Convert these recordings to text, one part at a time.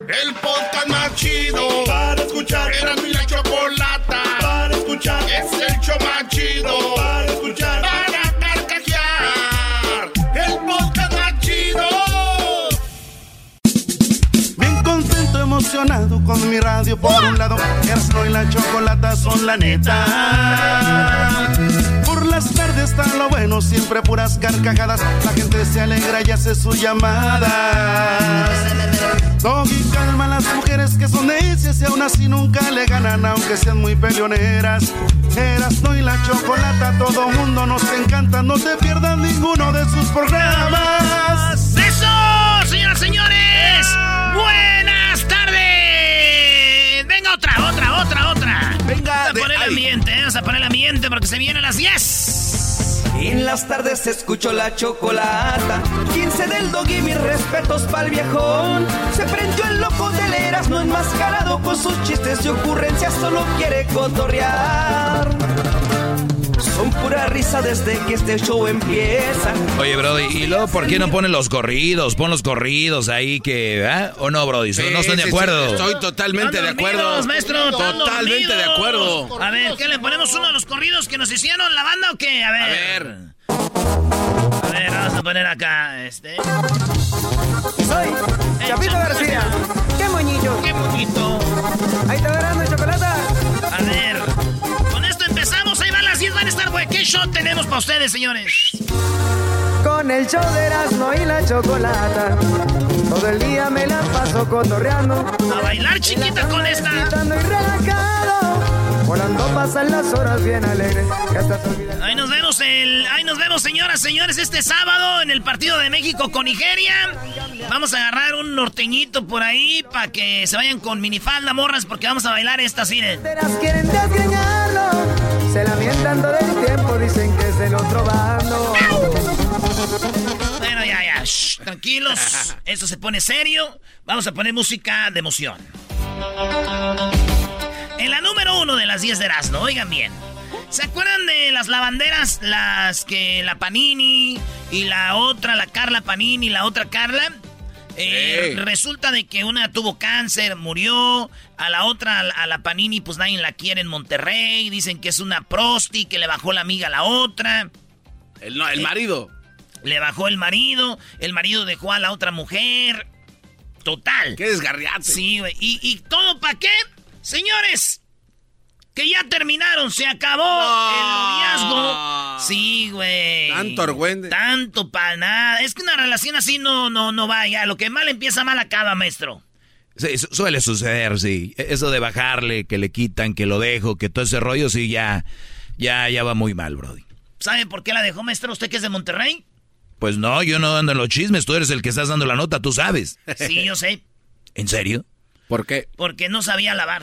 El podcast más chido para escuchar. Era mi la chocolata para escuchar. Es el show más chido para escuchar. Para carcajear. El podcast más chido. Bien contento, emocionado con mi radio por un lado. Erasmo y la chocolata son la neta. Las tardes está lo bueno, siempre puras carcajadas. La gente se alegra y hace sus llamadas. Doggy calma a las mujeres que son necias y aún así nunca le ganan, aunque sean muy peleoneras. Erasmo y la chocolata, todo mundo nos encanta, no te pierdas ninguno de sus programas. ¡Eso, señoras y señores! ¡Buenas tardes! Venga, otra, otra, otra, otra. Venga, a de poner el ambiente, ¿eh? vamos a poner el ambiente porque se vienen las 10. En las tardes se escuchó la chocolata. 15 del dog y mis respetos pa'l viejón. Se prendió el loco del Erasmo enmascarado con sus chistes y ocurrencias, solo quiere cotorrear. Son pura risa desde que este show empieza. Oye, Brody, ¿y luego por qué no ponen los corridos? Pon los corridos ahí que... ¿ah? ¿O no, Brody? no estoy de sí, acuerdo. sí, estoy totalmente de acuerdo. maestro, Totalmente de acuerdo. A ver, ¿qué le ponemos uno de los corridos que nos hicieron la banda o qué? A ver. A ver. A ver, vamos a poner acá este. Soy Chapito García. ¡Qué moñillo! ¡Qué bonito! Ahí te verán Ahí van las 10. Van a estar, güey. ¿Qué shot tenemos para ustedes, señores? Con el show de Erasmo y la chocolata. Todo el día me la paso cotorreando. A bailar chiquita con esta. Gritando y relajado. Volando pasan las horas bien alegres. Ahí nos vemos el, ahí nos vemos, señoras, señores, este sábado en el partido de México con Nigeria. Vamos a agarrar un norteñito por ahí para que se vayan con minifalda, morras, porque vamos a bailar esta cine. Las quieren desgreñarlo. Se lamentan todo el tiempo, dicen que es del otro bando. Bueno, ya, ya, shh, tranquilos. Esto se pone serio. Vamos a poner música de emoción. En la número uno de las 10 de Erasmo, oigan bien. ¿Se acuerdan de las lavanderas? Las que la Panini y la otra, la Carla Panini y la otra Carla. Eh, Sí. Resulta de que una tuvo cáncer, murió. A la otra, a la Panini, pues nadie la quiere en Monterrey. Dicen que es una prosti, que le bajó la amiga a la otra. El, no, el marido. Le bajó el marido. El marido dejó a la otra mujer. Total. Qué desgarriate. Sí, güey. ¿Y, y todo para qué? Señores, que ya terminaron. Se acabó el noviazgo. Sí, güey. Tanto argüende. Tanto para nada. Es que una relación así no, no, no va ya. Lo que mal empieza, mal acaba, maestro. Sí, su- suele suceder, sí. Eso de bajarle, que le quitan, que lo dejo, que todo ese rollo, sí, ya, ya, ya va muy mal, Brody. ¿Sabe por qué la dejó, maestro? ¿Usted que es de Monterrey? Pues no, yo no ando en los chismes, tú eres el que estás dando la nota, tú sabes. Sí, yo sé. ¿En serio? ¿Por qué? Porque no sabía lavar.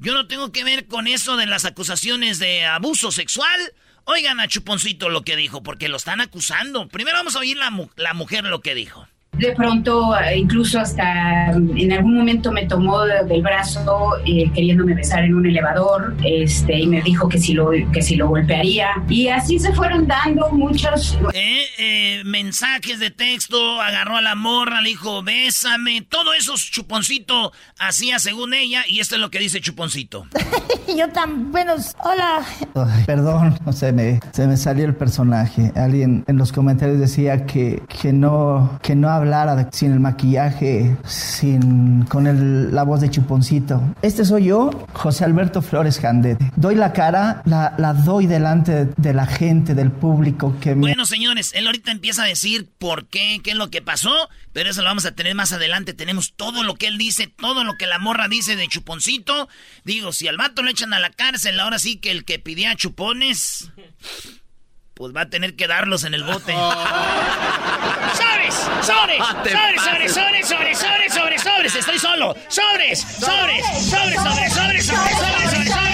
yo no tengo que ver con eso de las acusaciones de abuso sexual. Oigan a Chuponcito lo que dijo, porque lo están acusando. Primero vamos a oír la, mu- la mujer lo que dijo. De pronto, eh, incluso hasta mm, en algún momento me tomó del brazo eh, queriéndome besar en un elevador este, y me dijo que si, lo, que si lo golpearía. Y así se fueron dando muchos... Eh, eh, mensajes de texto, agarró a la morra, le dijo, bésame, todo eso Chuponcito hacía según ella y esto es lo que dice Chuponcito. Yo tan buenos, hola. perdón, se me, se me salió el personaje. Alguien en los comentarios decía que, que, no, que no sin el maquillaje, sin, con la voz de Chuponcito. Este soy yo, José Alberto Flores Candete. Doy la cara, la, doy delante de la gente, del público que me... Bueno, señores, él ahorita empieza a decir por qué, qué es lo que pasó, pero eso lo vamos a tener más adelante. Tenemos todo lo que él dice, todo lo que la morra dice de Chuponcito. Digo, si al vato lo echan a la cárcel, ahora sí que el que pidía chupones, pues va a tener que darlos en el bote. ¡Sobres! ¡Sobres! ¡Sobres, sobres, sobres, sobres, sobres, sobres! ¡Estoy solo! ¡Sobres! ¡Sobres! ¡Sobres, sobres, sobres, sobres, sobres, sobres!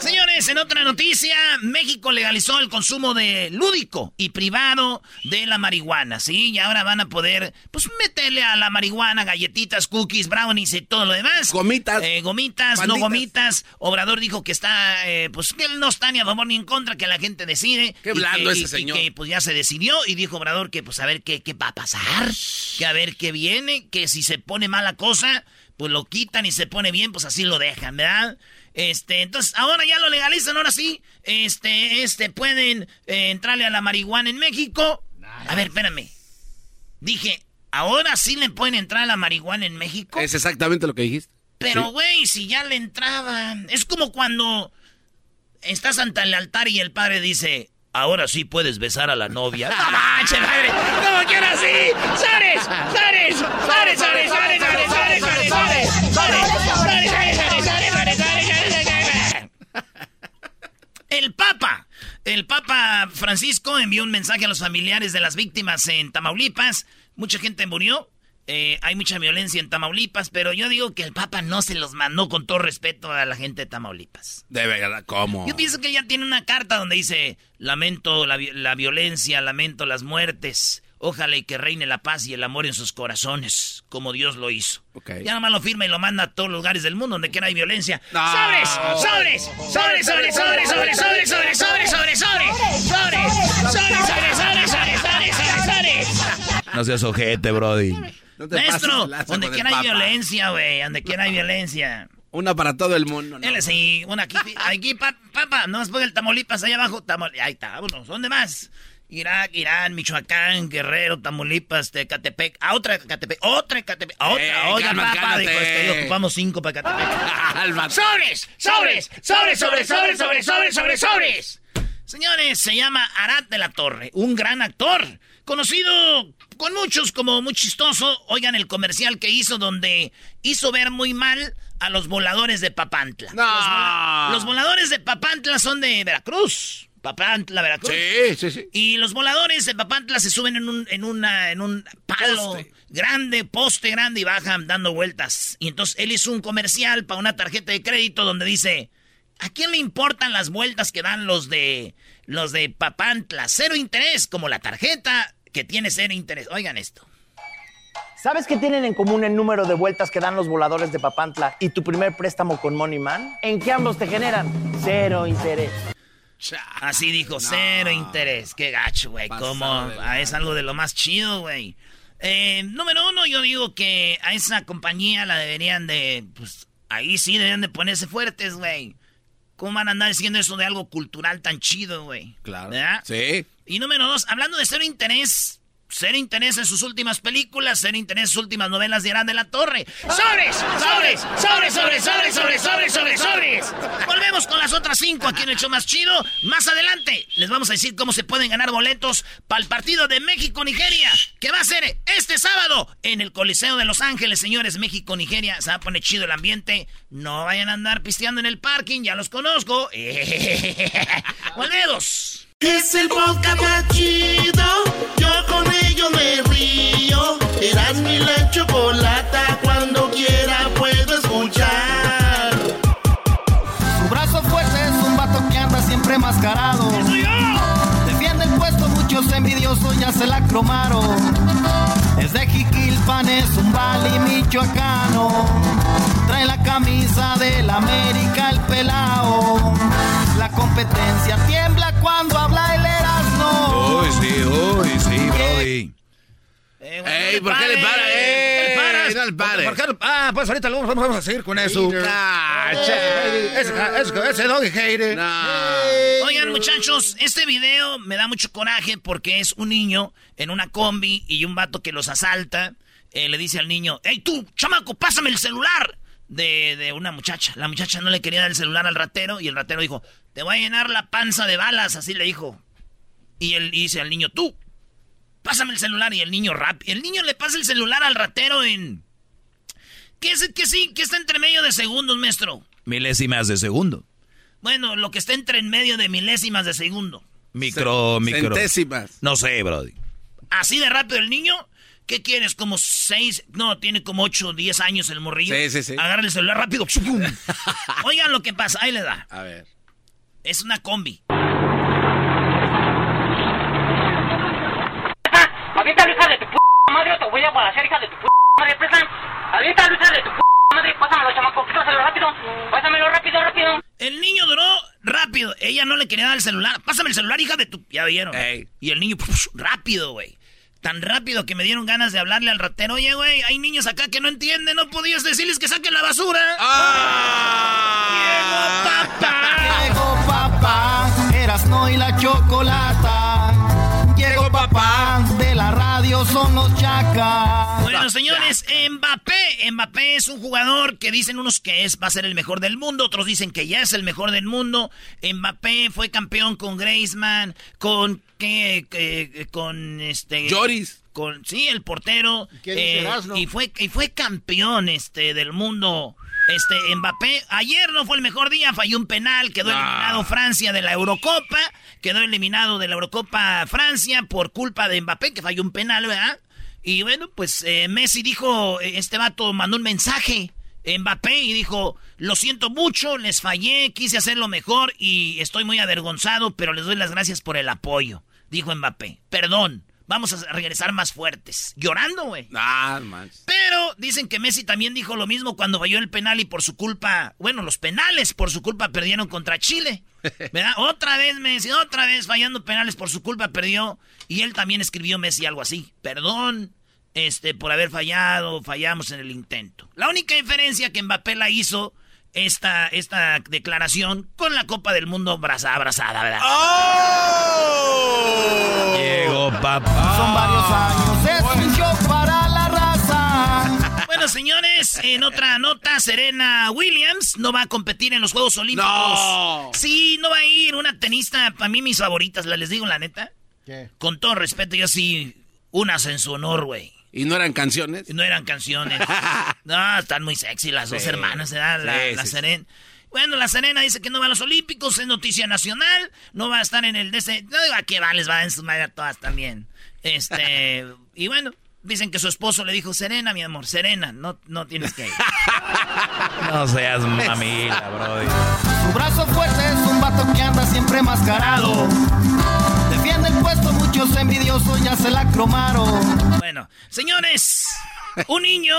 Señores, en otra noticia, México legalizó el consumo de lúdico y privado de la marihuana, ¿sí? Y ahora van a poder, pues, meterle a la marihuana galletitas, cookies, brownies y todo lo demás. Gomitas. Eh, gomitas, no gomitas. Obrador dijo que está, eh, pues, que él no está ni a favor ni en contra, que la gente decide. Qué blando que, ese señor. Y que, pues, ya se decidió y dijo Obrador que, pues, a ver qué, qué va a pasar, que a ver qué viene, que si se pone mala cosa pues lo quitan y se pone bien, pues así lo dejan, ¿verdad? Este, entonces, ahora ya lo legalizan, ahora sí, este, este, pueden eh, entrarle a la marihuana en México. A ver, espérame. Dije, ahora sí le pueden entrar a la marihuana en México. Es exactamente lo que dijiste. Pero, güey, si ya le entraban. Es como cuando estás ante el altar y el padre dice, ahora sí puedes besar a la novia. ¡No manches, madre! ¡Como quieras sí! ¡Sores! ¡Sores! ¡Sores, sores, sores, sores, sores, sores, sores! El Papa, el Papa Francisco envió un mensaje a los familiares de las víctimas en Tamaulipas. Mucha gente murió. Eh, hay mucha violencia en Tamaulipas, pero yo digo que el Papa no se los mandó con todo respeto a la gente de Tamaulipas. De verdad, ¿cómo? Yo pienso que ya tiene una carta donde dice, lamento la, la violencia, lamento las muertes, Ojalá y que reine la paz y el amor en sus corazones, como Dios lo hizo. Okay. Ya nomás lo firma y lo manda a todos los lugares del mundo donde quiera hay violencia. ¡Sobres! ¡Sobres! ¡Sobres, sobres, sobres, sobres, sobres, sobres, sobres, sobres, sobres! ¡Sobres! ¡Sobres, sobres, sobres, sobres, sobres, sobres, sobres! No seas ojete, brody. No te Maestro, donde quiera hay Papa. violencia, güey. Donde quiera hay violencia. Una para todo el mundo. ¿no? Él sí, una aquí, aquí, pa- papá, no más ponga el Tamaulipas allá abajo, Tamaulipas, ahí está, vámonos, ¿dónde más? Irak, Irán, Michoacán, Guerrero, Tamaulipas, Tecatepec, a otra Ecatepec, otra Ecatepec, a otra, Eh, oiga, calma, papá, dijo, es que ocupamos cinco para Ecatepec. Alba. ¡Sobres! ¡Sobres! ¡Sobres, sobres, sobres, sobres, sobres, sobres, sobres! Señores, se llama Arad de la Torre, un gran actor, conocido con muchos como muy chistoso. Oigan el comercial que hizo donde hizo ver muy mal a los voladores de Papantla. No. Los, vola- los voladores de Papantla son de Veracruz. Papantla, Veracruz. Sí, sí, sí. Y los voladores de Papantla se suben en un, en una, en un palo Poste. grande, poste grande y bajan dando vueltas. Y entonces él hizo un comercial para una tarjeta de crédito donde dice, ¿a quién le importan las vueltas que dan los de los de Papantla? Cero interés, como la tarjeta que tiene cero interés. Oigan esto. ¿Sabes qué tienen en común el número de vueltas que dan los voladores de Papantla y tu primer préstamo con Money Man? En que ambos te generan cero interés. Así dijo, cero interés. Qué gacho, güey. Como ah, es algo de lo más chido, güey. Eh, número uno, yo digo que a esa compañía la deberían de, pues, ahí sí deberían de ponerse fuertes, güey. ¿Cómo van a andar diciendo eso de algo cultural tan chido, güey? Claro. ¿Verdad? Sí. Y número dos, hablando de cero interés, cero interés en sus últimas películas, cero interés en sus últimas novelas de Irán de la Torre. ¡Sobres! ¡Sobres! ¡Sobres, sobres, sobres, sobres, sobres, sobres, sobres! Volvemos con las otras cinco aquí en el show más chido. Más adelante les vamos a decir cómo se pueden ganar boletos para el partido de México-Nigeria, que va a ser este sábado en el Coliseo de Los Ángeles, señores. México-Nigeria, se va a poner chido el ambiente. No vayan a andar pisteando en el parking, ya los conozco. Volvemos. Es el podcast más chido. Yo con ello me río. Eras mi la chocolata. Cuando quiera puedo escuchar. Su brazo fuerte es un vato que anda siempre mascarado. Defiende el puesto, muchos envidiosos Es de Jiquilpan, es un vali michoacano. Trae la camisa del América el pelao. La competencia tiembla cuando habla el Erasmo. Uy, sí, uy, sí, Brody. Ey, ¿por qué le para? ¿Qué le paras? no le pare. ¿Por qué no- Ah, pues ahorita luego vamos a seguir con eso. Ah, Ese, ese, ese doggy hater. No. Oigan, muchachos, este video me da mucho coraje porque es un niño en una combi y un vato que los asalta. eh, le dice al niño, hey tú, chamaco, pásame el celular. De, de una muchacha. La muchacha no le quería dar el celular al ratero y el ratero dijo, te voy a llenar la panza de balas, así le dijo. Y él dice al niño, tú, pásame el celular. Y el niño rap. El niño le pasa el celular al ratero en... ¿Qué es que sí? ¿Qué está entre medio de segundos, maestro? Milésimas de segundo. Bueno, lo que está entre en medio de milésimas de segundo. Micro, micro. Centésimas. No sé, Brody. Así de rápido el niño. ¿Qué quieres? ¿Como seis? No, tiene como ocho, diez años el morrillo. Sí, sí, sí. Agarra el celular rápido. Oigan lo que pasa. Ahí le da. A ver. Es una combi. Avienta hija de tu p madre o te voy a balasear, hija de tu p madre, presa. Avienta hija de tu p madre, pásamelo, chamaco, pásamelo rápido. Pásamelo rápido, rápido. El niño duró rápido. Ella no le quería dar el celular. Pásame el celular, hija de tu... Ya vieron. Ey. Y el niño, rápido, güey. Tan rápido que me dieron ganas de hablarle al ratero. Oye, güey, hay niños acá que no entienden. No podías decirles que saquen la basura. Ah. Llegó papá. Llegó papá, Erasno y la chocolata. Papá, de la radio son los chacas. Bueno, señores, Mbappé. Mbappé es un jugador que dicen unos que es, va a ser el mejor del mundo, otros dicen que ya es el mejor del mundo. Mbappé fue campeón con Griezmann, con ¿qué? Eh, con este Lloris. con sí, el portero ¿Qué dice eh, y fue y fue campeón este del mundo. Este Mbappé ayer no fue el mejor día, falló un penal, quedó eliminado Francia de la Eurocopa, quedó eliminado de la Eurocopa Francia por culpa de Mbappé que falló un penal, ¿verdad? Y bueno, pues eh, Messi dijo, eh, este vato mandó un mensaje Mbappé y dijo, lo siento mucho, les fallé, quise hacerlo mejor y estoy muy avergonzado, pero les doy las gracias por el apoyo, dijo Mbappé. Perdón, vamos a regresar más fuertes. Llorando, güey. Ah, manches. Pero dicen que Messi también dijo lo mismo cuando falló el penal y por su culpa, bueno, los penales por su culpa perdieron contra Chile. ¿Verdad? otra vez Messi, otra vez fallando penales por su culpa perdió. Y él también escribió Messi algo así. Perdón, este, por haber fallado, fallamos en el intento. La única diferencia que Mbappé la hizo esta, esta declaración con la Copa del Mundo abraza- abrazada, ¿verdad? Llegó papá. Son varios años, es un show para la raza. Bueno, señores, en otra nota, Serena Williams no va a competir en los Juegos Olímpicos. No. Sí, no va a ir. Una tenista, para mí mis favoritas, la les digo la neta. ¿Qué? Con todo respeto, yo sí, unas en su honor, güey. ¿Y no eran canciones? No eran canciones. No, están muy sexy las dos Sí. hermanas, ¿verdad? La, Sí, la sí. Serena. Bueno, la Serena dice que no va a los Olímpicos, es noticia nacional, no va a estar en el DC. No digo a qué va, les va a dar en su madre a todas también. Este, y bueno, dicen que su esposo le dijo, Serena, mi amor, Serena, no, no tienes que ir. No seas mamila, Brody. Su brazo fuerte es un vato que anda siempre mascarado. Defiende el puesto, envidiosos ya se la cromaron. Bueno, señores, un niño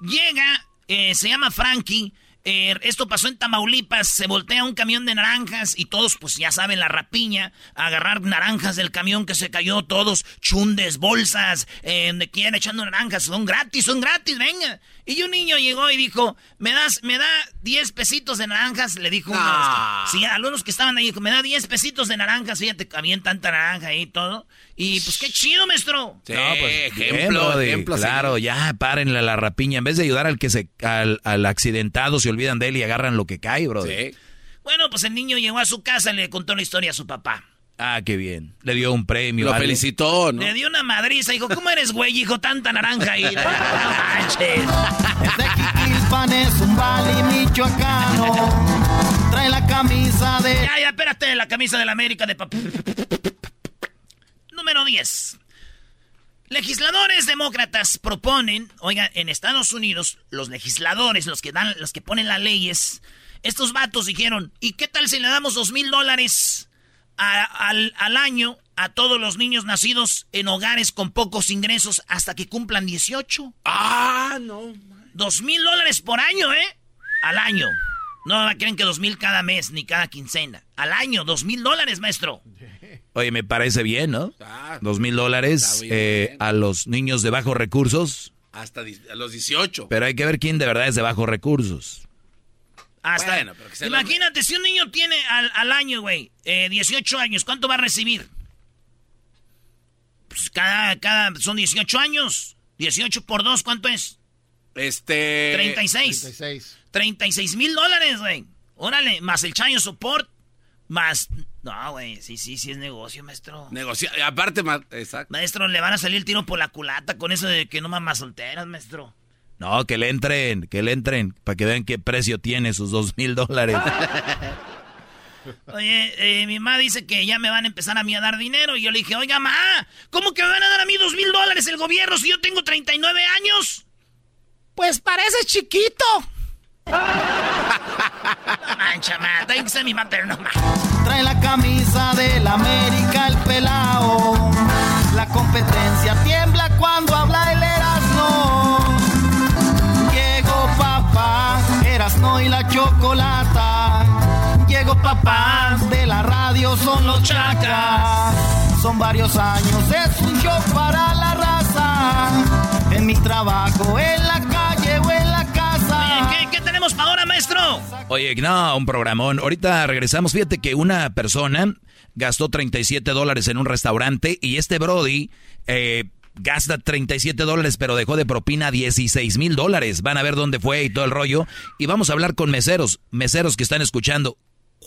llega, eh, se llama Frankie. Eh, esto pasó en Tamaulipas, se voltea un camión de naranjas y todos, pues ya saben, la rapiña, agarrar naranjas del camión que se cayó, todos chundes, bolsas, eh, donde quiera echando naranjas, son gratis, son gratis, venga. Y un niño llegó y dijo, me das, me da 10 pesitos de naranjas, le dijo uno los que- Sí, a algunos que estaban ahí, dijo, me da 10 pesitos de naranjas, fíjate, había tanta naranja ahí y todo. Y pues qué chido, maestro. Sí, No, pues, ejemplo, ejemplo. a Claro, seguir. ya párenle a la rapiña. En vez de ayudar al que se al, al accidentado, se olvidan de él y agarran lo que cae, bro. Sí. Bueno, pues el niño llegó a su casa y le contó la historia a su papá. Ah, qué bien. Le dio un premio. Lo felicitó, ¿no? Le dio una madriza, dijo, ¿cómo eres, güey, hijo? Tanta naranja. No manches. Es un vali michoacano. Trae la camisa de Ya, ya, espérate, la camisa de la América de papá. Número 10. Legisladores demócratas proponen, oigan, en Estados Unidos, los legisladores, los que dan, los que ponen las leyes, estos vatos dijeron, ¿y qué tal si le damos dos mil dólares al, al año a todos los niños nacidos en hogares con pocos ingresos hasta que cumplan 18. Ah, no. Dos mil dólares por año, ¿eh? Al año. No creen que dos mil cada mes ni cada quincena. Al año, dos mil dólares, maestro. Oye, me parece bien, ¿no? Ah, Dos mil dólares eh, a los niños de bajos recursos. Hasta a los 18. Pero hay que ver quién de verdad es de bajos recursos. Hasta. Bueno, pero que se Imagínate, si un niño tiene al, al año, güey, eh, 18 años, ¿cuánto va a recibir? Pues cada, cada, son 18 años. 18 por 2, ¿cuánto es? Este. 36. 36. 36 mil dólares, güey. Órale, más el chayo support, más... No, güey, sí, sí, sí es negocio, maestro. Negocia aparte, ma- exacto. Maestro, le van a salir el tiro por la culata con eso de que no mamas solteras, maestro. No, que le entren, que le entren, para que vean qué precio tiene sus dos mil dólares. Oye, eh, mi mamá dice que ya me van a empezar a mí a dar dinero. Y yo le dije, oiga, ma, ¿cómo que me van a dar a mí dos mil dólares el gobierno si yo tengo 39 años? Pues parece chiquito. mancha, ma, tengo que ser mi mamá, pero no ma. Trae la camisa del América el pelao. La competencia tiembla cuando habla el Erasmo. Llegó papá, Erasmo y la chocolata. Llegó papá, de la radio son los chacas. Son varios años, es un show para la raza. En mi trabajo, en la calle ahora, maestro? Oye, no, un programón. Ahorita regresamos. Fíjate que una persona gastó 37 dólares en un restaurante y este Brody eh, gasta 37 dólares, pero dejó de propina 16 mil dólares. Van a ver dónde fue y todo el rollo. Y vamos a hablar con meseros, meseros que están escuchando.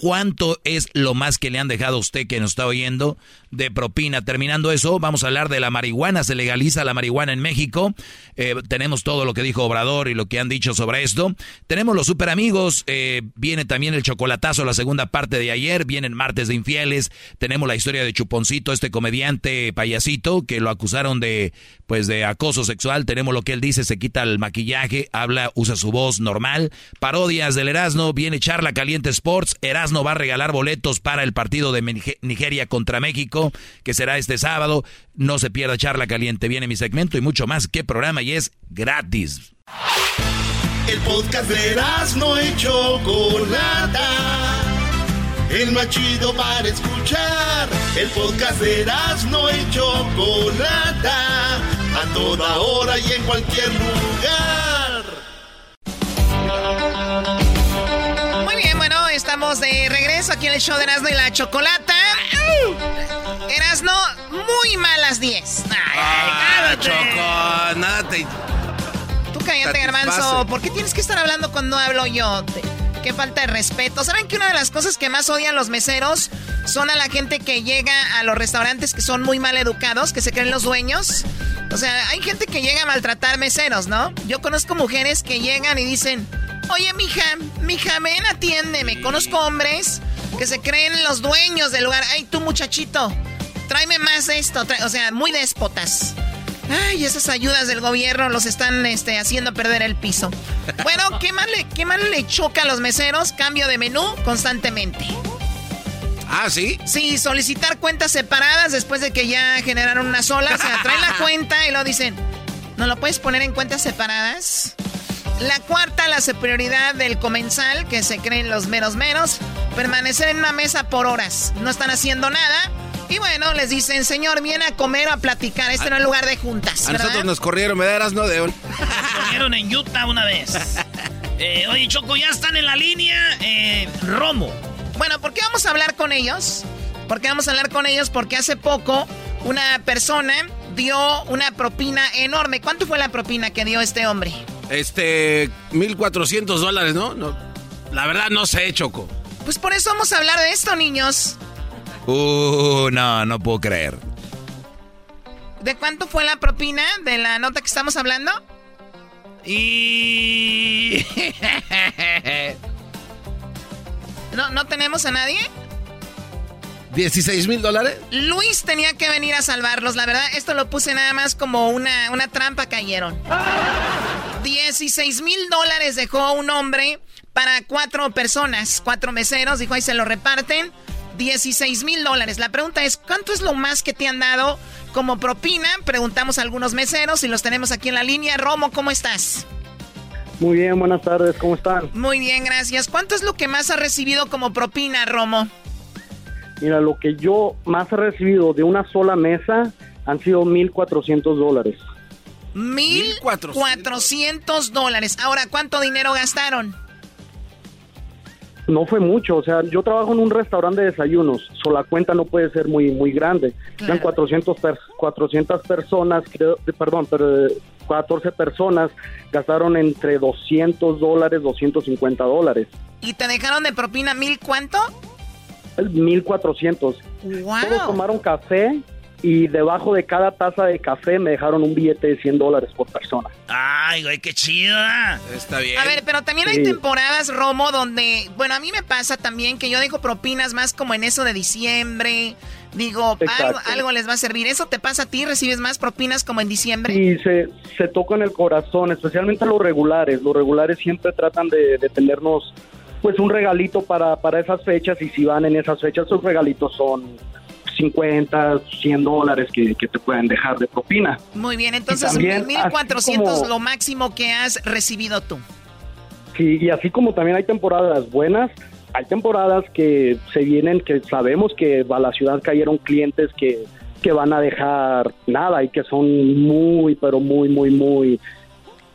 ¿Cuánto es lo más que le han dejado a usted que nos está oyendo de propina? Terminando eso, vamos a hablar de la marihuana. Se legaliza la marihuana en México. Eh, tenemos todo lo que dijo Obrador y lo que han dicho sobre esto. Tenemos los super amigos. eh, viene también el chocolatazo, la segunda parte de ayer. Vienen martes de infieles. Tenemos la historia de Chuponcito, este comediante payasito que lo acusaron de, pues, de acoso sexual. Tenemos lo que él dice, se quita el maquillaje, habla, usa su voz normal. Parodias del Erasmo. Viene Charla Caliente Sports. Erasmo va a regalar boletos para el partido de Nige- Nigeria contra México, que será este sábado. No se pierda Charla Caliente. Viene mi segmento y mucho más. ¿Qué programa? Y es gratis. El podcast de no y Chocolata. El más chido para escuchar. El podcast de no y Chocolata. A toda hora y en cualquier lugar. Estamos de regreso aquí en el show de Erasmo y la Chocolata. Erasmo, muy malas 10. Ay, Ah. Choco, nada te. Tú cállate. Garbanzo. ¿Por qué tienes que estar hablando cuando hablo yo? Qué falta de respeto. ¿Saben que una de las cosas que más odian los meseros son a la gente que llega a los restaurantes que son muy mal educados, que se creen los dueños? O sea, hay gente que llega a maltratar meseros, ¿no? Yo conozco mujeres que llegan y dicen, oye, mija, mija, ven, atiéndeme. Conozco hombres que se creen los dueños del lugar. Ay, tú, muchachito, tráeme más esto. O sea, muy déspotas. Ay, esas ayudas del gobierno los están este, haciendo perder el piso. Bueno, ¿qué más, le, ¿qué más le choca a los meseros? Cambio de menú constantemente. Ah, sí. Sí, solicitar cuentas separadas después de que ya generaron una sola. O sea, traen la cuenta y lo dicen, ¿no lo puedes poner en cuentas separadas? La cuarta, la superioridad del comensal, que se creen los meros meros. Permanecer en una mesa por horas. No están haciendo nada. Y bueno, les dicen, señor, viene a comer o a platicar. Este no es lugar de juntas. A ¿verdad? nosotros nos corrieron, me darás no de un. corrieron en Utah una vez. Eh, oye, Choco, ya están en la línea. Eh, Romo. Bueno, ¿por qué vamos a hablar con ellos? ¿Por qué vamos a hablar con ellos? Porque hace poco una persona dio una propina enorme. ¿Cuánto fue la propina que dio este hombre? Este, 1400 dólares, ¿no? no la verdad no sé, Choco. Pues por eso vamos a hablar de esto, niños. Uh, no, no puedo creer. ¿De cuánto fue la propina de la nota que estamos hablando? Y... ¿No, ¿No tenemos a nadie? 16 mil dólares. Luis tenía que venir a salvarlos, la verdad. Esto lo puse nada más como una, una trampa, cayeron. 16 mil dólares dejó un hombre para cuatro personas, cuatro meseros. Dijo, ahí se lo reparten. 16 mil dólares. La pregunta es, ¿cuánto es lo más que te han dado como propina? Preguntamos a algunos meseros y los tenemos aquí en la línea. Romo, ¿cómo estás? Muy bien, buenas tardes, ¿cómo están? Muy bien, gracias. ¿Cuánto es lo que más has recibido como propina, Romo? Mira, lo que yo más he recibido de una sola mesa han sido 1.400 dólares. 1.400 dólares. Ahora, ¿cuánto dinero gastaron? No fue mucho, o sea, yo trabajo en un restaurante de desayunos, so la cuenta no puede ser muy muy grande. Eran 400, 400 personas, creo, perdón, pero 14 eh, personas gastaron entre 200 dólares, 250 dólares. ¿Y te dejaron de propina mil cuánto? 1400. Wow. Todos tomaron café y debajo de cada taza de café me dejaron un billete de 100 dólares por persona. Ay, güey, qué chida. Está bien. A ver, pero también hay temporadas, Romo, donde, bueno, a mí me pasa también que yo dejo propinas más como en eso de diciembre. Digo, algo, algo, les va a servir. ¿Eso te pasa a ti? ¿Recibes más propinas como en diciembre? Sí, se, se toca en el corazón, especialmente los regulares. Los regulares siempre tratan de, de tenernos pues un regalito para, para esas fechas y si van en esas fechas, esos regalitos son 50, 100 dólares que, te pueden dejar de propina. Muy bien, entonces 1.400 lo máximo que has recibido tú. Sí, y así como también hay temporadas buenas, hay temporadas que se vienen, que sabemos que a la ciudad cayeron clientes que, que van a dejar nada y que son muy, pero muy, muy, muy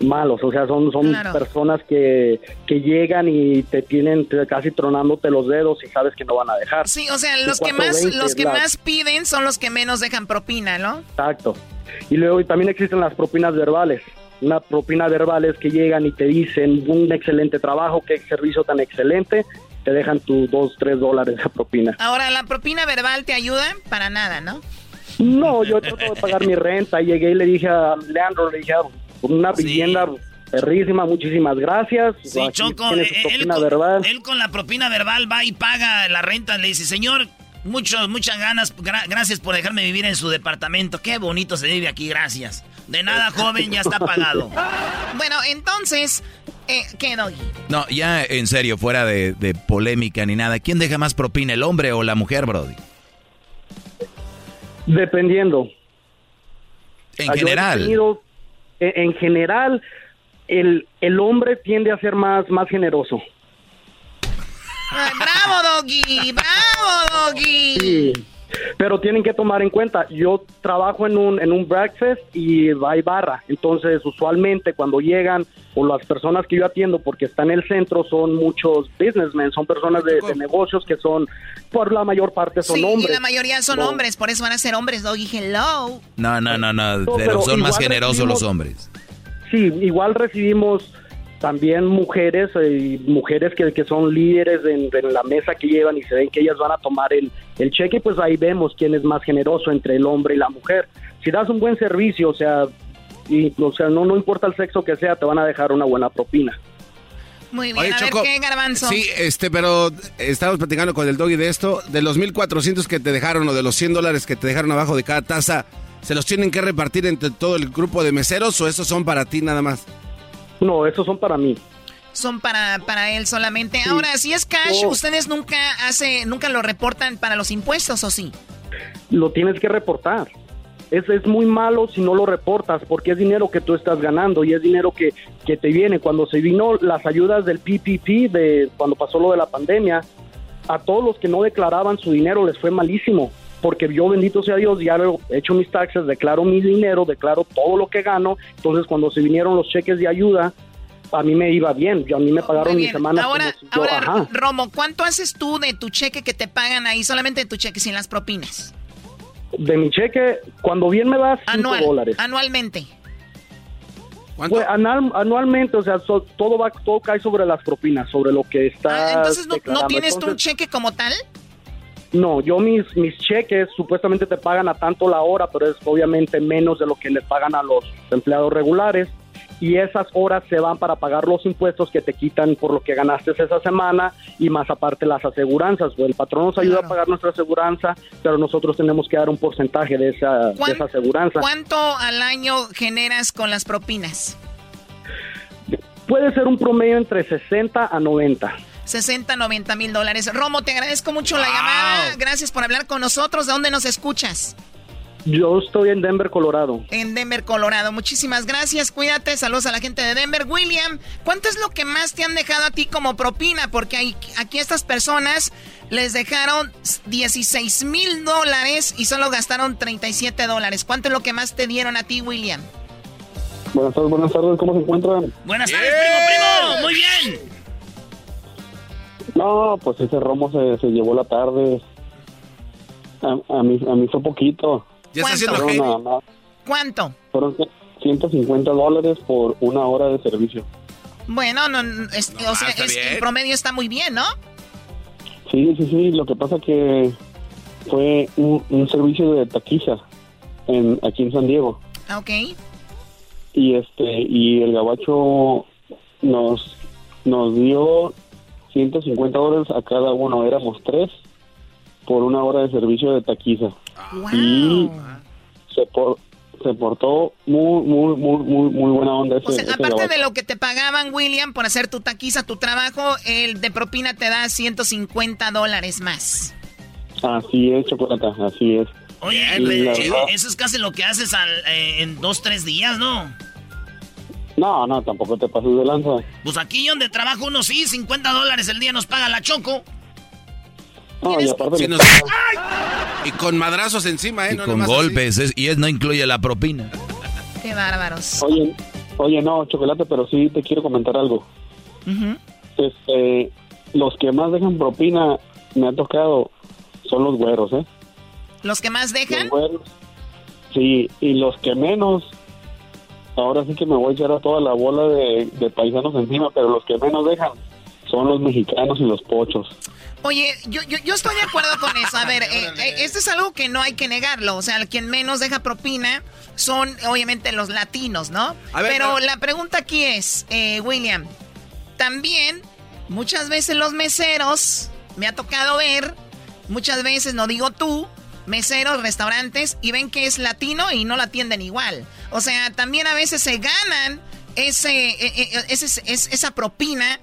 malos, o sea, son, son personas que, que llegan y te tienen casi tronándote los dedos y sabes que no van a dejar. Sí, o sea, los que más los que más piden son los que menos dejan propina, ¿no? Exacto. Y luego también existen las propinas verbales. Una propina verbal es que llegan y te dicen un excelente trabajo, qué servicio tan excelente, te dejan tus dos, tres dólares de propina. Ahora, ¿la propina verbal te ayuda? Para nada, ¿no? No, yo trato de pagar mi renta. Llegué y le dije a Leandro, le dije, una vivienda perrísima, muchísimas gracias. Sí, Choco, eh, él, con, la propina verbal va y paga la renta, le dice, señor, muchos, muchas ganas, gracias por dejarme vivir en su departamento, qué bonito se vive aquí, gracias. De nada, joven, ya está pagado. bueno, entonces, eh, ¿qué, Doggy? No, ya en serio, fuera de, polémica ni nada, ¿quién deja más propina, el hombre o la mujer, Brody? Dependiendo. En general en general, el, el hombre tiende a ser más, más generoso. ¡Bravo, Doggy! ¡Bravo, Doggy! Pero tienen que tomar en cuenta, yo trabajo en un, en un breakfast y hay barra. Entonces, usualmente cuando llegan, o las personas que yo atiendo, porque están en el centro, son muchos businessmen, son personas de, negocios que son, por la mayor parte, son hombres. Sí, la mayoría son hombres, por eso van a ser hombres, Doggy. Hello. No, no, no, no, pero, son más generosos los hombres. Sí, igual recibimos también mujeres y mujeres que, que, son líderes en, la mesa que llevan y se ven que ellas van a tomar el, el cheque, pues ahí vemos quién es más generoso entre el hombre y la mujer. Si das un buen servicio, o sea, y, o sea no, no importa el sexo que sea, te van a dejar una buena propina. Muy bien, a ver qué garbanzo. Sí, este, pero estamos platicando con el doggy de esto, de los 1400 que te dejaron o de los 100 dólares que te dejaron abajo de cada taza, ¿se los tienen que repartir entre todo el grupo de meseros o esos son para ti nada más? No, esos son para mí. Son para, para él solamente. Ahora, si es cash, ¿ustedes nunca hace, nunca lo reportan para los impuestos o sí? Lo tienes que reportar. Es, es muy malo si no lo reportas porque es dinero que tú estás ganando y es dinero que, que te viene. Cuando se vino las ayudas del PPP, de cuando pasó lo de la pandemia, a todos los que no declaraban su dinero les fue malísimo porque yo, bendito sea Dios, ya he hecho mis taxes, declaro mi dinero, declaro todo lo que gano. Entonces, cuando se vinieron los cheques de ayuda, a mí me iba bien. Yo, a mí me pagaron mi semana. Ahora, ahora Romo, ¿cuánto haces tú de tu cheque que te pagan ahí, solamente de tu cheque, sin las propinas? De mi cheque, cuando bien me das 5 dólares. Anualmente. Pues, anualmente, o sea, todo va, todo cae sobre las propinas, sobre lo que está. Ah, entonces, ¿no, tienes tú un cheque como tal? No, yo mis, mis cheques supuestamente te pagan a tanto la hora, pero es obviamente menos de lo que le pagan a los empleados regulares. Y esas horas se van para pagar los impuestos que te quitan por lo que ganaste esa semana y más aparte las aseguranzas. El patrón nos ayuda a pagar nuestra aseguranza, pero nosotros tenemos que dar un porcentaje de esa, de esa aseguranza. ¿Cuánto al año generas con las propinas? Puede ser un promedio entre 60 a 90. 60, 90 mil dólares. Romo, te agradezco mucho la llamada. Gracias por hablar con nosotros. ¿De dónde nos escuchas? Yo estoy en Denver, Colorado. En Denver, Colorado. Muchísimas gracias. Cuídate. Saludos a la gente de Denver. William, ¿cuánto es lo que más te han dejado a ti como propina? Porque hay, aquí estas personas les dejaron 16 mil dólares y solo gastaron 37 dólares. ¿Cuánto es lo que más te dieron a ti, William? Buenas tardes, buenas tardes. ¿Cómo se encuentran? Buenas tardes, primo, primo. Muy bien. No, pues ese romo se, se llevó la tarde. A, a, mí, a mí fue poquito. ¿Ya está haciendo Fueron nada más- ¿Cuánto? fueron 150 dólares por una hora de servicio. Bueno, no, no, es- o sea, es- el promedio está muy bien, ¿no? Sí, sí, sí. Lo que pasa que fue un, un servicio de taquiza en, aquí en San Diego. Ah, Ok. y este y el gabacho nos nos dio 150 dólares a cada uno éramos tres por una hora de servicio de taquiza y se por- se portó muy muy muy muy muy buena onda ese, O sea, ese aparte gabacho. de lo que te pagaban, William, por hacer tu taquiza, tu trabajo, el de propina te da 150 dólares más. así es chocolata así es Oye, eh, eso es casi lo que haces al- eh, en dos, tres días, ¿no? No no tampoco te pases de lanza Pues aquí donde trabajo uno sí, 50 dólares el día nos paga la Choco. no y aparte nos- Y con madrazos encima, ¿eh? Y No con golpes, es- y es no incluye la propina. Qué bárbaros. oye oye no chocolate pero sí te quiero comentar algo este los que más dejan propina me ha tocado son los güeros eh Los que más dejan, Los güeros. Sí, y los que menos, ahora sí que me voy a echar a toda la bola de, de paisanos encima, pero los que menos dejan son los mexicanos y los pochos. Oye, yo, yo, yo estoy de acuerdo con eso. A ver, eh, eh, esto es algo que no hay que negarlo. O sea, el quien menos deja propina son obviamente los latinos, ¿no? A ver, pero pero- la pregunta aquí es, eh, William, también muchas veces los meseros, me ha tocado ver, muchas veces, no digo tú, meseros, restaurantes, y ven que es latino y no la atienden igual. O sea, también a veces se ganan ese, eh, ese- es- esa propina.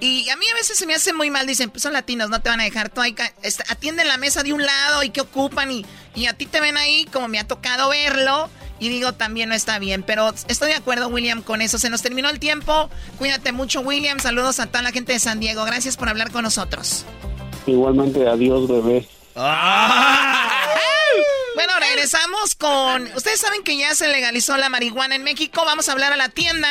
Y a mí a veces se me hace muy mal, dicen, pues son latinos, no te van a dejar, tú ahí ca- est- atienden la mesa de un lado y que ocupan y, y a ti te ven ahí como me ha tocado verlo y digo también no está bien, pero estoy de acuerdo William con eso, se nos terminó el tiempo, cuídate mucho William, saludos a toda la gente de San Diego, gracias por hablar con nosotros. Igualmente, adiós, bebé. Bueno, regresamos con, ustedes saben que ya se legalizó la marihuana en México, vamos a hablar a la tienda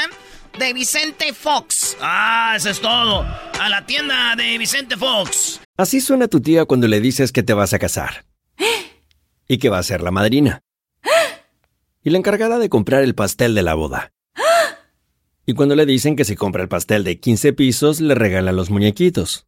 de Vicente Fox. Ah, eso es todo. A la tienda de Vicente Fox. Así suena tu tía cuando le dices que te vas a casar. Y que va a ser la madrina. Y la encargada de comprar el pastel de la boda. Y cuando le dicen que si compra el pastel de 15 pisos, le regalan los muñequitos.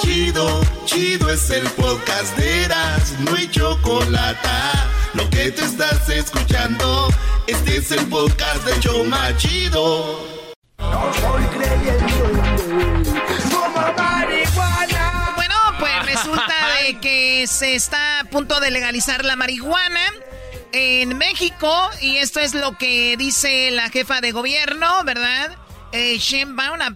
Chido, chido es el podcast de Eras, no hay chocolate. Lo que te estás escuchando, este es el podcast de Choma Chido. No soy Bueno, pues resulta de que se está a punto de legalizar la marihuana. en México y esto es lo que dice la jefa de gobierno, ¿verdad? Eh,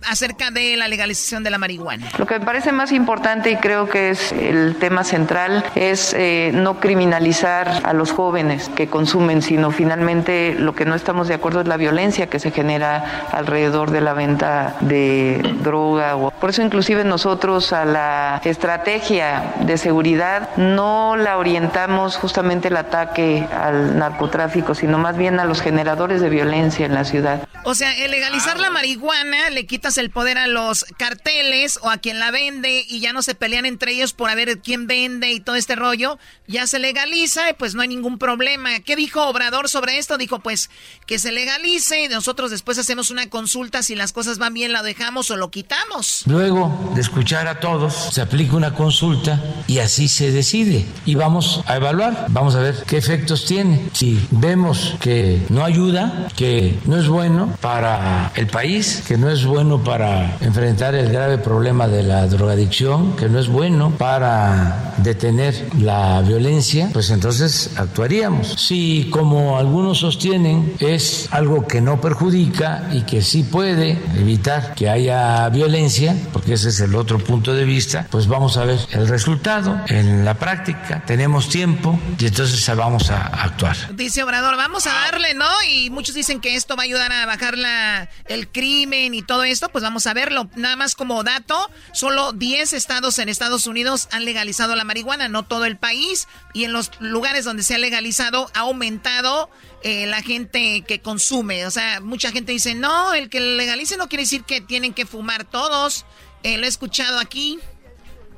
acerca de la legalización de la marihuana. Lo que me parece más importante y creo que es el tema central es eh, no criminalizar a los jóvenes que consumen, sino finalmente lo que no estamos de acuerdo es la violencia que se genera alrededor de la venta de droga. Por eso inclusive nosotros a la estrategia de seguridad no la orientamos justamente el ataque al narcotráfico, sino más bien a los generadores de violencia en la ciudad. O sea, el legalizar la marihuana marihuana, le quitas el poder a los carteles o a quien la vende y ya no se pelean entre ellos por a ver quién vende y todo este rollo. Ya se legaliza y pues no hay ningún problema. ¿Qué dijo Obrador sobre esto? Dijo pues que se legalice y nosotros después hacemos una consulta si las cosas van bien, la dejamos o lo quitamos. Luego de escuchar a todos, se aplica una consulta y así se decide. Y vamos a evaluar, vamos a ver qué efectos tiene. Si vemos que no ayuda, que no es bueno para el país, que no es bueno para enfrentar el grave problema de la drogadicción, que no es bueno para detener la violencia, pues entonces actuaríamos. Si, como algunos sostienen, es algo que no perjudica y que sí puede evitar que haya violencia, porque ese es el otro punto de vista, pues vamos a ver el resultado en la práctica. Tenemos tiempo y entonces vamos a actuar. Dice Obrador, vamos a darle, ¿no? Y muchos dicen que esto va a ayudar a bajar la, el crimen y todo esto, pues vamos a verlo. Nada más como dato, solo 10 estados en Estados Unidos han legalizado la marihuana, no todo el país. Y en los lugares donde se ha legalizado ha aumentado eh, la gente que consume. O sea, mucha gente dice, no, el que legalice no quiere decir que tienen que fumar todos. Eh, lo he escuchado aquí.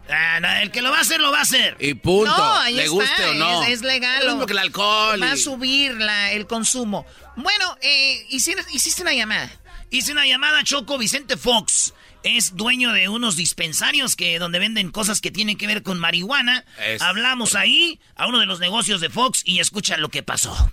Ah, el que lo va a hacer, lo va a hacer. Y punto. No, Le guste o no. Es, legal. Es que el alcohol. Va a subir el consumo. Bueno, eh, hiciste una llamada. Hice una llamada a Choco Vicente Fox. Es dueño de unos dispensarios que donde venden cosas que tienen que ver con marihuana. Hablamos ahí a uno de los negocios de Fox y escucha lo que pasó.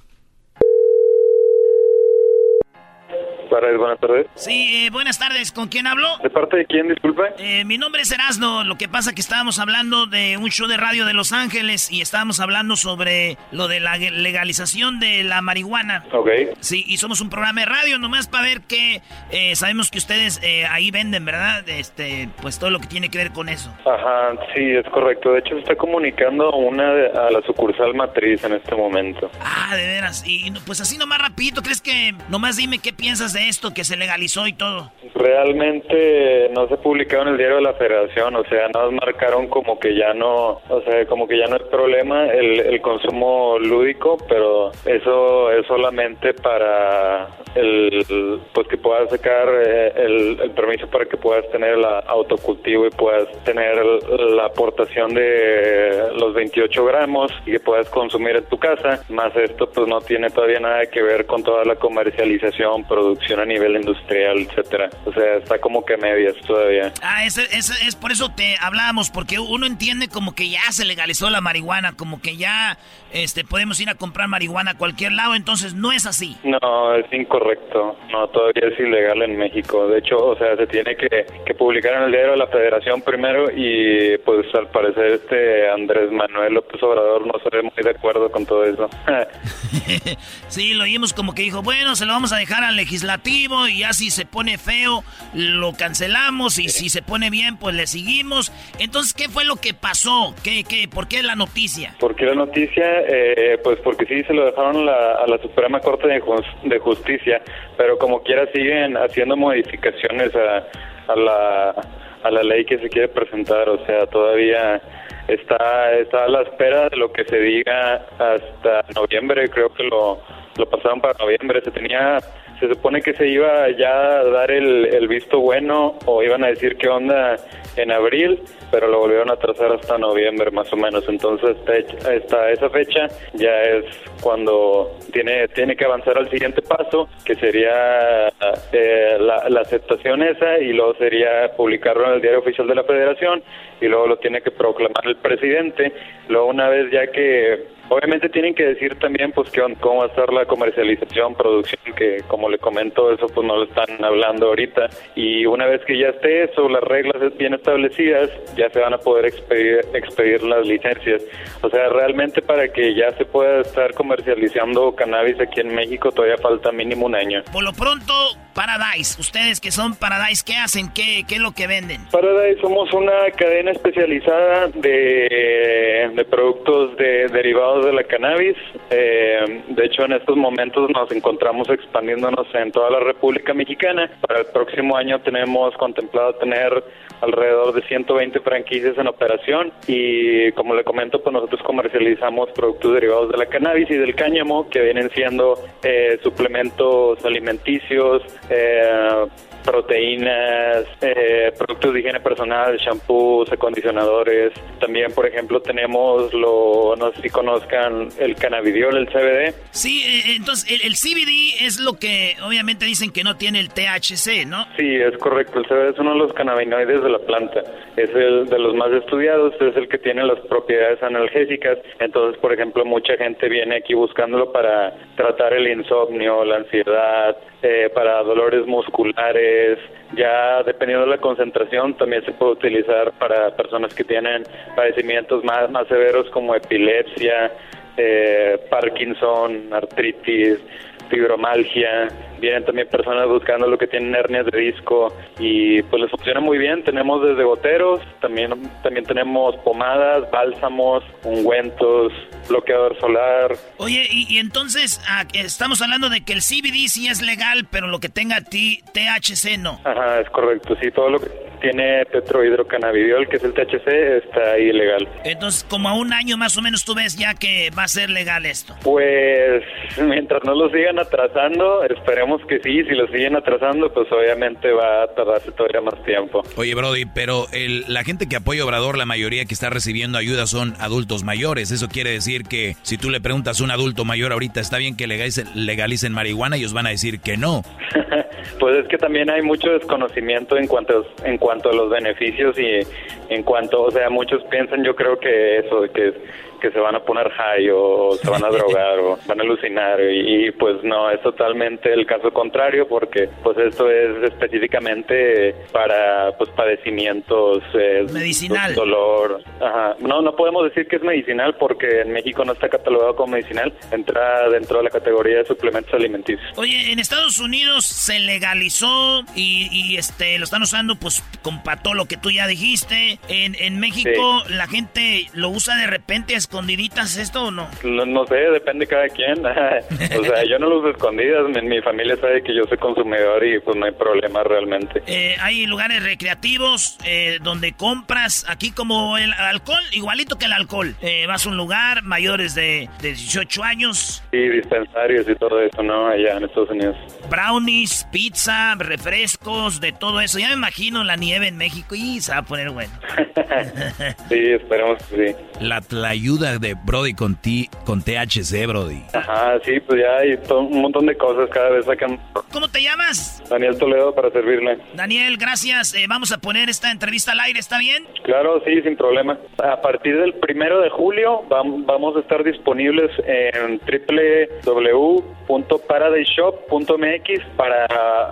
Buenas tardes. Sí, eh, buenas tardes. ¿Con quién hablo? ¿De parte de quién, disculpe? Eh, mi nombre es Erasno. Lo que pasa que estábamos hablando de un show de radio de Los Ángeles y estábamos hablando sobre lo de la legalización de la marihuana. Ok. Sí, y somos un programa de radio nomás para ver que eh, sabemos que ustedes ahí venden, ¿verdad? Este, pues todo lo que tiene que ver con eso. Ajá, sí, es correcto. De hecho, se está comunicando una a la sucursal matriz en este momento. Ah, de veras. Y pues así nomás rapidito, ¿crees que nomás dime qué piensas de esto que se legalizó y todo? Realmente no se publicó en el diario de la Federación, o sea, nos marcaron como que ya no, o sea, como que ya no es problema el, el consumo lúdico, pero eso es solamente para el, pues que puedas sacar eh, el, el, permiso para que puedas tener el autocultivo y puedas tener la aportación de los 28 gramos y que puedas consumir en tu casa, más esto pues no tiene todavía nada que ver con toda la comercialización, producción a nivel industrial, etcétera. O sea, está como que medias todavía. Ah, es, es, es por eso te hablábamos, porque uno entiende como que ya se legalizó la marihuana, como que ya este podemos ir a comprar marihuana a cualquier lado, entonces no es así. No, es incorrecto. No, todavía es ilegal en México. De hecho, o sea, se tiene que, que publicar en el diario de la Federación primero y pues al parecer este Andrés Manuel López Obrador no se ve muy de acuerdo con todo eso. sí, lo oímos como que dijo, bueno, se lo vamos a dejar al y ya si se pone feo, lo cancelamos y si se pone bien, pues le seguimos. Entonces, ¿qué fue lo que pasó? ¿Qué, qué, ¿Por qué la noticia? ¿Por qué la noticia? Eh, pues porque sí se lo dejaron a la Suprema Corte de, Justicia, pero como quiera siguen haciendo modificaciones a, la, a la ley que se quiere presentar, o sea, todavía está, está a la espera de lo que se diga hasta noviembre, creo que lo, lo pasaron para noviembre, se tenía se supone que se iba ya a dar el, el visto bueno o iban a decir qué onda en abril, pero lo volvieron a trazar hasta noviembre más o menos. Entonces, hasta esa fecha ya es cuando tiene, tiene que avanzar al siguiente paso, que sería eh, la, aceptación esa, y luego sería publicarlo en el diario oficial de la Federación, y luego lo tiene que proclamar el presidente. Luego, una vez ya que Obviamente tienen que decir también pues cómo va a estar la comercialización, producción, que como le comento, eso pues no lo están hablando ahorita. Y una vez que ya esté eso, las reglas bien establecidas, ya se van a poder expedir, expedir las licencias. O sea, realmente para que ya se pueda estar comercializando cannabis aquí en México todavía falta mínimo un año. Por lo pronto, Paradise, ustedes que son Paradise, ¿qué hacen? ¿Qué, qué es lo que venden? Paradise somos una cadena especializada de, de productos de, derivados de la cannabis. Eh, de hecho, en estos momentos nos encontramos expandiéndonos en toda la República Mexicana. Para el próximo año tenemos contemplado tener alrededor de 120 franquicias en operación y como le comento, pues nosotros comercializamos productos derivados de la cannabis y del cáñamo que vienen siendo eh, suplementos alimenticios, eh, proteínas, eh, productos de higiene personal, shampoos, acondicionadores. También, por ejemplo, tenemos lo, no sé si conozcan el cannabidiol, el CBD. Sí, eh, entonces el, CBD es lo que obviamente dicen que no tiene el THC, ¿no? Sí, es correcto. El CBD es uno de los cannabinoides de la planta. Es el de los más estudiados, es el que tiene las propiedades analgésicas. Entonces, por ejemplo, mucha gente viene aquí buscándolo para tratar el insomnio, la ansiedad, eh, para dolores musculares, ya dependiendo de la concentración también se puede utilizar para personas que tienen padecimientos más, más severos como epilepsia, eh, Parkinson, artritis, fibromalgia, vienen también personas buscando lo que tienen hernias de disco y pues les funciona muy bien. Tenemos desde goteros, también, también tenemos pomadas, bálsamos, ungüentos, bloqueador solar. Oye, y, entonces ah, estamos hablando de que el CBD sí es legal, pero lo que tenga THC no. Ajá, es correcto, sí, todo lo que tiene tetrohidrocannabidiol, que es el THC, está ilegal. Entonces, como a un año más o menos tú ves ya que va a ser legal esto. Pues mientras no lo sigan atrasando, esperemos que sí, si lo siguen atrasando, pues obviamente va a tardarse todavía más tiempo. Oye, Brody, pero el, la gente que apoya Obrador, la mayoría que está recibiendo ayuda son adultos mayores. Eso quiere decir que si tú le preguntas a un adulto mayor ahorita, ¿está bien que legalicen, legalicen marihuana? Ellos van a decir que no. pues es que también hay mucho desconocimiento en cuanto, en cuanto a los beneficios y en cuanto, o sea, muchos piensan, yo creo que eso, que que se van a poner high o se van a drogar o van a alucinar. Y, pues no, es totalmente el caso contrario porque pues esto es específicamente para pues padecimientos eh, medicinal. dolor. Ajá. no no podemos decir que es medicinal porque en México no está catalogado como medicinal. Entra dentro de la categoría de suplementos alimenticios. Oye en Estados Unidos se legalizó y, este lo están usando pues con lo que tú ya dijiste. En, en México la gente lo usa de repente escondiditas esto o no? No, sé, depende cada quien. o sea, yo no los escondidas. Mi, familia sabe que yo soy consumidor y pues no hay problema realmente. Eh, hay lugares recreativos eh, donde compras, aquí como el alcohol, igualito que el alcohol. Eh, vas a un lugar, mayores de, 18 años. Sí, dispensarios y todo eso, ¿no? Allá en Estados Unidos. Brownies, pizza, refrescos, de todo eso. Ya me imagino la nieve en México y se va a poner bueno. sí, esperemos que sí. La de Brody con, ti, con THC, Brody. Ajá, sí, pues ya hay un montón de cosas cada vez sacan. ¿Cómo te llamas? Daniel Toledo para servirle. Daniel, gracias. Eh, vamos a poner esta entrevista al aire, ¿está bien? Claro, sí, sin problema. A partir del primero de julio vamos a estar disponibles en www.paradiseshop.mx para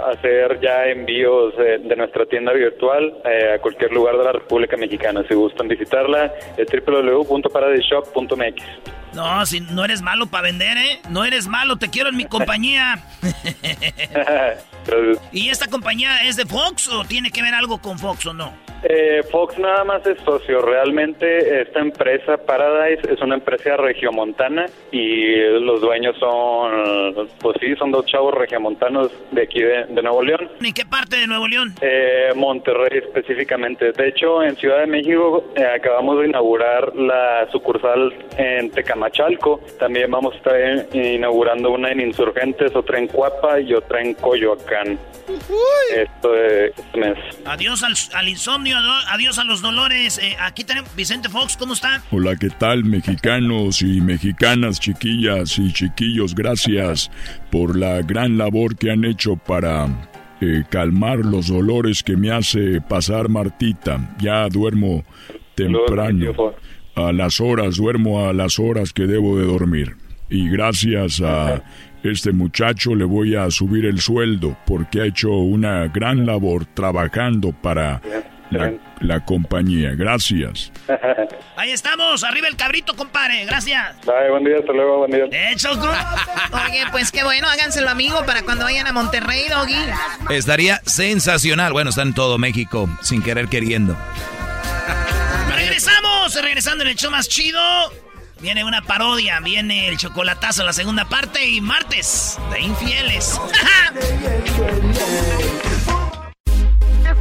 hacer ya envíos de, nuestra tienda virtual eh, a cualquier lugar de la República Mexicana. Si gustan visitarla, es www.paradiseshop shop.mx. No, si no eres malo para vender, ¿eh? No eres malo, te quiero en mi compañía. ¿Y esta compañía es de Fox o tiene que ver algo con Fox o no? Eh, Fox nada más es socio. Realmente esta empresa Paradise es una empresa regiomontana y los dueños son, pues sí, son dos chavos regiomontanos de aquí de, Nuevo León. ¿Y qué parte de Nuevo León? Eh, Monterrey específicamente. De hecho, en Ciudad de México eh, acabamos de inaugurar la sucursal en Tecamachalco. También vamos a estar inaugurando una en Insurgentes, otra en Cuapa y otra en Coyoacán. Esto es este mes. Adiós al insomnio adiós a los dolores. Eh, aquí tenemos Vicente Fox, ¿cómo está? Hola, ¿qué tal, mexicanos y mexicanas, chiquillas y chiquillos? Gracias por la gran labor que han hecho para eh, calmar los dolores que me hace pasar Martita. Ya duermo temprano. a las horas, duermo a las horas que debo de dormir. Y gracias a este muchacho le voy a subir el sueldo porque ha hecho una gran labor trabajando para la, compañía. Gracias. Ahí estamos, arriba el cabrito, compadre. Gracias. Bye, buen día, hasta luego, buen día. Eh, Oye, pues qué bueno, háganselo amigo para cuando vayan a Monterrey, Doggy. Estaría sensacional. Bueno, está en todo México, sin querer queriendo. Regresamos, regresando en el show más chido. Viene una parodia, viene el chocolatazo, la segunda parte y martes de infieles.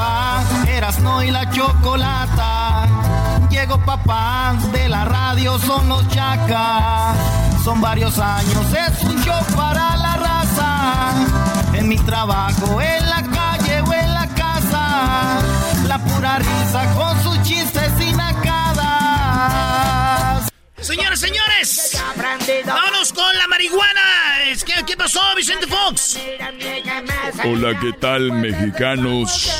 Papá, no y la chocolata. Llegó papá, de la radio son los chacas. Son varios años, es un show para la raza. En mi trabajo, en la calle o en la casa. La pura risa con sus chistes nacadas. Señores, señores, vámonos con la marihuana. ¿Qué, ¿Qué pasó, Vicente Fox? Hola, ¿qué tal, mexicanos?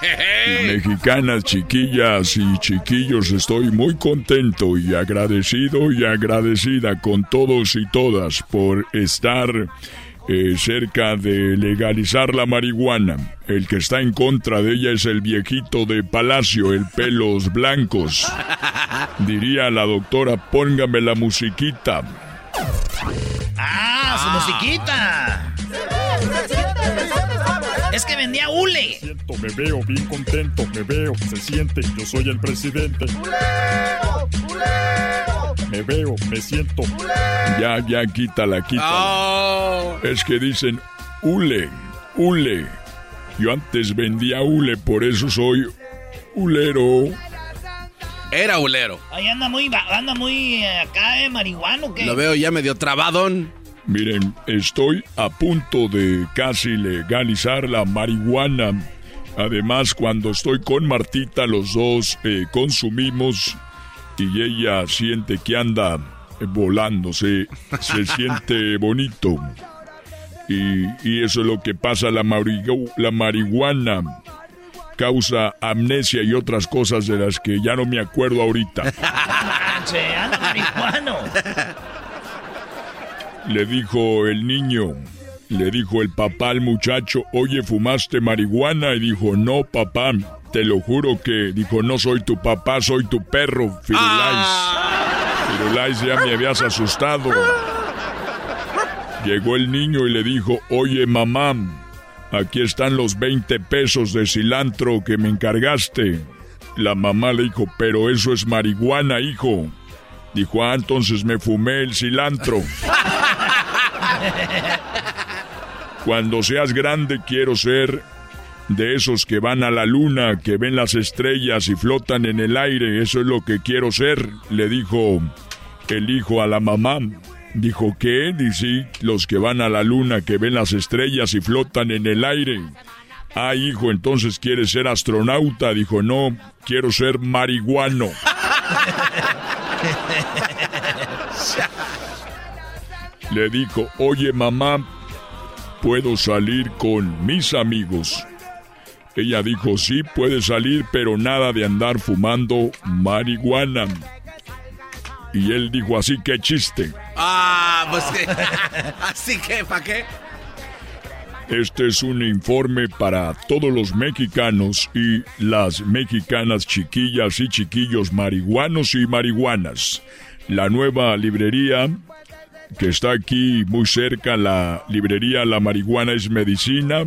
Mexicanas, chiquillas y chiquillos, estoy muy contento y agradecido y agradecida con todos y todas por estar eh, cerca de legalizar la marihuana. El que está en contra de ella es el viejito de Palacio, el pelos blancos. Diría la doctora, póngame la musiquita. ¡Ah, su musiquita! Es que vendía hule. Siento, me veo bien contento, me veo, se siente, yo soy el presidente. Me veo, me siento. Ya, ya, quítala, quítala. Oh. Es que dicen hule, hule. Yo antes vendía hule, por eso soy hulero. Era hulero. Ahí anda muy, anda muy eh, acá, eh, marihuano, ¿qué? Lo veo ya medio trabadón. Miren, estoy a punto de casi legalizar la marihuana. Además, cuando estoy con Martita, los dos eh, consumimos y ella siente que anda volándose, se siente bonito. Y, y, eso es lo que pasa, la, la marihuana causa amnesia y otras cosas de las que ya no me acuerdo ahorita. Le dijo el niño, le dijo el papá al muchacho, oye, ¿fumaste marihuana? Y dijo, no, papá, te lo juro que, dijo, no soy tu papá, soy tu perro, Firulais. Ah. Firulais, ya me habías asustado. Llegó el niño y le dijo, oye, mamá, aquí están los 20 pesos de cilantro que me encargaste. La mamá le dijo, pero eso es marihuana, hijo. Dijo, ah, entonces me fumé el cilantro. Cuando seas grande quiero ser de esos que van a la luna, que ven las estrellas y flotan en el aire. Eso es lo que quiero ser, le dijo el hijo a la mamá. Dijo, ¿qué? Dice, los que van a la luna, que ven las estrellas y flotan en el aire. Ah, hijo, entonces quieres ser astronauta. Dijo, no, quiero ser marihuano. Le dijo, oye mamá, ¿puedo salir con mis amigos? Ella dijo, sí, puede salir, pero nada de andar fumando marihuana. Y él dijo, así que chiste. Ah, pues que... así que, ¿para qué? Este es un informe para todos los mexicanos y las mexicanas chiquillas y chiquillos marihuanos y marihuanas. La nueva librería que está aquí muy cerca, la librería La Marihuana es Medicina,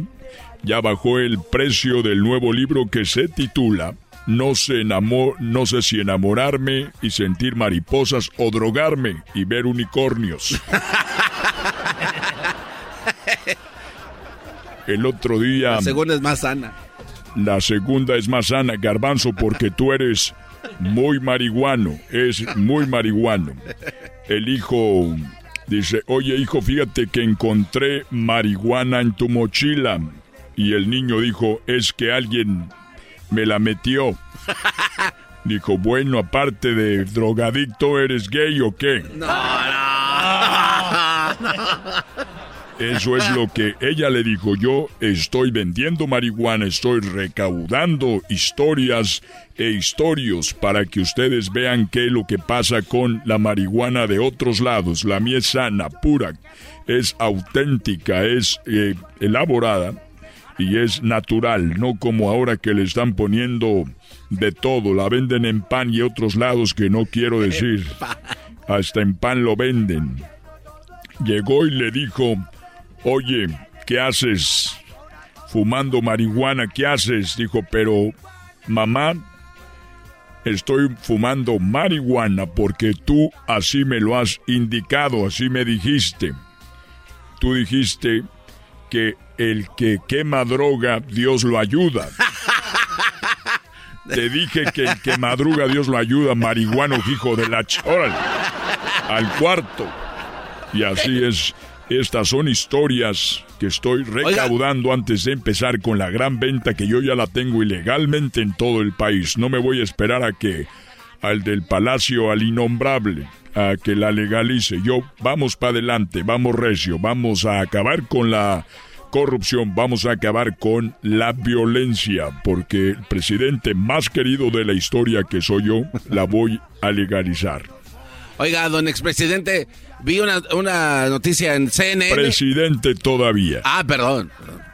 ya bajó el precio del nuevo libro que se titula no sé, no sé si enamorarme y sentir mariposas o drogarme y ver unicornios. El otro día... La segunda es más sana. La segunda es más sana, garbanzo, porque tú eres muy marihuano. Es muy marihuano. El hijo dice, oye hijo, fíjate que encontré marihuana en tu mochila. Y el niño dijo, es que alguien me la metió. Dijo, bueno, aparte de drogadicto, ¿eres gay o qué? No, no. Eso es lo que ella le dijo. Yo estoy vendiendo marihuana, estoy recaudando historias e historios para que ustedes vean qué es lo que pasa con la marihuana de otros lados. La mía es sana, pura, es auténtica, es eh, elaborada y es natural, no como ahora que le están poniendo de todo, la venden en pan y otros lados que no quiero decir. Hasta en pan lo venden. Llegó y le dijo, oye, ¿qué haces? Fumando marihuana, ¿qué haces? Dijo, pero mamá, estoy fumando marihuana porque tú así me lo has indicado, así me dijiste. Tú dijiste que el que quema droga, Dios lo ayuda. Te dije que el que madruga, Dios lo ayuda, marihuano, hijo de la choral. Al cuarto. Y así es. Estas son historias que estoy recaudando antes de empezar con la gran venta que yo ya la tengo ilegalmente en todo el país. No me voy a esperar a que al del palacio, al innombrable, a que la legalice. Yo, vamos para adelante, vamos recio, vamos a acabar con la corrupción, vamos a acabar con la violencia, porque el presidente más querido de la historia que soy yo, la voy a legalizar. Oiga, don expresidente, vi una, una noticia en CNN. Presidente todavía. Ah, perdón.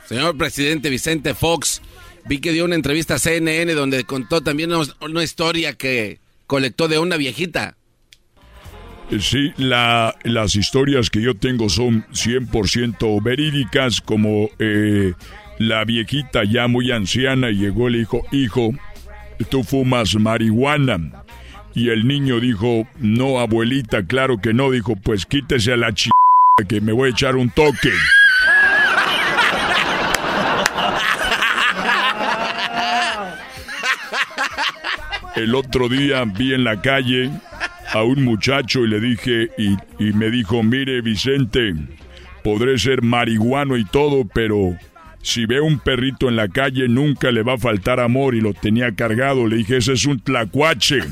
Señor presidente Vicente Fox, vi que dio una entrevista a CNN donde contó también una historia que colectó de una viejita. Sí, la, las historias que yo tengo son 100% verídicas, como eh, la viejita ya muy anciana llegó y le dijo, hijo, tú fumas marihuana. Y el niño dijo, no, abuelita, claro que no. Dijo, pues quítese a la ch... que me voy a echar un toque. El otro día vi en la calle a un muchacho y le dije, y, me dijo, mire Vicente, podré ser marihuano y todo, pero si ve un perrito en la calle nunca le va a faltar amor y lo tenía cargado. Le dije, ese es un tlacuache.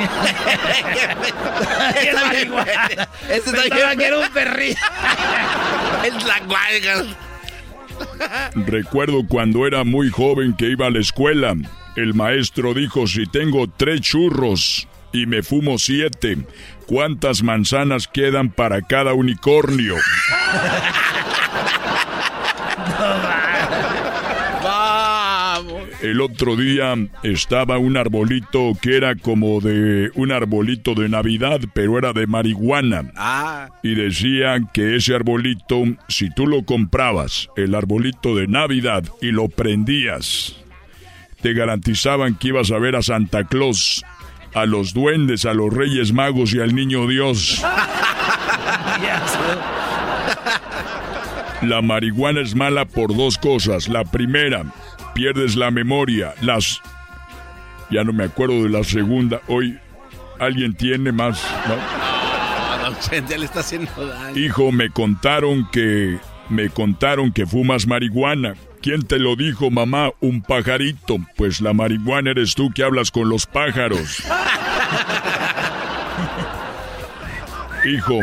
Ese que era un perrito. El tlacuache. Recuerdo cuando era muy joven que iba a la escuela el maestro dijo, si tengo tres churros y me fumo siete, ¿cuántas manzanas quedan para cada unicornio? El otro día estaba un arbolito que era como de un arbolito de Navidad, pero era de marihuana. Ah. Y decían que ese arbolito, si tú lo comprabas, el arbolito de Navidad, y lo prendías, te garantizaban que ibas a ver a Santa Claus, a los duendes, a los reyes magos y al niño Dios. La marihuana es mala por dos cosas. La primera, pierdes la memoria. Las... Ya no me acuerdo de la segunda. Hoy alguien tiene más... ¿no? le está haciendo daño. Hijo, me contaron que... Me contaron que fumas marihuana. ¿Quién te lo dijo, mamá? Un pajarito. Pues la marihuana eres tú que hablas con los pájaros. Hijo,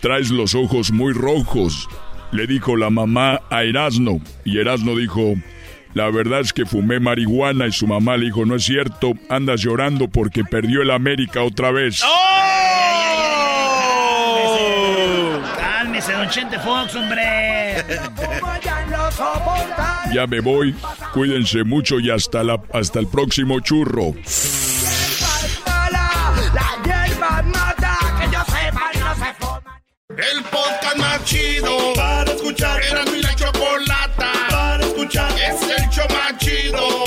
traes los ojos muy rojos, le dijo la mamá a Erasno. Y Erasno dijo, la verdad es que fumé marihuana y su mamá le dijo, no es cierto, andas llorando porque perdió el América otra vez. ¡Oh! Cálmese, don Chente Fox, hombre. Ya me voy. Cuídense mucho y hasta, la, hasta el próximo churro. El podcast más chido para escuchar. Era mi la chocolata para escuchar. Es el show más chido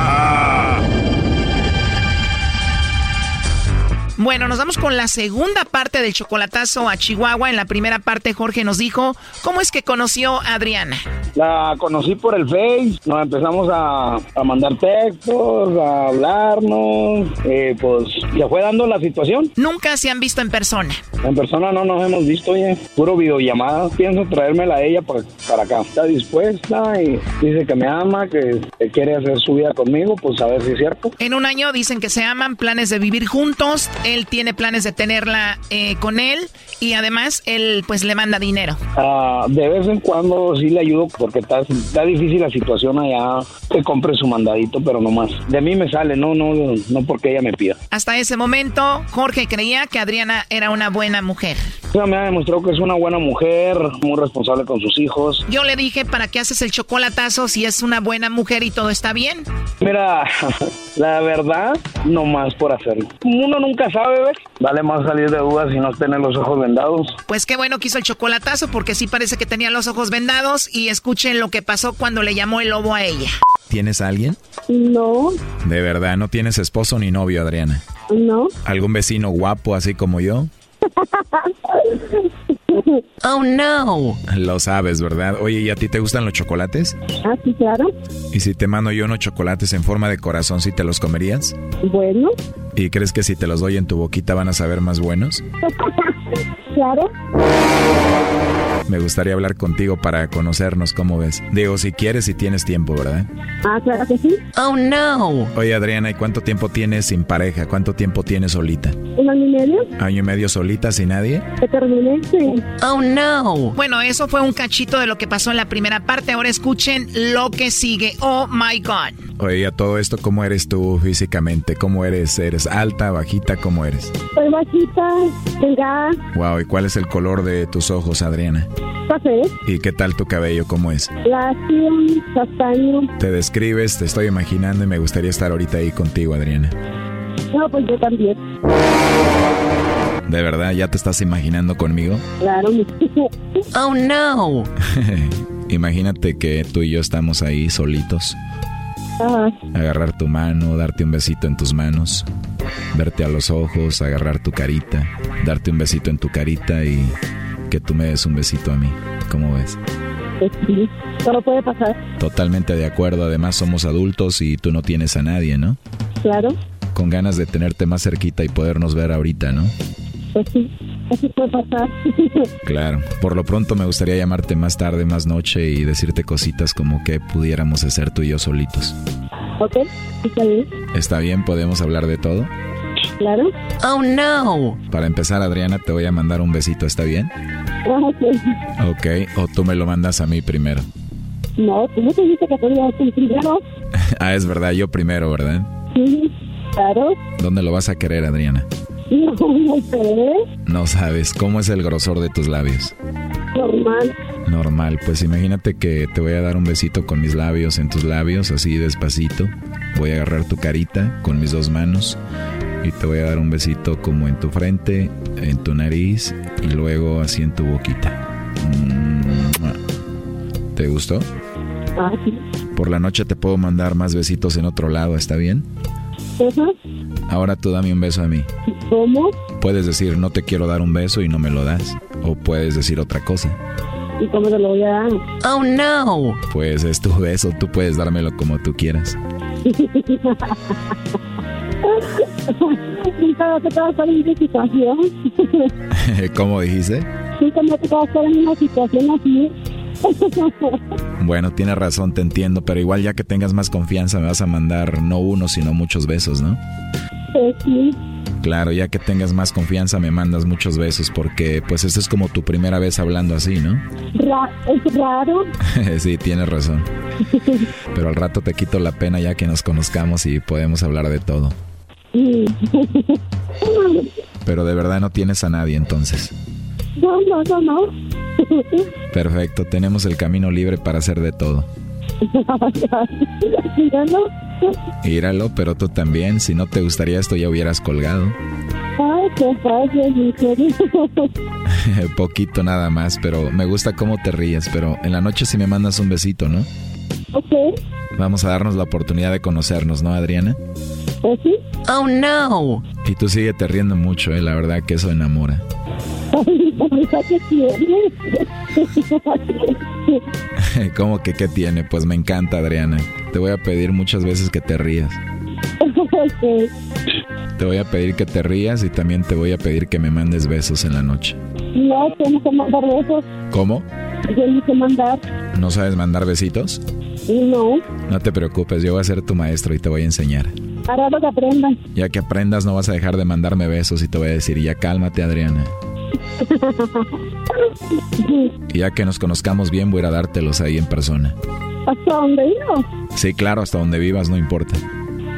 Bueno, nos vamos con la segunda parte del chocolatazo a Chihuahua. En la primera parte, Jorge nos dijo cómo es que conoció a Adriana. La conocí por el Face, nos empezamos a, a mandar textos, a hablarnos, eh, pues se fue dando la situación. Nunca se han visto en persona. En persona no nos hemos visto, oye, puro videollamada. Pienso traérmela a ella para, para acá. Está dispuesta y dice que me ama, que, que quiere hacer su vida conmigo, pues a ver si es cierto. En un año dicen que se aman, planes de vivir juntos. Él tiene planes de tenerla eh, con él y además él pues le manda dinero. Ah, de vez en cuando sí le ayudo porque está, está difícil la situación allá. Que compre su mandadito, pero no más. De mí me sale, no, no, no porque ella me pida. Hasta ese momento, Jorge creía que Adriana era una buena mujer. Ella me ha demostrado que es una buena mujer, muy responsable con sus hijos. Yo le dije, ¿para qué haces el chocolatazo si es una buena mujer y todo está bien? Mira, la verdad, no más por hacerlo. Uno nunca sabe, ¿ves? Vale más salir de dudas y no tener los ojos vendados. Pues qué bueno que hizo el chocolatazo porque sí parece que tenía los ojos vendados y escuchen lo que pasó cuando le llamó el lobo a ella. ¿Tienes a alguien? No, De verdad, no tienes esposo ni novio, Adriana. no. ¿Algún vecino guapo así como yo? Oh, no. Lo sabes, ¿verdad? Oye, ¿y a ti te gustan los chocolates? Ah, sí, claro. ¿Y si te mando yo unos chocolates en forma de corazón, sí te los comerías? Bueno, ¿Y crees que si te los doy en tu boquita van a saber más buenos? claro. Me gustaría hablar contigo para conocernos, ¿cómo ves? Digo, si quieres y tienes tiempo, ¿verdad? Ah, claro que sí. Oh, no. Oye, Adriana, ¿y cuánto tiempo tienes sin pareja? ¿Cuánto tiempo tienes solita? ¿Un año y medio? ¿Año y medio solita sin nadie? Que terminé, sí. Oh no. Bueno, eso fue un cachito de lo que pasó en la primera parte. Ahora escuchen lo que sigue. Oh my God. Oye, a todo esto, ¿cómo eres tú físicamente? ¿Cómo eres? ¿Eres alta, bajita? ¿Cómo eres? Soy bajita, delgada, Wow, ¿y cuál es el color de tus ojos, Adriana? Café, ¿Y qué tal tu cabello? ¿Cómo es? lacio, castaño. Te describes, te estoy imaginando y me gustaría estar ahorita ahí contigo, Adriana. No, pues yo también. ¿De verdad ya te estás imaginando conmigo? Claro. Oh, no. Imagínate que tú y yo estamos ahí solitos. Ajá. Agarrar tu mano, darte un besito en tus manos, verte a los ojos, agarrar tu carita, darte un besito en tu carita y que tú me des un besito a mí. ¿Cómo ves? Pues sí, todo puede pasar. Totalmente de acuerdo, además somos adultos y tú no tienes a nadie, ¿no? Claro. Con ganas de tenerte más cerquita y podernos ver ahorita, ¿no? Pues sí, así puede pasar. Claro. Por lo pronto me gustaría llamarte más tarde, más noche y decirte cositas como que pudiéramos hacer tú y yo solitos. ok, está bien. ¿Está bien? ¿Podemos hablar de todo? Claro. Oh, no. Para empezar, Adriana, te voy a mandar un besito, ¿está bien? Ok. Ok, o tú me lo mandas a mí primero. No, tú no te dijiste que podías ir primero. ah, es verdad, yo primero, ¿verdad? Sí, claro. ¿Dónde lo vas a querer, Adriana? No, no sé. No sabes, ¿cómo es el grosor de tus labios? Normal. Normal, pues imagínate que te voy a dar un besito con mis labios en tus labios, así despacito. Voy a agarrar tu carita con mis dos manos y te voy a dar un besito como en tu frente, en tu nariz y luego así en tu boquita. Mm, ¿Te gustó? Ah, sí. Por la noche te puedo mandar más besitos en otro lado, ¿está bien? Ahora tú dame un beso a mí. ¿Cómo? Puedes decir no te quiero dar un beso y no me lo das. O puedes decir otra cosa. ¿Y cómo te lo voy a dar? Oh, no. Pues es tu beso, tú puedes dármelo como tú quieras. Nunca me ha tocado estar en una situación. ¿Cómo dijiste? Nunca me ha tocado estar en una situación así. Bueno, tienes razón, te entiendo, pero igual ya que tengas más confianza me vas a mandar no uno, sino muchos besos, ¿no? Sí. Claro, ya que tengas más confianza me mandas muchos besos porque pues esta es como tu primera vez hablando así, ¿no? Ra- es raro. sí, tienes razón. Pero al rato te quito la pena ya que nos conozcamos y podemos hablar de todo. Pero de verdad no tienes a nadie entonces. No, no, no, no. Perfecto, tenemos el camino libre para hacer de todo. Íralo, pero tú también. Si no te gustaría esto, ya hubieras colgado. Ay, qué fácil, mi querido. Poquito nada más, pero me gusta cómo te ríes. Pero en la noche si me mandas un besito, ¿no? Ok. Vamos a darnos la oportunidad de conocernos, ¿no, Adriana? ¿Oh, sí? Oh, no. Y tú sigue te riendo mucho, ¿eh? La verdad que eso enamora. ¿Cómo que qué tiene? Pues me encanta, Adriana. Te voy a pedir muchas veces que te rías. Ok. Te voy a pedir que te rías y también te voy a pedir que me mandes besos en la noche. No, tengo que mandar besos. ¿Cómo? Yo sé mandar. ¿No sabes mandar besitos? No. No te preocupes, yo voy a ser tu maestro y te voy a enseñar. Lo que aprendan. Ya que aprendas no vas a dejar de mandarme besos y te voy a decir, ya cálmate Adriana. Y ya que nos conozcamos bien voy a dártelos ahí en persona. ¿Hasta dónde vivo? Sí, claro, hasta donde vivas no importa.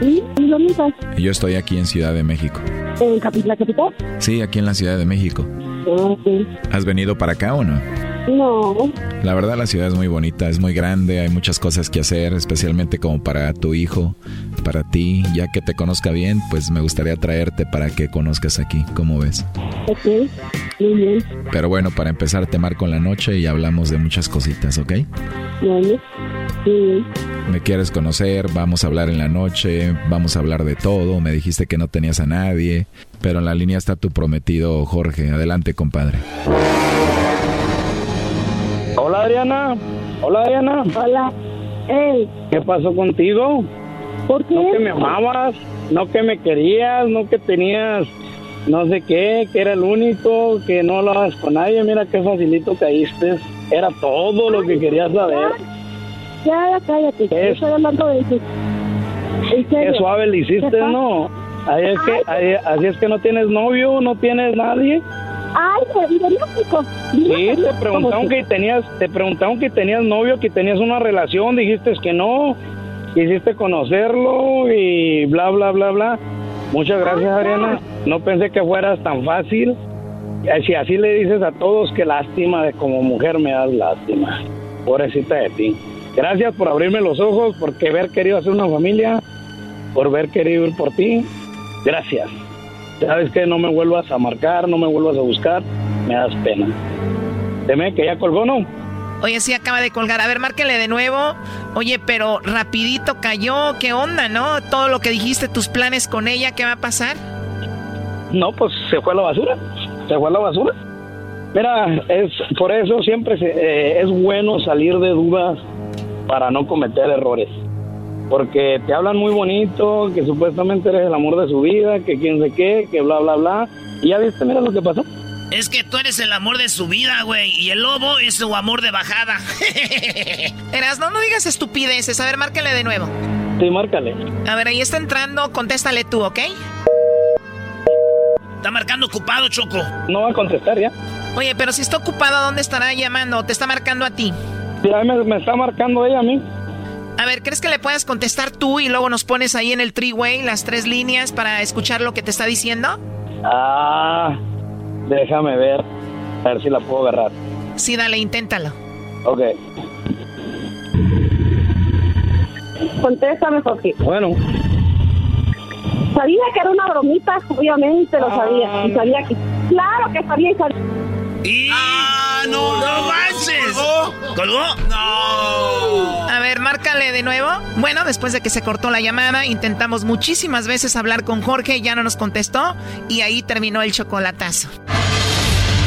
¿Y dónde estás? Yo estoy aquí en Ciudad de México. ¿En la capital? Sí, aquí en la Ciudad de México. Ah, sí. ¿Has venido para acá o no? No. La verdad la ciudad es muy bonita, es muy grande, hay muchas cosas que hacer, especialmente como para tu hijo, para ti, ya que te conozca bien, pues me gustaría traerte para que conozcas aquí, ¿cómo ves? Ok. Muy bien. Pero bueno, para empezar te marco en la noche y hablamos de muchas cositas, ¿ok? Bueno. Sí. Me quieres conocer, vamos a hablar en la noche, vamos a hablar de todo, me dijiste que no tenías a nadie, pero en la línea está tu prometido Jorge, adelante compadre. Hola Adriana. Hola Adriana. Hola. Hey. ¿Qué pasó contigo? ¿Por qué? No que me amabas, no que me querías, no que tenías no sé qué, que era el único, que no hablabas con nadie. Mira qué facilito caíste. Era todo lo que querías saber. Ya, ya, cállate. Yo estoy hablando de serio. Qué suave le ¿Qué hiciste? ¿no? Ahí es que, ahí- así es que no tienes novio, no tienes nadie. Ay, México. Sí, te preguntaron que tenías, te preguntaron que tenías novio, que tenías una relación, dijiste que no, quisiste conocerlo y bla bla bla bla. Muchas gracias, Ariana. No pensé que fueras tan fácil. Eh, Si así le dices a todos, qué lástima de como mujer me das lástima. Pobrecita de ti. Gracias por abrirme los ojos, por que haber querido hacer una familia, por haber querido ir por ti. Gracias. Sabes que no me vuelvas a marcar, no me vuelvas a buscar, me das pena. Deme que ya colgó, ¿no? Oye, sí, acaba de colgar. A ver, márquele de nuevo. Oye, pero rapidito cayó. ¿Qué onda, no? Todo lo que dijiste, tus planes con ella, ¿qué va a pasar? No, pues se fue a la basura. Se fue a la basura. Mira, es por eso siempre se- eh, es bueno salir de dudas para no cometer errores. Porque te hablan muy bonito, que supuestamente eres el amor de su vida, que quién sé qué, que bla, bla, bla. Y ya viste, mira lo que pasó. Es que tú eres el amor de su vida, güey. Y el lobo es su amor de bajada. Eras, no, no digas estupideces. A ver, márquele de nuevo. Sí, márcale. A ver, ahí está entrando. Contéstale tú, ¿ok? Está marcando ocupado, Choco. No va a contestar ya. Oye, pero si está ocupado, ¿a ¿dónde estará llamando? ¿Te está marcando a ti? Ya me, me está marcando ella a mí. A ver, ¿crees que le puedas contestar tú y luego nos pones ahí en el three-way las tres líneas para escuchar lo que te está diciendo? Ah, déjame ver. A ver si la puedo agarrar. Sí, dale, inténtalo. Ok. Contéstame, Jorge. Bueno. Sabía que era una bromita, obviamente lo sabía. Y sabía que. Claro que sabía y sabía. ¡Ah, no! ¡No manches! ¿Colgó? ¡No! A ver, márcale de nuevo. Bueno, después de que se cortó la llamada, intentamos muchísimas veces hablar con Jorge, ya no nos contestó y ahí terminó el chocolatazo.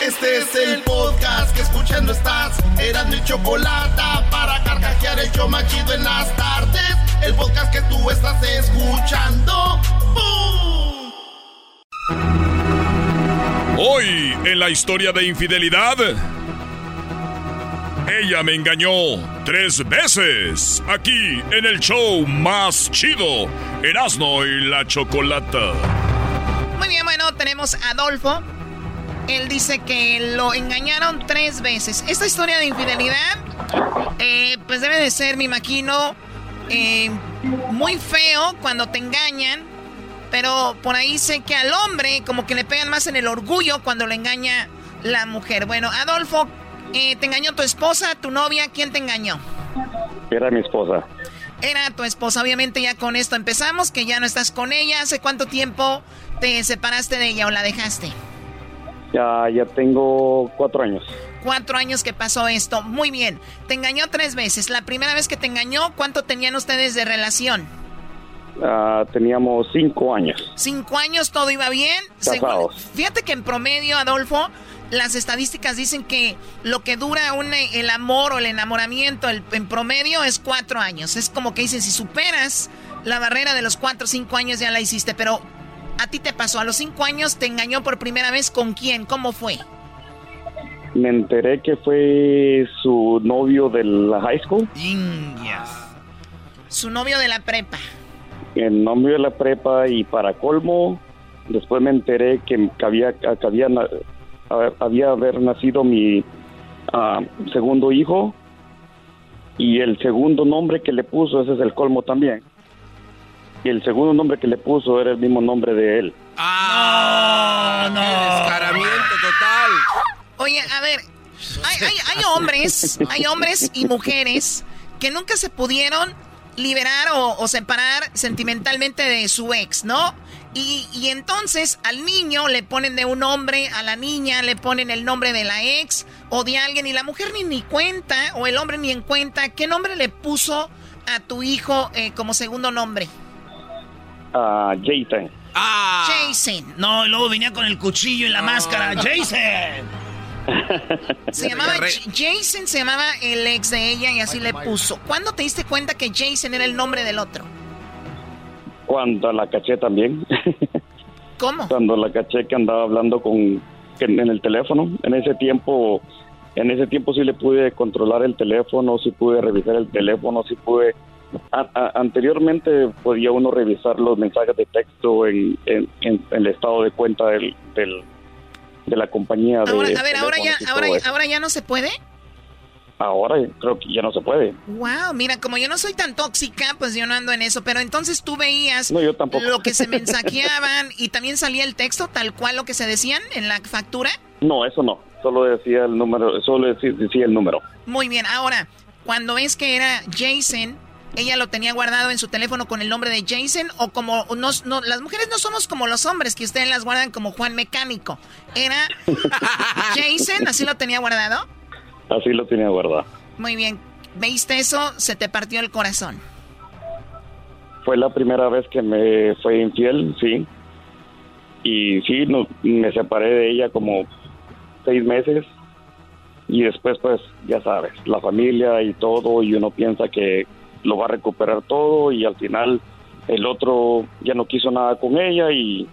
Este es el podcast que escuchando estás. Eran mi chocolate para carcajear el show machido en las tardes. El podcast que tú estás escuchando. ¡Bum! Hoy en la historia de infidelidad. Ella me engañó tres veces aquí en el show más chido, Erasmo y la Chocolata. Muy bien, bueno, tenemos a Adolfo. Él dice que lo engañaron tres veces. Esta historia de infidelidad, eh, pues debe de ser, me imagino, eh, muy feo cuando te engañan. Pero por ahí sé que al hombre como que le pegan más en el orgullo cuando le engaña la mujer. Bueno, Adolfo, eh, ¿te engañó tu esposa, tu novia? ¿Quién te engañó? Era mi esposa. Era tu esposa, obviamente ya con esto empezamos, que ya no estás con ella. ¿Hace cuánto tiempo te separaste de ella o la dejaste? Ya, ya tengo cuatro años. Cuatro años que pasó esto. Muy bien. Te engañó tres veces. La primera vez que te engañó, ¿cuánto tenían ustedes de relación? Ah, teníamos cinco años. Cinco años, todo iba bien. Casados. fíjate que en promedio, Adolfo, las estadísticas dicen que lo que dura un, el amor o el enamoramiento el- en promedio es cuatro años. Es como que dicen, si superas la barrera de los cuatro o cinco años ya la hiciste. Pero a ti te pasó, a los cinco años te engañó por primera vez con quién, ¿cómo fue? Me enteré que fue su novio de la high school, Su novio de la prepa. el novio de la prepa y para colmo, después me enteré que, había, que había, había haber nacido mi ah, segundo hijo y el segundo nombre que le puso, ese es el colmo también. Y el segundo nombre que le puso era el mismo nombre de él. ¡Ah! no! Descaramiento total. Oye, a ver, hay, hay- hay hombres, hay hombres y mujeres que nunca se pudieron liberar o, o separar sentimentalmente de su ex, ¿no? Y, y entonces al niño le ponen de un nombre, a la niña le ponen el nombre de la ex o de alguien y la mujer ni, ni cuenta o el hombre ni en cuenta qué nombre le puso a tu hijo eh, como segundo nombre. Ah, Jason. Jason. No, y luego venía con el cuchillo y la máscara. ¡Jason! Se llamaba Jason, se llamaba el ex de ella y así le puso. ¿Cuándo te diste cuenta que Jason era el nombre del otro? Cuando la caché también. ¿Cómo? Cuando la caché que andaba hablando con en el teléfono. En ese tiempo, en ese tiempo sí le pude controlar el teléfono, sí pude revisar el teléfono, sí pude. A- a- anteriormente podía uno revisar los mensajes de texto en, en- en el estado de cuenta del, del- de la compañía de. Ahora, a ver, ahora ya, ahora, ahora ya no se puede. Ahora creo que ya no se puede. Wow, mira, como yo no soy tan tóxica, pues yo no ando en eso. Pero entonces tú veías No, yo tampoco. lo que se mensajeaban y también salía el texto tal cual lo que se decían en la factura. No, eso no. Solo decía el número, solo decía, decía el número. Muy bien, ahora, cuando ves que era Jason, ella lo tenía guardado en su teléfono con el nombre de Jason o como no, no- las mujeres no somos como los hombres que ustedes las guardan como Juan Mecánico. Era Jason, así lo tenía guardado. Así lo tenía guardado. Muy bien. ¿Veiste eso? Se te partió el corazón. Fue la primera vez que me fue infiel, sí. Y sí, no, me separé de ella como seis meses. Y después, pues, ya sabes, la familia y todo, y uno piensa que lo va a recuperar todo, y al final el otro ya no quiso nada con ella y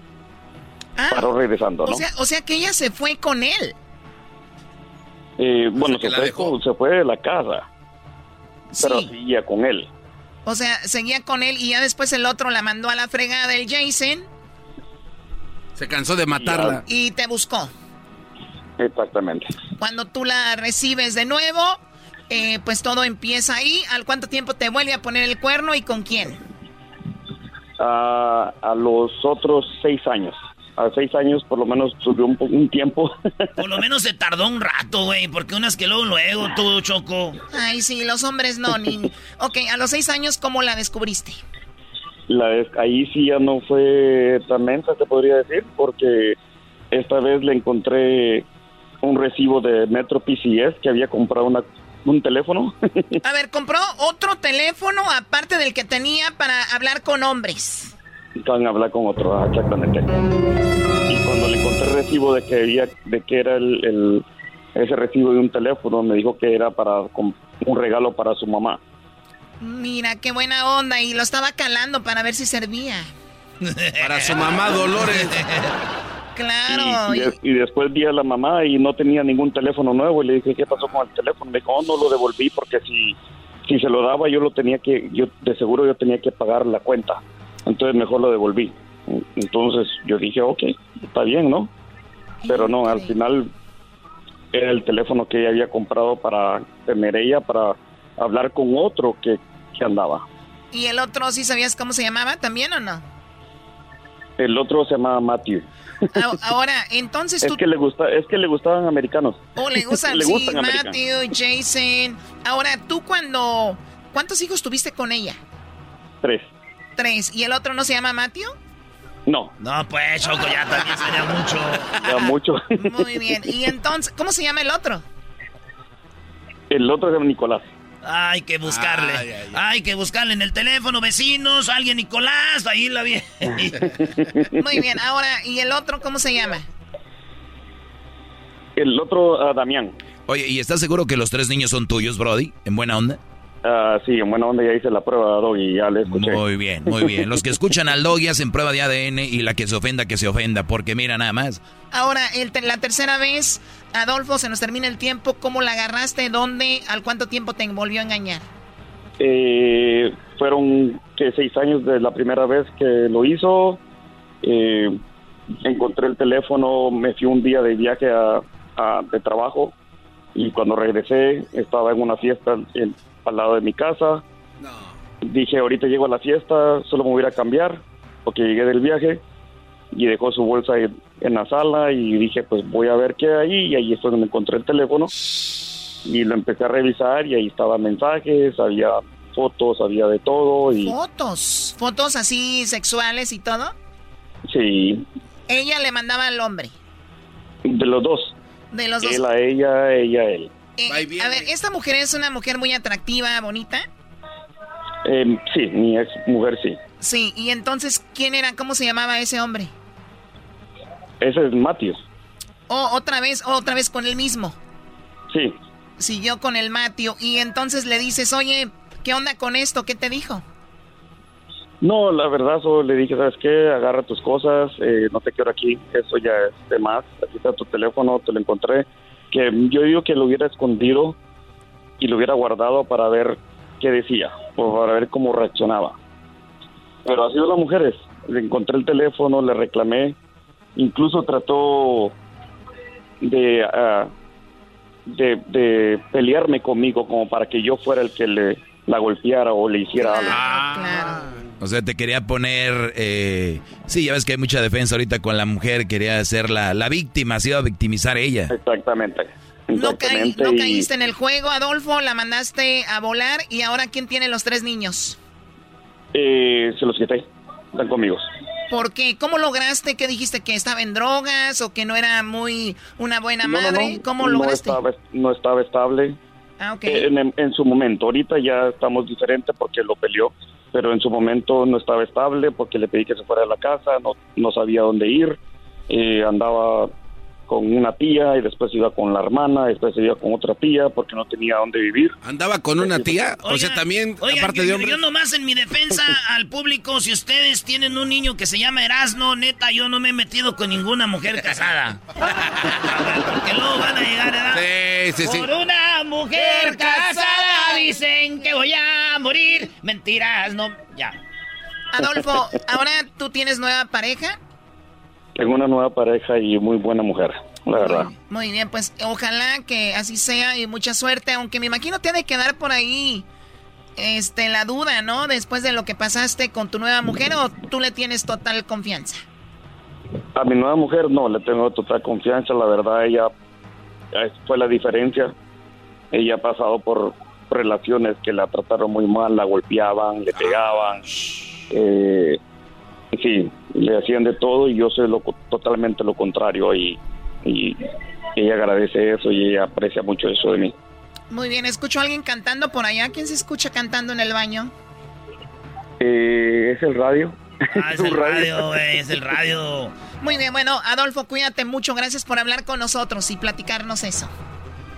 paró regresando, O ¿no? sea, o sea que ella se fue con él. Eh, bueno, se, fue, con- se fue de la casa, pero Sí. seguía con él. O sea, seguía con él y ya después el otro la mandó a la fregada del Jason Se cansó de matarla. y te buscó. Exactamente. Cuando tú la recibes de nuevo, eh, pues todo empieza ahí. ¿Al cuánto tiempo te vuelve a poner el cuerno y con quién? a, a los otros seis años. A seis años por lo menos tuve un, un tiempo. Por lo menos se tardó un rato, güey, porque unas que luego, luego, tú, Choco. Ay, sí, los hombres no, ni... Ok, a los seis años, ¿cómo la descubriste? La des- ahí sí ya no fue tan mensa, te podría decir, porque esta vez le encontré un recibo de Metro PCS que había comprado una, un teléfono. A ver, compró otro teléfono aparte del que tenía para hablar con hombres. Estaban a hablar con otro, ah, exactamente. Y cuando le encontré el recibo de que había, de que era el, el- ese recibo de un teléfono, me dijo que era para un regalo para su mamá. Mira, qué buena onda. Y lo estaba calando para ver si servía. Para su mamá Dolores. Claro. Y, de- y después vi a la mamá y no tenía ningún teléfono nuevo y le dije, ¿qué pasó con el teléfono? Me dijo, oh, no lo devolví porque si, si se lo daba yo lo tenía que, yo de seguro yo tenía que pagar la cuenta. Entonces mejor lo devolví. Entonces yo dije, ok, está bien, ¿no? Pero no, al final era el teléfono que ella había comprado para tener ella, para hablar con otro que, que andaba. ¿Y el otro sí sabías cómo se llamaba también o no? El otro se llamaba Matthew. Ahora, entonces Es tú... que le gusta, es que le gustaban americanos. Oh, le gustan, le sí, gustan americanos. Matthew, Jason. Ahora, tú cuando... ¿Cuántos hijos tuviste con ella? Tres. Tres. ¿Y el otro no se llama Matthew? No. No, pues, Choco, ya también sería mucho. Ya mucho. Muy bien. ¿Y entonces, cómo se llama el otro? El otro se llama Nicolás. Hay que buscarle. Hay que buscarle en el teléfono, vecinos, alguien Nicolás, ahí la vi. Muy bien. Ahora, ¿y el otro cómo se llama? El otro, ah, Damián. Oye, ¿y estás seguro que los tres niños son tuyos, Brody? ¿En buena onda? Ah, sí, en buena onda ya hice la prueba, Doggy, ya le escuché. Muy bien, muy bien. Los que escuchan al Doggy hacen prueba de ADN y la que se ofenda, que se ofenda, porque mira nada más. Ahora, el te- la tercera vez, Adolfo, se nos termina el tiempo. ¿Cómo la agarraste? ¿Dónde? ¿Al cuánto tiempo te volvió a engañar? Eh, fueron que seis años de la primera vez que lo hizo. Eh, encontré el teléfono, me fui un día de viaje a, a- de trabajo y cuando regresé estaba en una fiesta en- al lado de mi casa. Dije, ahorita llego a la fiesta, solo me voy a cambiar porque llegué del viaje y dejó su bolsa en, en la sala y dije, pues voy a ver qué hay y ahí es donde me encontré el teléfono y lo empecé a revisar y ahí estaban mensajes, había fotos, había de todo y Fotos. Fotos así sexuales y todo. sí, Ella le mandaba al hombre. de los dos. De los dos. Él a ella, ella a él. Eh, a ver, esta mujer es una mujer muy atractiva, bonita. Eh, sí, mi ex mujer sí. Sí, y entonces, ¿quién era? ¿Cómo se llamaba ese hombre? Ese es Matius. O otra vez, otra vez con el mismo. Sí. Siguió con el Matio. Y entonces le dices, oye, ¿qué onda con esto? ¿Qué te dijo? No, la verdad, solo le dije, ¿sabes qué? Agarra tus cosas, eh, no te quiero aquí, eso ya es de más. Aquí está tu teléfono, te lo encontré. Que yo digo que lo hubiera escondido y lo hubiera guardado para ver qué decía, o para ver cómo reaccionaba. Pero así son las mujeres. Le encontré el teléfono, le reclamé, incluso trató de, ah, de, de pelearme conmigo como para que yo fuera el que le la golpeara o le hiciera algo. O sea, te quería poner... Eh... Sí, ya ves que hay mucha defensa ahorita con la mujer, quería ser la, la víctima, se iba a victimizar ella. Exactamente. No, caí- y- caíste en el juego, Adolfo, la mandaste a volar. ¿Y ahora quién tiene los tres niños? Eh, se los quité. Están conmigo. ¿Por qué? ¿Cómo lograste que dijiste que estaba en drogas o que no era muy una buena No, madre? no, ¿Cómo no lograste? estaba, no estaba estable. Ah. Eh, En, en su momento. Ahorita ya estamos diferentes porque lo peleó. Pero en su momento no estaba estable porque le pedí que se fuera de la casa. No, no sabía dónde ir. eh, andaba con una tía y después iba con la hermana, después iba con otra tía porque no tenía dónde vivir. ¿Andaba con una tía? o sea, también, aparte de hombre. Yo nomás en mi defensa al público, si ustedes tienen un niño que se llama Erasno, neta, yo no me he metido con ninguna mujer casada. porque luego van a llegar, ¿verdad? Sí, sí, sí. Por una mujer casada dicen que voy a morir. Mentiras, no, ya. Adolfo, ¿ahora tú tienes nueva pareja? Tengo una nueva pareja y muy buena mujer, la verdad. Muy bien, pues ojalá que así sea y mucha suerte, aunque me imagino tiene que dar por ahí este la duda, ¿no? Después de lo que pasaste con tu nueva mujer o tú le tienes total confianza. A mi nueva mujer no, le tengo total confianza, la verdad ella fue la diferencia. Ella ha pasado por relaciones que la trataron muy mal, la golpeaban, le pegaban. Eh, sí, le hacían de todo y yo soy lo, totalmente lo contrario y, y ella agradece eso y ella aprecia mucho eso de mí. Muy bien, escucho a alguien cantando por allá. ¿Quién se escucha cantando en el baño? Eh, es el radio. Ah, es el radio, güey, es el radio. Muy bien, bueno, Adolfo, cuídate mucho. Gracias por hablar con nosotros y platicarnos eso.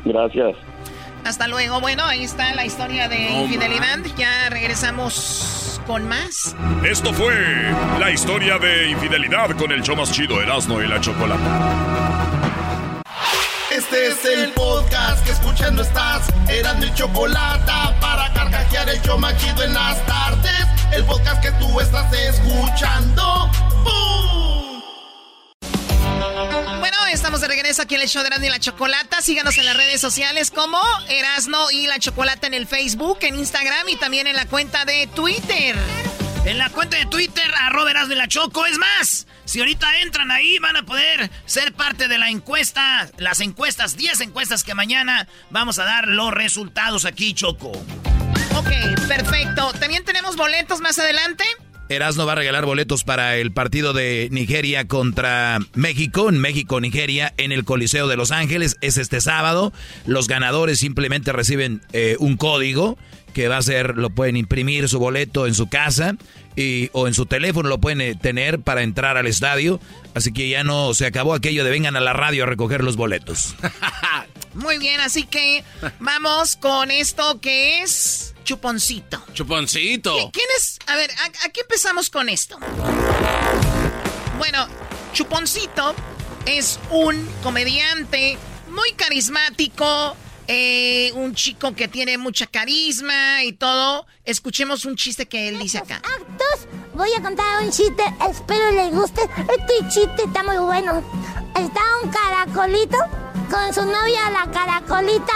Gracias. Hasta luego. Bueno, ahí está la historia de infidelidad. Ya regresamos con más. Esto fue la historia de infidelidad con el show más chido Erasmo y la Chocolata. Este es el podcast que escuchando estás. Eran mi chocolata para carcajear el show más chido en las tardes. El podcast que tú estás escuchando. ¡Bum! Estamos de regreso aquí en el show de Erasmo y la Chocolata. Síganos en las redes sociales como Erasno y la Chocolata en el Facebook, en Instagram y también en la cuenta de Twitter. En la cuenta de Twitter, arroba Erasmo y la Choco. Es más, si ahorita entran ahí, van a poder ser parte de la encuesta. Las encuestas, 10 encuestas que mañana vamos a dar los resultados aquí, Choco. Ok, perfecto. ¿También tenemos boletos más adelante? Erasmo va a regalar boletos para el partido de Nigeria contra México, en México-Nigeria, en el Coliseo de Los Ángeles. Es este sábado. Los ganadores simplemente reciben eh, un código que va a ser, lo pueden imprimir su boleto en su casa y, o en su teléfono, lo pueden eh, tener para entrar al estadio. Así que ya no se acabó aquello de vengan a la radio a recoger los boletos. Muy bien, así que vamos con esto que es chuponcito. Chuponcito. ¿Quién es? A ver, aquí empezamos con esto. Bueno, Chuponcito es un comediante muy carismático, eh, un chico que tiene mucha carisma y todo. Escuchemos un chiste que él dice acá. Actos, voy a contar un chiste, espero les guste. Este chiste está muy bueno. Está un caracolito con su novia la caracolita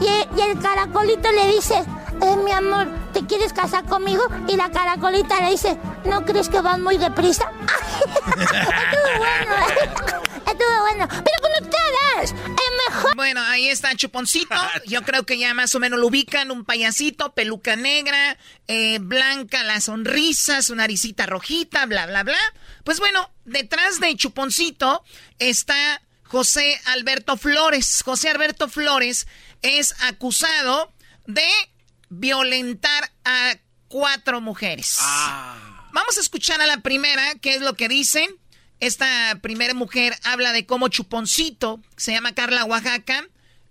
y, y el caracolito le dice, eh, mi amor, ¿te quieres casar conmigo? Y la caracolita le dice, ¿no crees que van muy deprisa? Estuvo bueno, ¿eh? Estuvo bueno. Pero con ustedes, es mejor. Bueno, ahí está Chuponcito. Yo creo que ya más o menos lo ubican. Un payasito, peluca negra, eh, blanca la sonrisa, su naricita rojita, bla, bla, bla. Pues bueno, detrás de Chuponcito está José Alberto Flores. José Alberto Flores es acusado de violentar a cuatro mujeres. Vamos a escuchar a la primera, qué es lo que dice. Esta primera mujer habla de cómo Chuponcito, se llama Carla Oaxaca,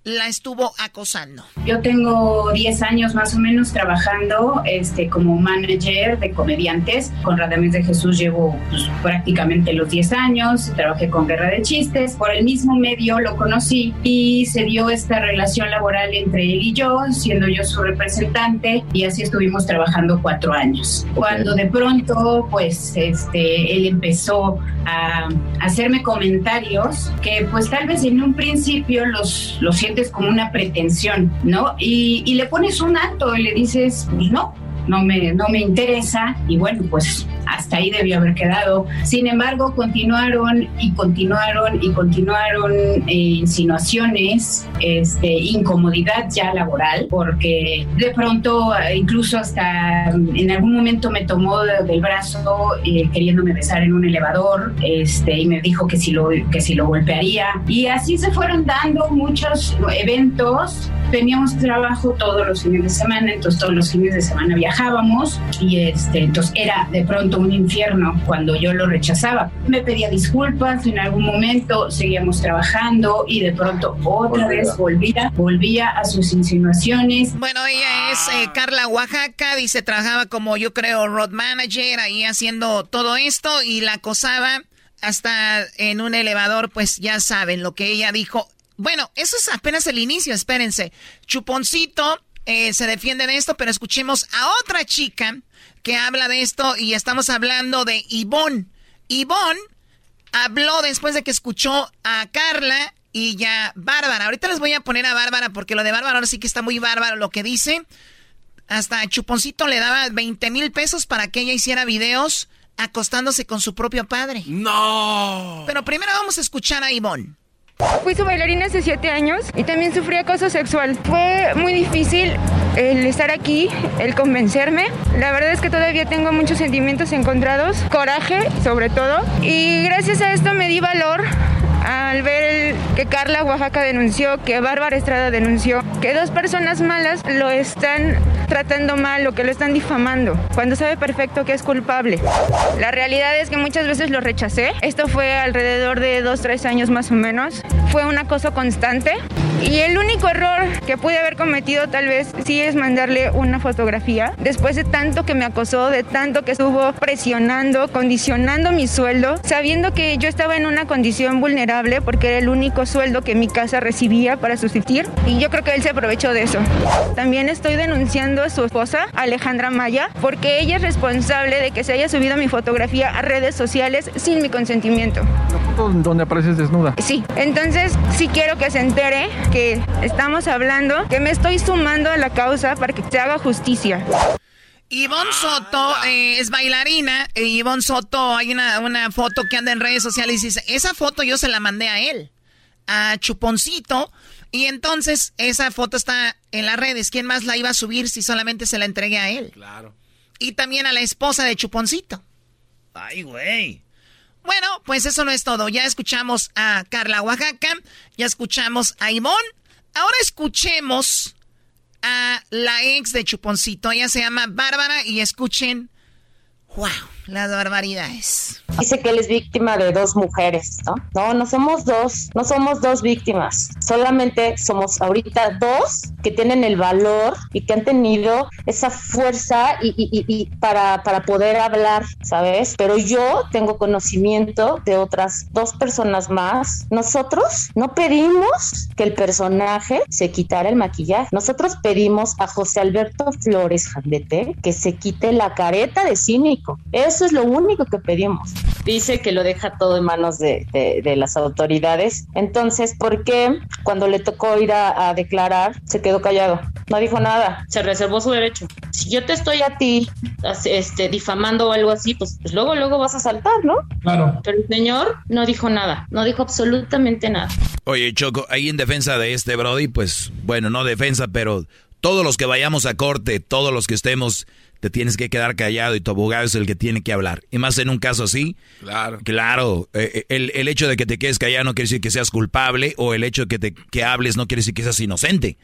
la estuvo acosando. Yo tengo 10 años más o menos trabajando este, como manager de comediantes. Con Radames de Jesús llevo pues, prácticamente los 10 años. Trabajé con Guerra de Chistes. Por el mismo medio lo conocí y se dio esta relación laboral entre él y yo, siendo yo su representante. Y así estuvimos trabajando cuatro años. Cuando de pronto, pues, este, él empezó a hacerme comentarios que, pues, tal vez en un principio los, los sientes como una pretensión, ¿no? Y, y le pones un alto y le dices, pues no, no me, no me interesa y bueno, pues hasta ahí debió haber quedado. Sin embargo, continuaron y continuaron y continuaron eh, insinuaciones, este, incomodidad ya laboral, porque de pronto, eh, incluso hasta en algún momento me tomó del brazo eh, queriéndome besar en un elevador este, y me dijo que si, lo, que si lo golpearía. Y así se fueron dando muchos eventos Teníamos trabajo todos los fines de semana, entonces todos los fines de semana viajábamos y este, entonces era de pronto un infierno cuando yo lo rechazaba. Me pedía disculpas, en algún momento seguíamos trabajando y de pronto otra vez volvía, volvía a sus insinuaciones. Bueno, ella es eh, Carla Oaxaca, dice, trabajaba como yo creo road manager ahí haciendo todo esto y la acosaba hasta en un elevador, pues ya saben lo que ella dijo. Bueno, eso es apenas el inicio, espérense. Chuponcito eh, se defiende de esto, pero escuchemos a otra chica que habla de esto y estamos hablando de Ivonne. Ivonne habló después de que escuchó a Carla y ya Bárbara. Ahorita les voy a poner a Bárbara porque lo de Bárbara ahora sí que está muy bárbaro lo que dice. Hasta Chuponcito le daba 20 mil pesos para que ella hiciera videos acostándose con su propio padre. ¡No! Pero primero vamos a escuchar a Ivonne. Fui su bailarina hace siete años y también sufrí acoso sexual. Fue muy difícil el estar aquí, el convencerme. La verdad es que todavía tengo muchos sentimientos encontrados, coraje sobre todo. Y gracias a esto me di valor al ver que Carla Oaxaca denunció, que Bárbara Estrada denunció, que dos personas malas lo están tratando mal o que lo están difamando, cuando sabe perfecto que es culpable. La realidad es que muchas veces lo rechacé. Esto fue alrededor de dos, tres años más o menos. Fue un acoso constante. Y el único error que pude haber cometido tal vez sí es mandarle una fotografía. Después de tanto que me acosó, de tanto que estuvo presionando, condicionando mi sueldo, sabiendo que yo estaba en una condición vulnerable porque era el único sueldo que mi casa recibía para subsistir. Y yo creo que él se aprovechó de eso. También estoy denunciando a su esposa, Alejandra Maya, porque ella es responsable de que se haya subido mi fotografía a redes sociales sin mi consentimiento. ¿La foto donde apareces desnuda? Sí, entonces sí quiero que se entere que estamos hablando, que me estoy sumando a la causa para que se haga justicia. Ivonne Soto eh, es bailarina. Y Ivonne Soto, hay una, una foto que anda en redes sociales y dice, esa foto yo se la mandé a él, a Chuponcito. Y entonces esa foto está en las redes. ¿Quién más la iba a subir si solamente se la entregué a él? Claro. Y también a la esposa de Chuponcito. Ay, güey. Bueno, pues eso no es todo. Ya escuchamos a Carla Oaxaca, ya escuchamos a Ivonne. Ahora escuchemos a la ex de Chuponcito. Ella se llama Bárbara y escuchen. ¡Wow! Las barbaridades. Dice que él es víctima de dos mujeres, ¿no? No, no somos dos, no somos dos víctimas, solamente somos ahorita dos que tienen el valor y que han tenido esa fuerza y, y- para, para poder hablar, ¿sabes? Pero yo tengo conocimiento de otras dos personas más. Nosotros no pedimos que el personaje se quitara el maquillaje, nosotros pedimos a José Alberto Flores Jandete que se quite la careta de cínico. Eso es lo único que pedimos. Dice que lo deja todo en manos de, de- de las autoridades. Entonces, ¿por qué cuando le tocó ir a, a declarar se quedó callado? No dijo nada, se reservó su derecho. Si yo te estoy a ti este, difamando o algo así, pues, pues luego, luego vas a saltar, ¿no? Claro. Pero el señor no dijo nada, no dijo absolutamente nada. Oye, Choco, ahí en defensa de este Brody, pues, bueno, no defensa, pero todos los que vayamos a corte, todos los que estemos, te tienes que quedar callado y tu abogado es el que tiene que hablar. Y más en un caso así. Claro. Claro, eh, el, el hecho de que te quedes callado no quiere decir que seas culpable o el hecho de que, te, que hables no quiere decir que seas inocente.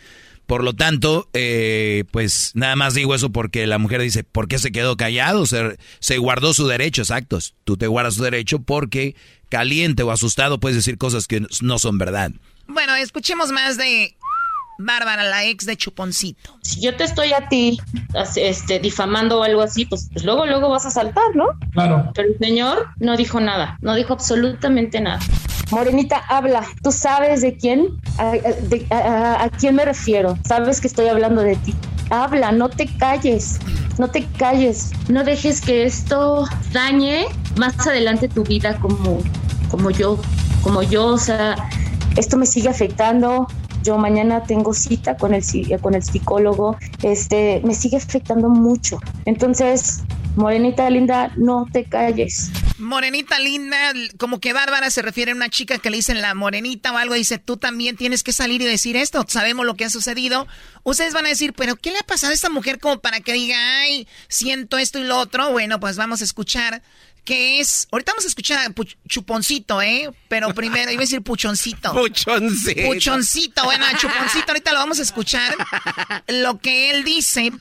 Por lo tanto, eh, pues nada más digo eso porque la mujer dice, ¿por qué se quedó callado? Se, se guardó su derecho, exactos. Tú te guardas tu derecho porque caliente o asustado puedes decir cosas que no son verdad. Bueno, escuchemos más de Bárbara, la ex de Chuponcito. Si yo te estoy a ti este, difamando o algo así, pues, pues luego, luego vas a saltar, ¿no? Claro. Pero el señor no dijo nada, no dijo absolutamente nada. Morenita, habla. ¿Tú sabes de quién? ¿A, a- de- a- a- a quién me refiero? Sabes que estoy hablando de ti. Habla, no te calles, no te calles. No dejes que esto dañe más adelante tu vida como, como yo, como yo. O sea, esto me sigue afectando. Yo mañana tengo cita con el, psi- con el psicólogo. Este, me sigue afectando mucho. Entonces, Morenita linda, no te calles. Morenita linda, como que Bárbara se refiere a una chica que le dicen la morenita o algo, dice, tú también tienes que salir y decir esto, sabemos lo que ha sucedido. Ustedes van a decir, pero ¿qué le ha pasado a esta mujer como para que diga, ay, siento esto y lo otro? Bueno, pues vamos a escuchar que es, ahorita vamos a escuchar Chuponcito, ¿eh? Pero primero iba a decir Puchoncito. Puchoncito. Puchoncito, bueno, Chuponcito, ahorita lo vamos a escuchar. Lo que él dice.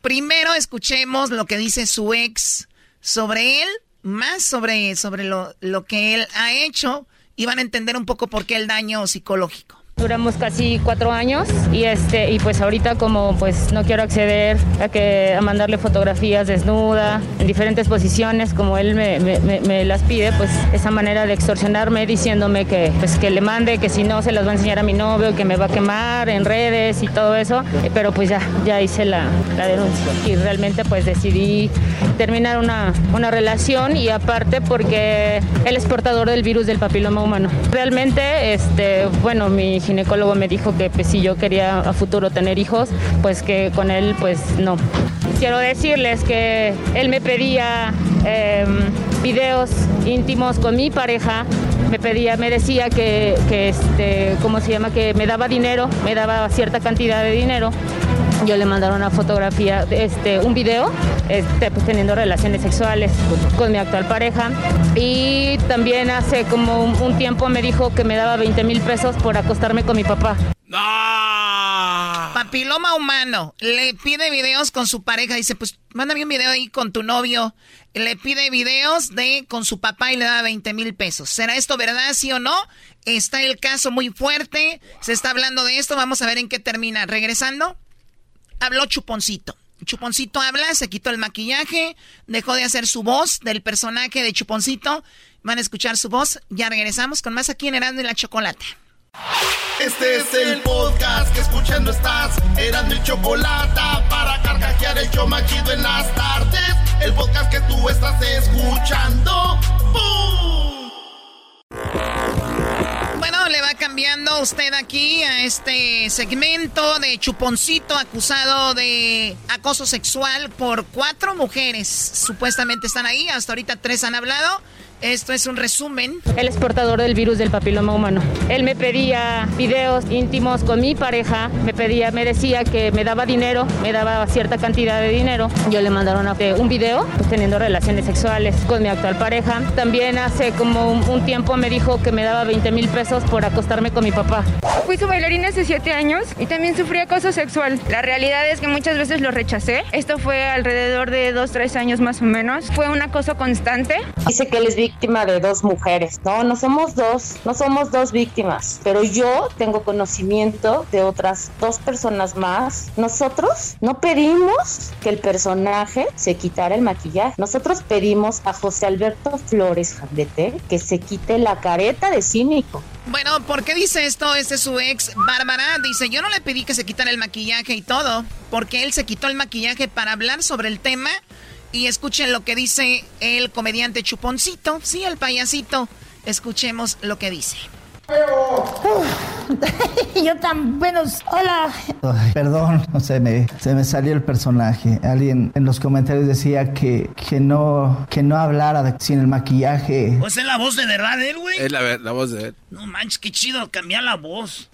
Primero escuchemos lo que dice su ex sobre él, más sobre, sobre lo, lo que él ha hecho y van a entender un poco por qué el daño psicológico. Duramos casi cuatro años y este y pues ahorita como pues no quiero acceder a que a mandarle fotografías desnuda en diferentes posiciones como él me, me, las pide pues esa manera de extorsionarme diciéndome que pues que le mande que si no se las va a enseñar a mi novio que me va a quemar en redes y todo eso eh, pero pues ya ya hice la, la denuncia. Y realmente pues decidí terminar una, una relación y aparte porque él es portador del virus del papiloma humano. Realmente este bueno mi ginecólogo me dijo que pues, si yo quería a futuro tener hijos, pues que con él pues no. Quiero decirles que él me pedía em, videos íntimos con mi pareja, me pedía, me decía que, que este, ¿cómo se llama? Que me daba dinero, me daba cierta cantidad de dinero yo le mandaron una fotografía, este, un video, este, pues teniendo relaciones sexuales con mi actual pareja. Y también hace como un, tiempo me dijo que me daba 20 mil pesos por acostarme con mi papá. Papiloma humano. Le pide videos con su pareja. Dice, pues mándame un video ahí con tu novio. Le pide videos de con su papá y le da 20 mil pesos. ¿Será esto verdad, sí o no? Está el caso muy fuerte. Se está hablando de esto. Vamos a ver en qué termina. Regresando habló Chuponcito. Chuponcito habla, se quitó el maquillaje, dejó de hacer su voz del personaje de Chuponcito. Van a escuchar su voz. Ya regresamos con más aquí en Erasmo la Chocolata. Este es el podcast que escuchando estás. Erasmo y Chocolata para carcajear el machido en las tardes. El podcast que tú estás escuchando. ¡Bum! Bueno, le va cambiando usted aquí a este segmento de Chuponcito acusado de acoso sexual por cuatro mujeres. Supuestamente están ahí, hasta ahorita tres han hablado. Esto es un resumen. Él es portador del virus del papiloma humano. Él me pedía videos íntimos con mi pareja, me pedía, me decía que me daba dinero, me daba cierta cantidad de dinero. Yo le mandaron un video pues, teniendo relaciones sexuales con mi actual pareja. También hace como un, tiempo me dijo que me daba 20 mil pesos por acostarme con mi papá. Fui su bailarina hace siete años y también sufrí acoso sexual. La realidad es que muchas veces lo rechacé. Esto fue alrededor de dos, tres años más o menos. Fue un acoso constante. Dice que él es víctima de dos mujeres. No, no somos dos, no somos dos víctimas, pero yo tengo conocimiento de otras dos personas más. Nosotros no pedimos que el personaje se quitara el maquillaje. Nosotros pedimos a José Alberto Flores Jandete que se quite la careta de cínico. Bueno, ¿por qué dice esto? Este es su ex, Bárbara. Dice, yo no le pedí que se quitara el maquillaje y todo, porque él se quitó el maquillaje para hablar sobre el tema y escuchen lo que dice el comediante Chuponcito, sí, el payasito. Escuchemos lo que dice. yo tan buenos. Hola. perdón, no sé, me, se me salió el personaje. Alguien en los comentarios decía que, que no que no hablara sin el maquillaje. Pues es la voz de verdad él, güey. Es la, la voz de él. No manches, qué chido cambiar la voz.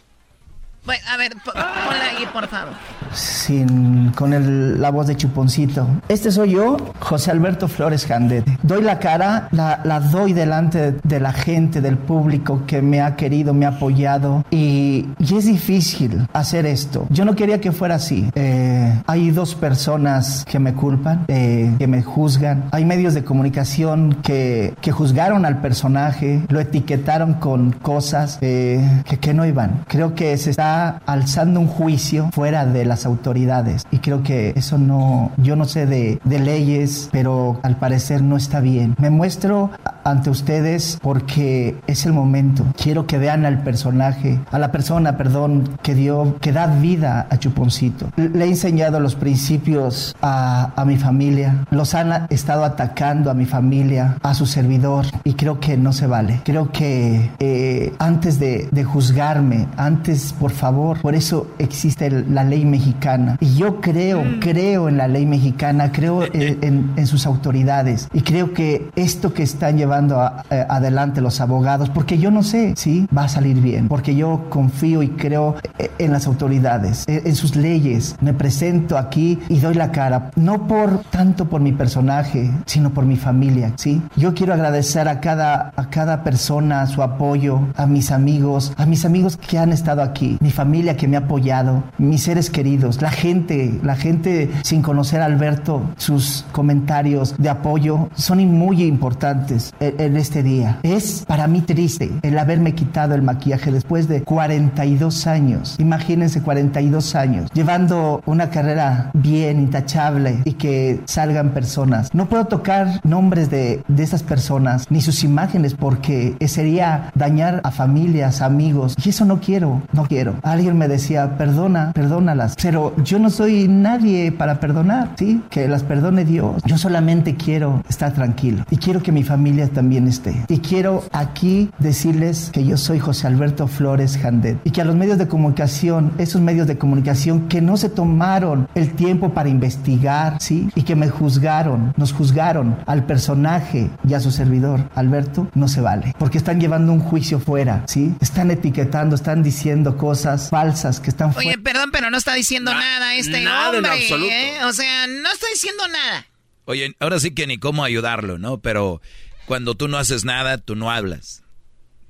Bueno, a ver, ponla ahí, por favor. Sin, con el, la voz de Chuponcito. Este soy yo, José Alberto Flores Jandete. Doy la cara, la, la, doy delante de la gente, del público que me ha querido, me ha apoyado. Y, y es difícil hacer esto. Yo no quería que fuera así. Eh, hay dos personas que me culpan, eh, que me juzgan. Hay medios de comunicación que, que juzgaron al personaje, lo etiquetaron con cosas eh, que, que no iban. Creo que se está alzando un juicio fuera de las autoridades. Y creo que eso no, yo no sé de, de leyes, pero al parecer no está bien. Me muestro ante ustedes porque es el momento. Quiero que vean al personaje, a la persona, perdón, que dio, que da vida a Chuponcito. Le he enseñado los principios a, a mi familia. Los han estado atacando a mi familia, a su servidor. Y creo que no se vale. Creo que eh, antes de, de juzgarme, antes, por favor, por eso existe la ley mexicana. Y yo creo, mm. creo en la ley mexicana, creo en, sus autoridades. Y creo que esto que están llevando llevando eh, adelante los abogados, porque yo no sé si va a salir bien, porque yo confío y creo eh, en las autoridades, en, sus leyes. Me presento aquí y doy la cara, no por tanto por mi personaje, sino por mi familia, ¿sí? Yo quiero agradecer a cada, a cada persona su apoyo, a mis amigos, a mis amigos que han estado aquí, mi familia que me ha apoyado, mis seres queridos, la gente, la gente sin conocer a Alberto, sus comentarios de apoyo son muy importantes en, este día. Es para mí triste el haberme quitado el maquillaje después de 42 años. Imagínense 42 años, llevando una carrera bien, intachable y que salgan personas. No puedo tocar nombres de, de esas personas ni sus imágenes porque sería dañar a familias, amigos. Y eso no quiero, no quiero. Alguien me decía, perdona, perdónalas. Pero yo no soy nadie para perdonar, ¿sí? Que las perdone Dios. Yo solamente quiero estar tranquilo y quiero que mi familia también esté. Y quiero aquí decirles que yo soy José Alberto Flores Jandet y que a los medios de comunicación, esos medios de comunicación que no se tomaron el tiempo para investigar, ¿sí? Y que me juzgaron, nos juzgaron al personaje y a su servidor, Alberto, no se vale. Porque están llevando un juicio fuera, ¿sí? Están etiquetando, están diciendo cosas falsas que están Oye, perdón, pero no está diciendo nada este nada hombre, ¿eh? O sea, no está diciendo nada. Oye, ahora sí que ni cómo ayudarlo, ¿no? Pero cuando tú no haces nada, tú no hablas.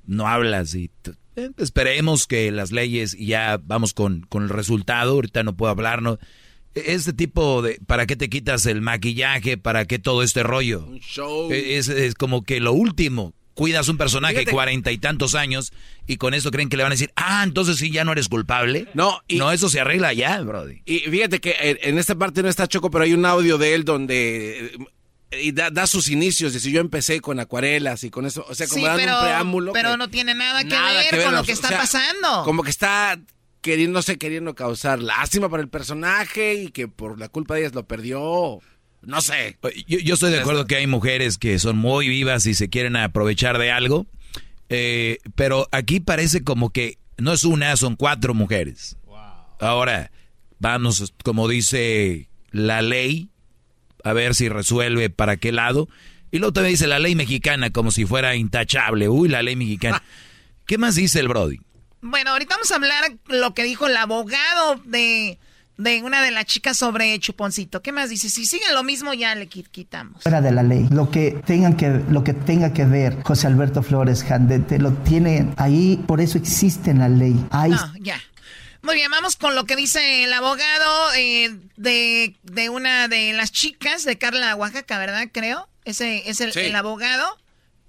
No hablas y eh, esperemos que las leyes y ya vamos con, con el resultado. Ahorita no puedo hablarnos. E, este tipo de, ¿para qué te quitas el maquillaje? ¿Para qué todo este rollo? Un show. E, es, es como que lo último cuidas un personaje cuarenta y tantos años y con eso creen que le van a decir, ah, entonces sí, ya no eres culpable. No, y, no, eso se arregla ya, Brody. Y fíjate que en esta parte no está Choco, pero hay un audio de él donde y da, sus inicios, de si yo empecé con acuarelas y con eso, o sea, como dando un preámbulo. Pero no tiene nada que, ver, con lo que está pasando. Como que está queriéndose, queriendo causar lástima para el personaje y que por la culpa de ellas lo perdió. No sé. Yo, estoy de acuerdo que hay mujeres que son muy vivas y se quieren aprovechar de algo. Eh, pero aquí parece como que no es una, son cuatro mujeres. Ahora, vamos, como dice la ley, a ver si resuelve para qué lado. Y luego también dice la ley mexicana como si fuera intachable. Uy, la ley mexicana. ¿Qué más dice el Brody? Bueno, ahorita vamos a hablar lo que dijo el abogado de de una de las chicas sobre Chuponcito. ¿Qué más dice? Si sigue lo mismo, ya le quitamos. Fuera de la ley. Lo que, tengan que, lo que tenga que ver José Alberto Flores Jandete lo tiene ahí, por eso existe en la ley. Ahí... No, ya. Muy bien, vamos con lo que dice el abogado eh, de, de, una de las chicas de Carla Oaxaca, ¿verdad? Creo. Ese es el, el abogado.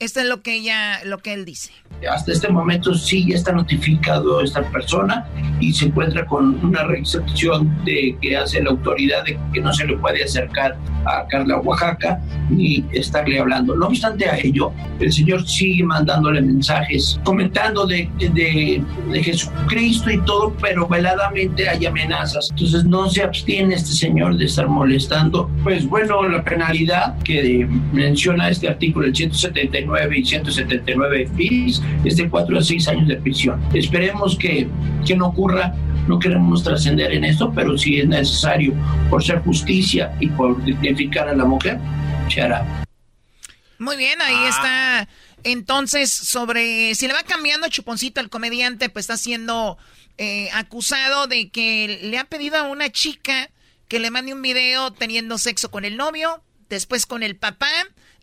Esto es lo que ella, lo que él dice. Hasta este momento sí ya está notificado esta persona y se encuentra con una recepción de que hace la autoridad de que no se le puede acercar a Carla Oaxaca ni estarle hablando. No obstante a ello, el Señor sigue mandándole mensajes, comentando de, de, de Jesucristo y todo, pero veladamente hay amenazas. Entonces no se abstiene este Señor de estar molestando. Pues bueno, la penalidad que menciona este artículo, el 179, y 179 bis es de 4 a 6 años de prisión. Esperemos que, que no ocurra, no queremos trascender en esto, pero si es necesario por ser justicia y por dignificar a la mujer, se hará. Muy bien, ahí ah. está. Entonces, sobre si le va cambiando Chuponcito, el comediante, pues está siendo eh, acusado de que le ha pedido a una chica que le mande un video teniendo sexo con el novio, después con el papá,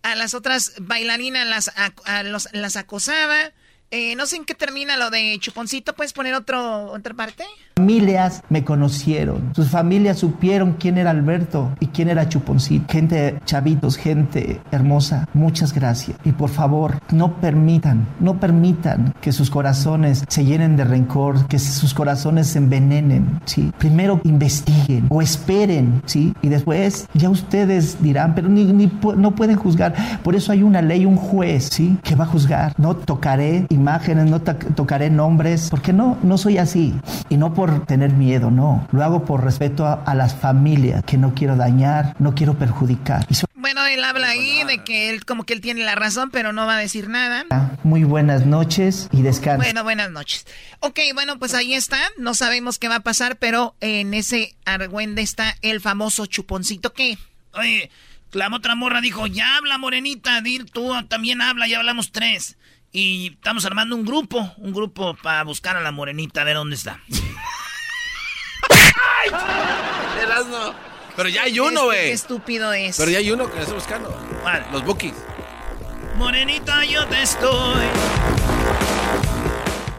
a las otras bailarinas las, a, los, las acosaba. Eh, no sé en qué termina lo de Chuponcito. ¿Puedes poner otro, otra parte? Familias me conocieron, sus familias supieron quién era Alberto y quién era Chuponcito. Gente, chavitos, gente hermosa, muchas gracias. Y por favor, no permitan, no permitan que sus corazones se llenen de rencor, que sus corazones se envenenen, ¿sí? Primero investiguen o esperen, ¿sí? Y después ya ustedes dirán, pero no pueden juzgar. Por eso hay una ley, un juez, ¿sí? Que va a juzgar. No tocaré imágenes, no tocaré nombres, porque no, no soy así. Y no por tener miedo, no. Lo hago por respeto a, las familias, que no quiero dañar, no quiero perjudicar. Bueno, él habla ahí de que él como que él tiene la razón, pero no va a decir nada. Muy buenas noches y descanso. Bueno, buenas noches. Ok, bueno, pues ahí está. No sabemos qué va a pasar, pero en ese argüende está el famoso chuponcito que... Oye, La otra morra dijo, ya habla, morenita, dir tú también habla, ya hablamos tres. Y estamos armando un grupo, un grupo para buscar a la morenita, a ver dónde está. Pero ya hay uno, güey. Qué estúpido es. Pero ya hay uno que le está buscando. Los bookies. Morenita, yo te estoy.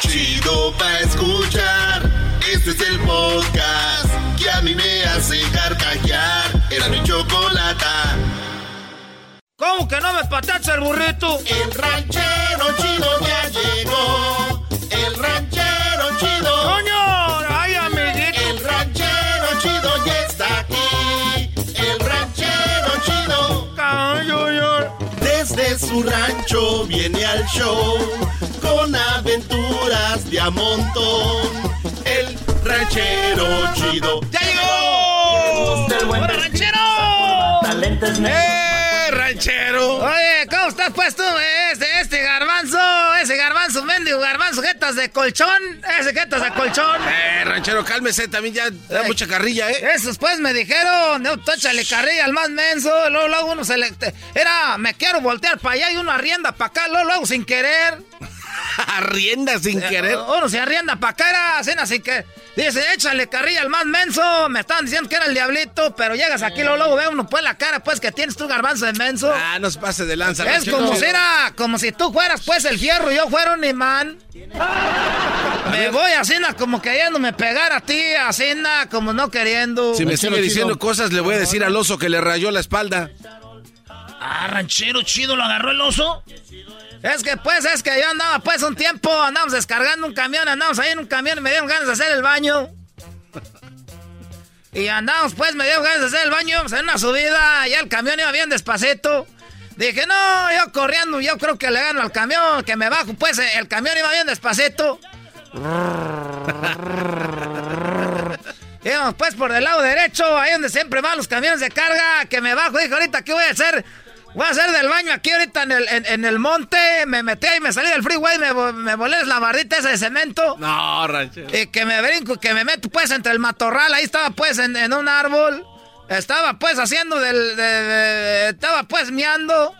Chido pa' escuchar. Este es el podcast que a mí me hace carcajear. Era mi chocolata. ¿Cómo que no me patacha el burrito? El ranchero chido ya llegó. Su rancho viene al show con aventuras de a montón. El ranchero chido. ¡Ya llegó! ¡Hola, ranchero! Talentos ¡Eh, ranchero! Oye, ¿cómo estás pues tú? Este, este garbanzo, ese garbanzo, jetas de colchón, ese jetas de colchón. Eh, ranchero, cálmese, también ya da Ay. mucha carrilla, ¿eh? Esos pues me dijeron, no, tú échale carrilla al más menso, luego, luego uno se le... Era, me quiero voltear para allá y uno arrienda para acá, luego, luego sin querer. Arrienda sin querer. Uno se arrienda para acá, era cena sin que... Dice, échale carrilla al más menso, me estaban diciendo que era el diablito, pero llegas aquí, luego, luego ve uno pues la cara, pues que tienes tu garbanzo de menso. Ah, no se pase de lanza. Es como si era, como si tú fueras pues el fierro y yo fuera un imán. Me voy así, na, como queriéndome pegar a ti, así, na, como no queriendo. Si me sigue chido. diciendo cosas, le voy a decir al oso que le rayó la espalda. Ah, ranchero chido, lo agarró el oso. Es que pues, es que yo andaba pues un tiempo, andamos descargando un camión, andamos ahí en un camión y me dieron ganas de hacer el baño. Y andamos pues, me dieron ganas de hacer el baño, íbamos en una subida, ya el camión iba bien despacito. Dije, no, yo corriendo, yo creo que le gano al camión, que me bajo, pues el camión iba bien despacito. Íbamos pues por el lado derecho, ahí donde siempre van los camiones de carga, que me bajo, dije, ahorita, ¿qué voy a hacer? Voy a hacer del baño aquí ahorita en el, en, en el monte, me metí ahí, me salí del freeway, me, me volé la bardita esa de cemento. No, ranchero. Y que me brinco, que me meto pues entre el matorral, ahí estaba pues en, en un árbol. Estaba pues haciendo del... de- de- estaba pues miando.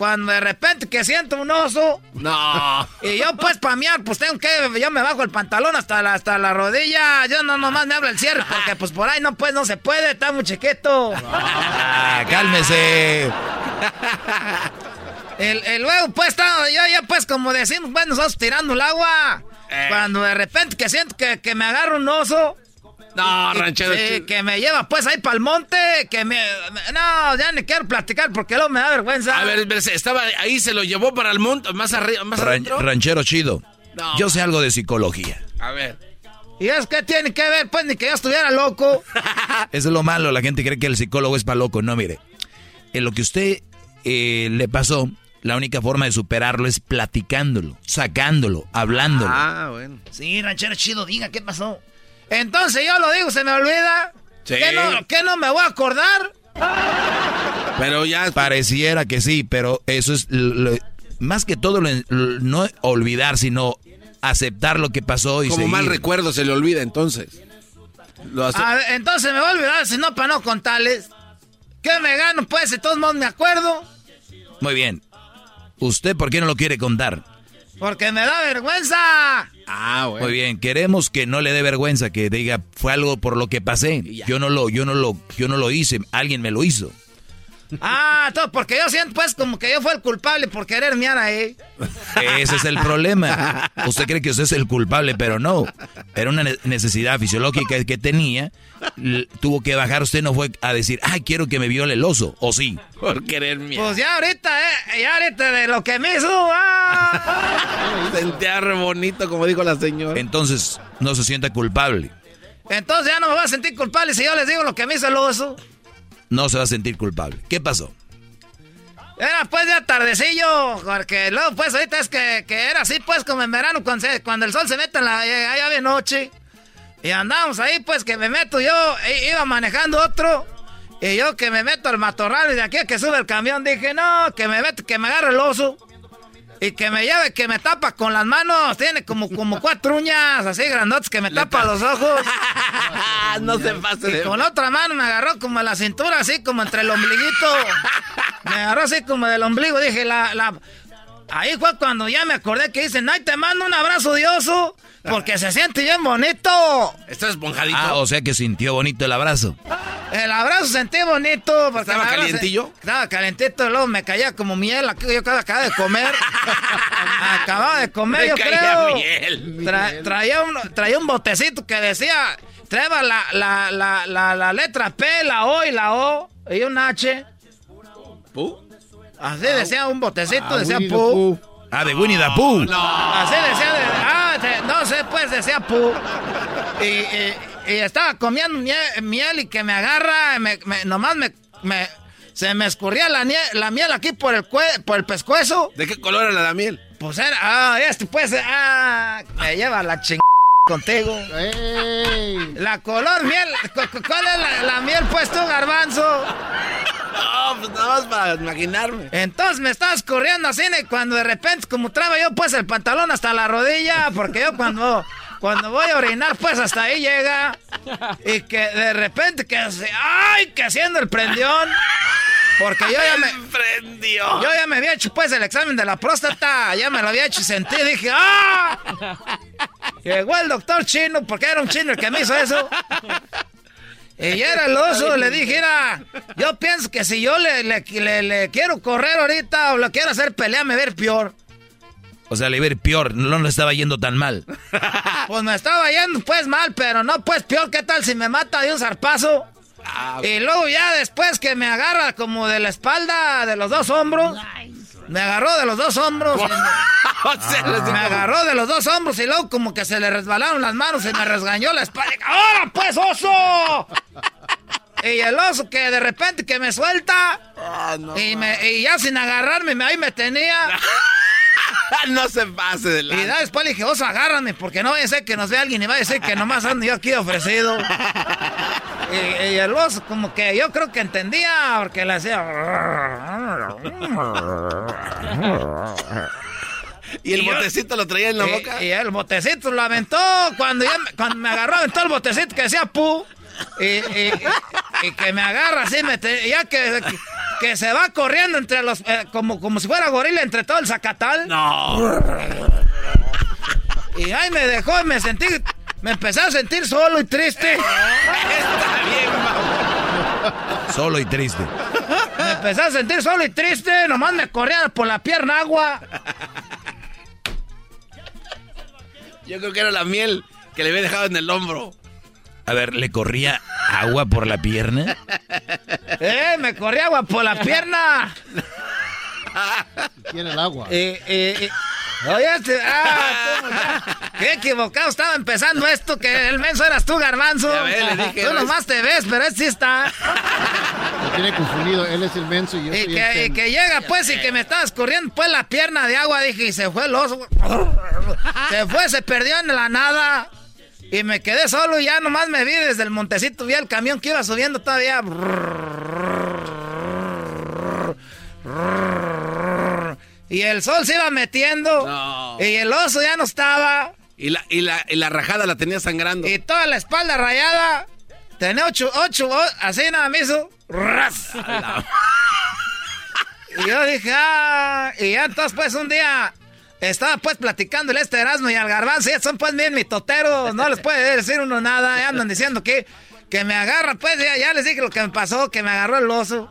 Cuando de repente que siento un oso. No. Y yo pues para miar, pues tengo que... Yo me bajo el pantalón hasta la, hasta la rodilla. Yo no nomás me abro el cierre porque pues por ahí no pues no se puede, está muy chiquito. Ah, cálmese. El, el luego pues estaba yo ya pues como decimos, pues nosotros tirando el agua. Cuando de repente que siento que, que me agarra un oso. No, ranchero. sí, chido. que me lleva pues ahí para el monte, que me, No, ya ni quiero platicar porque luego me da vergüenza. A ver, ver, estaba ahí, se lo llevó para el monte, más arriba, más Ran- adentro. ranchero chido. No. Yo sé algo de psicología. A ver. ¿Y es que tiene que ver? Pues ni que yo estuviera loco. Eso es lo malo. La gente cree que el psicólogo es para loco. No, mire. En lo que usted eh, le pasó, la única forma de superarlo es platicándolo, sacándolo, hablándolo. Ah, bueno. Sí, ranchero chido, diga, ¿qué pasó? Entonces yo lo digo, se me olvida. Sí. ¿Qué no, qué no me voy a acordar? Pero ya. Pareciera que sí, pero eso es lo- más que todo lo- lo- no olvidar, sino aceptar lo que pasó y Como seguir. mal recuerdo se le olvida entonces. Lo hace- A ver, entonces me voy a olvidar, si no, para no contarles. ¿Qué me gano? Pues, de todos modos me acuerdo. Muy bien. ¿Usted por qué no lo quiere contar? Porque me da vergüenza. Ah, bueno. Muy bien, queremos que no le dé vergüenza, que diga fue algo por lo que pasé. Yo no lo, yo no lo, yo no lo hice, alguien me lo hizo. Ah, todo porque yo siento pues como que yo fui el culpable por querer miar ahí. Ese es el problema. Usted cree que usted es el culpable, pero no. Era una ne- necesidad fisiológica que tenía. L- tuvo que bajar. Usted no fue a decir, ay, quiero que me viole el oso. ¿O sí? Por querer miedo. Pues ya ahorita, eh, ya ahorita de lo que me hizo. ah. Sentía re bonito, como dijo la señora. Entonces, no se sienta culpable. Entonces ya no me voy a sentir culpable si yo les digo lo que me hizo el oso. No se va a sentir culpable. ¿Qué pasó? Era pues de tardecillo, porque luego pues ahorita es que, que era así pues como en verano cuando, el sol se mete en la allá de noche. Y andábamos ahí pues que me meto yo, i- iba manejando otro. Y yo que me meto al matorral y de aquí que sube el camión dije, no, que me meto, que me agarre el oso. Y que me lleve, que me tapa con las manos. Tiene como, como cuatro uñas así grandotes que me tapa los ojos. no se pase Y con la otra mano me agarró como la cintura, así como entre el ombliguito. Me agarró así como del ombligo. Dije, la, la... Ahí fue cuando ya me acordé que dicen, ay, te mando un abrazo de oso, porque se siente bien bonito. ¿Está esponjadito? Ah, o sea que sintió bonito el abrazo. El abrazo sentí bonito. porque ¿Estaba calientillo? Estaba calientito, luego me caía como miel, yo acababa de comer. acababa de comer, Me yo caía creo. miel. Tra- traía, un, traía un botecito que decía, la, la, la, la letra P, la O y la O, y un H. ¿Pu? Así decía un botecito, Ah, Pu. Pooh. Ah, de Winnie the Pooh. Así decía, de- ah, no sé, pues decía Pu. Y, y- y estaba comiendo miel, miel y que me agarra, me, me- nomás me, me- se me escurría la, nie- la miel aquí por el, cue- por el pescuezo. ¿De qué color era la miel? Pues era, ah, este pues, ah, me lleva la ching contigo. La color miel, cu- cu- ¿cuál es la, la miel pues tú, garbanzo? No, pues nada más para imaginarme. Entonces me estaba escurriendo así y cuando de repente, como traba yo pues el pantalón hasta la rodilla, porque yo cuando, cuando voy a orinar pues hasta ahí llega y que de repente que ay, que haciendo el prendión. Porque yo ya me... Prendió. Yo ya me había hecho pues el examen de la próstata, ya me lo había hecho y sentí, dije, ¡ah! Llegó el doctor chino, porque era un chino el que me hizo eso. Y ya era el oso, le dije, mira, yo pienso que si yo le, le, le- le quiero correr ahorita o le quiero hacer pelea, me ver peor. O sea, le ir peor, no le estaba yendo tan mal. Pues me estaba yendo pues mal, pero no pues peor, ¿qué tal si me mata de un zarpazo? Y luego ya después que me agarra como de la espalda, de los dos hombros. Me agarró de los dos hombros. y me, me agarró de los dos hombros y luego como que se le resbalaron las manos y me resgañó la espalda. ¡Ahora pues, oso! Y el oso que de repente que me suelta y, me, y ya sin agarrarme me- ahí me tenía. no se pase de la. Y ya después le dije, oso, agárrame, porque no vaya a ser que nos vea alguien y vaya a decir que nomás ando yo aquí ofrecido. y, y el oso como que yo creo que entendía, porque le hacía... ¿Y el botecito lo traía en la y- boca? Y el botecito lo aventó. Cuando, ya me, cuando me agarró, aventó el botecito que decía pu. Y, y- y- y que me agarra así, me te- ya que, que, que se va corriendo entre los. eh, como, como si fuera gorila entre todo el zacatal. No. Y ahí me dejó me sentí. Me empecé a sentir solo y triste. Solo y triste. Me empecé a sentir solo y triste. Nomás me corría por la pierna agua. Yo creo que era la miel que le había dejado en el hombro. A ver, ¿le corría agua por la pierna? ¡Eh! Me corría agua por la pierna. Tiene el agua. Eh, eh, eh. Oye, este, ah. Qué equivocado estaba empezando esto, que el menso eras tú, garbanzo. Ya ve, le dije, tú nomás te ves, pero este sí está. Lo tiene confundido. Él es el menso y yo Y soy que, el y que llega pues y que me estaba escurriendo pues la pierna de agua, dije, y se fue el oso. Se fue, se perdió en la nada. Y me quedé solo y ya nomás me vi desde el montecito, vi el camión que iba subiendo todavía. Y el sol se iba metiendo. No. Y el oso ya no estaba. Y la, y, la, y la rajada la tenía sangrando. Y toda la espalda rayada. Tenía ocho, ocho, así nada me hizo. ras. Y yo dije, ah, y ya entonces pues un día estaba pues platicándole este Erasmo y al Garbanzo, y son pues bien mitoteros, no les puede decir uno nada, y andan diciendo que, que me agarra, pues ya, ya les dije lo que me pasó, que me agarró el oso.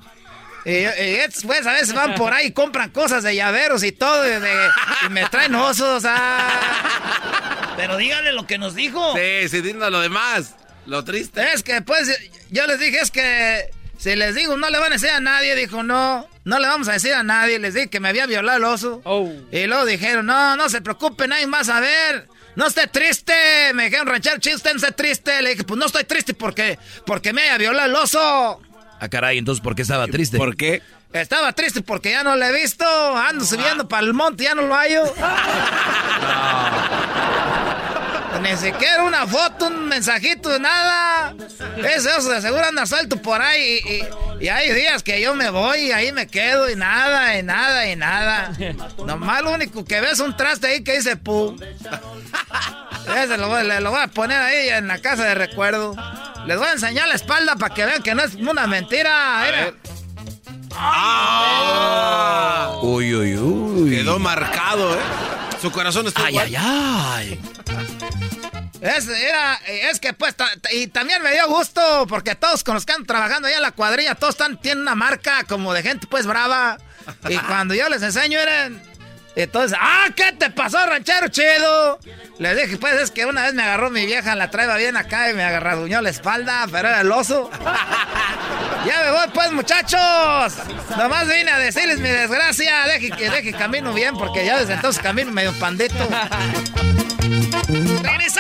Y, yo- y estos pues a veces van por ahí y compran cosas de llaveros y todo, y, de- y me traen osos, ah. Pero díganle lo que nos dijo. Sí, sí, diciendo lo demás. Lo triste. Es que pues yo les dije, es que si les digo no le van a decir a nadie, dijo no, no le vamos a decir a nadie, les dije que me había violado el oso. Y luego dijeron, no, no se preocupe, nadie más a ver. No esté triste, me dijeron ranchar chiste, usted no esté triste. Le dije, pues no estoy triste porque, porque me haya violado el oso. Ah, caray, entonces, ¿por qué estaba triste? ¿Por qué? Estaba triste porque ya no lo he visto. Ando subiendo para el monte, ya no lo hallo. Ni siquiera una foto, un mensajito, nada. Eso, eso, de seguro anda suelto por ahí. Y, y- y hay días que yo me voy y ahí me quedo y nada, y nada, y nada. Nomás lo único que ves es un traste ahí que dice pu. Ese lo, voy- le lo voy a poner ahí en la casa de recuerdo. Les voy a enseñar la espalda para que vean que no es una mentira. Mira. Uy, uy, uy. Quedó marcado, ¿eh? Su corazón está Ay, ay, ay. Es, era, es que pues, y también me dio gusto porque todos con los que andan trabajando allá en la cuadrilla, todos están, tienen una marca como de gente pues brava. Y cuando yo les enseño eran, entonces, ah, ¿qué te pasó, ranchero chido? Les dije, pues es que una vez me agarró mi vieja, la traeba bien acá y me agarraduñó la espalda, pero era el oso. ya me voy pues, muchachos. Nomás vine a decirles mi desgracia, deje que deje camino bien porque ya desde entonces camino medio pandito.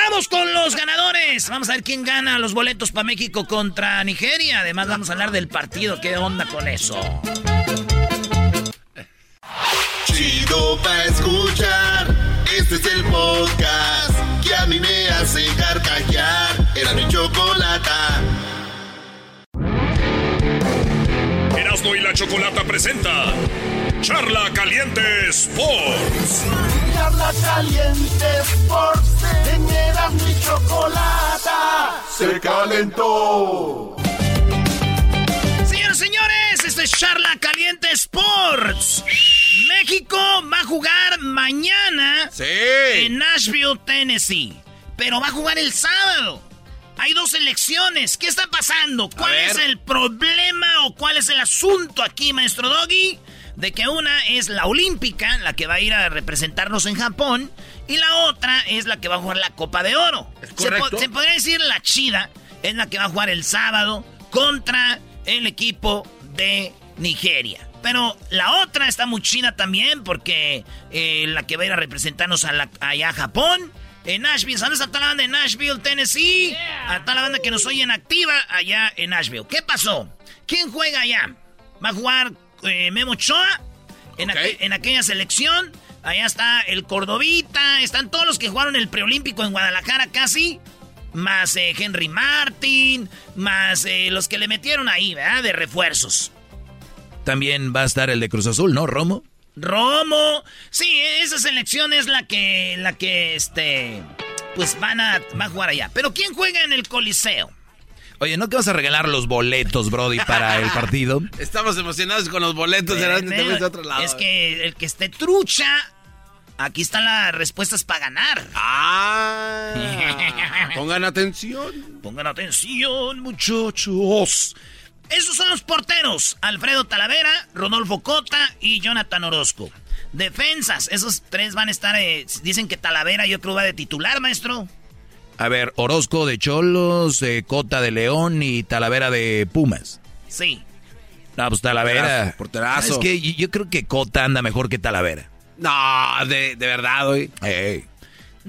Regresamos con los ganadores. Vamos a ver quién gana los boletos para México contra Nigeria. Además, vamos a hablar del partido. ¿Qué onda con eso? Chido pa' escuchar. Este es el podcast que a mí me hace carcajear. Era mi chocolata. Erasmo y la Chocolata presenta Charla Caliente Sports. Charla caliente Sports. En Eras mi chocolata. Se calentó. Señoras y señores, esto es Charla Caliente Sports. México va a jugar mañana en Nashville, Tennessee. Pero va a jugar el sábado. Hay dos elecciones. ¿Qué está pasando? ¿Cuál es el problema o cuál es el asunto aquí, maestro Doggy? De que una es la olímpica, la que va a ir a representarnos en Japón, y la otra es la que va a jugar la Copa de Oro. Se, correcto. po- se podría decir la chida, es la que va a jugar el sábado contra el equipo de Nigeria. Pero la otra está muy chida también porque eh, la que va a ir a representarnos a la- allá a Japón, en Nashville. ¿Sabes a toda la banda de Nashville, Tennessee? A toda la banda que nos oye en activa allá en Nashville. ¿Qué pasó? ¿Quién juega allá? ¿Va a jugar eh, Memo? En, aqu- en aquella selección. Allá está el Cordovita. Están todos los que jugaron el preolímpico en Guadalajara casi. Más eh, Henry Martin. Más eh, los que le metieron ahí, ¿verdad? De refuerzos. También va a estar el de Cruz Azul, ¿no, Romo? Romo. Sí, esa selección es la que, la que, este, pues van a, va a jugar allá. Pero ¿quién juega en el Coliseo? Oye, ¿no que vas a regalar los boletos, Brody, para el partido? Estamos emocionados con los boletos, te ves de otro lado. Es que el que esté trucha, aquí están las respuestas para ganar. Ah, pongan atención. Pongan atención, muchachos. Esos son los porteros. Alfredo Talavera, Rodolfo Cota y Jonathan Orozco. Defensas, esos tres van a estar, eh, dicen que Talavera yo creo va de titular, maestro. A ver, Orozco de Cholos, eh, Cota de León y Talavera de Pumas. Sí. No, pues Talavera. Porterazo, porterazo. Es que yo, yo creo que Cota anda mejor que Talavera. No, de, de verdad, hoy.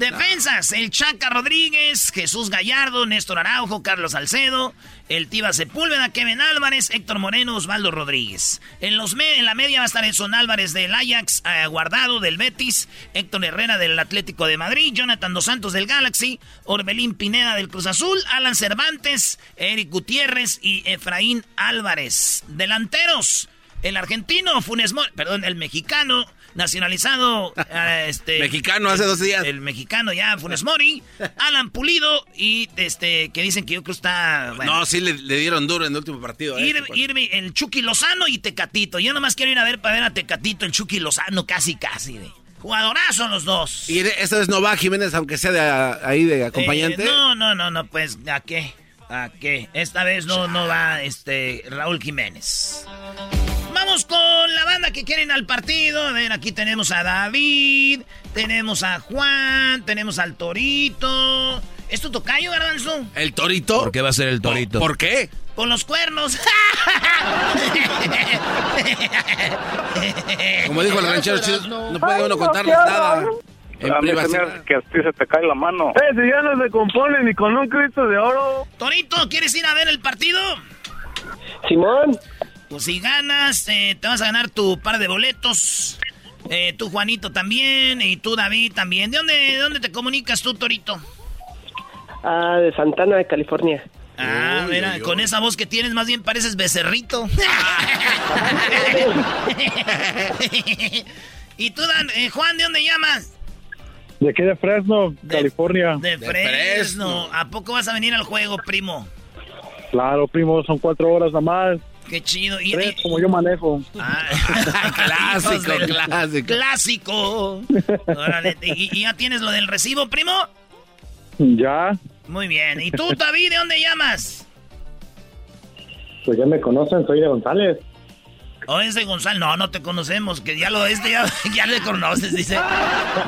Defensas, el Chaca Rodríguez, Jesús Gallardo, Néstor Araujo, Carlos Salcedo, el Tiva Sepúlveda, Kevin Álvarez, Héctor Moreno, Osvaldo Rodríguez. En, los me- en la media va a estar Edson Álvarez del Ajax, eh, Guardado del Betis, Héctor Herrera del Atlético de Madrid, Jonathan Dos Santos del Galaxy, Orbelín Pineda del Cruz Azul, Alan Cervantes, Eric Gutiérrez y Efraín Álvarez. Delanteros, el argentino Funes Mori, perdón, el mexicano nacionalizado eh, este Mexicano hace dos días. el mexicano ya Funes Mori, Alan Pulido y este que dicen que yo creo está bueno, No, sí le, le dieron duro en el último partido. ¿eh? Ir- Irvi- el Chucky Lozano y Tecatito. Yo nomás quiero ir a ver para ver a Tecatito, el Chucky Lozano casi casi de jugadorazo los dos. Y esta vez no va Jiménez, aunque sea de a- ahí de acompañante. Eh, no, no, no, no, pues ¿a qué? ¿A qué? Esta vez no no va este Raúl Jiménez. Vamos con la banda que quieren al partido. A ver, aquí tenemos a David, tenemos a Juan, tenemos al Torito. ¿Es tu tocayo, Garbanzo? ¿El torito? ¿Por qué va a ser el torito? ¿Por qué? Con los cuernos. Como dijo el ranchero chido, no puede uno contarles nada. En A mí se me hace que a ti se te cae la mano. Eh, si ya no se compone ni con un Cristo de oro. Torito, ¿quieres ir a ver el partido? Simón. Pues si ganas, eh, te vas a ganar tu par de boletos. Eh, tú, Juanito, también. Y tú, David, también. ¿De dónde, de dónde te comunicas tú, Torito? Ah, de Santana, de California. Ah, mira, con esa voz que tienes, más bien pareces becerrito. y tú, Dan, eh, Juan, ¿de dónde llamas? De aquí de Fresno, California. De Fresno. ¿A poco vas a venir al juego, primo? Claro, primo, son cuatro horas nada más. Qué chido. Y, Tres, como yo manejo. clásico, clásico. Clásico. Órale, ¿y, y ya tienes lo del recibo, primo? Ya, Muy bien. ¿Y tú, David, de dónde llamas? pues ya me conocen, soy de González. ¿O es de Gonzalo? No, no te conocemos, que ya lo este ya, ya le conoces, dice.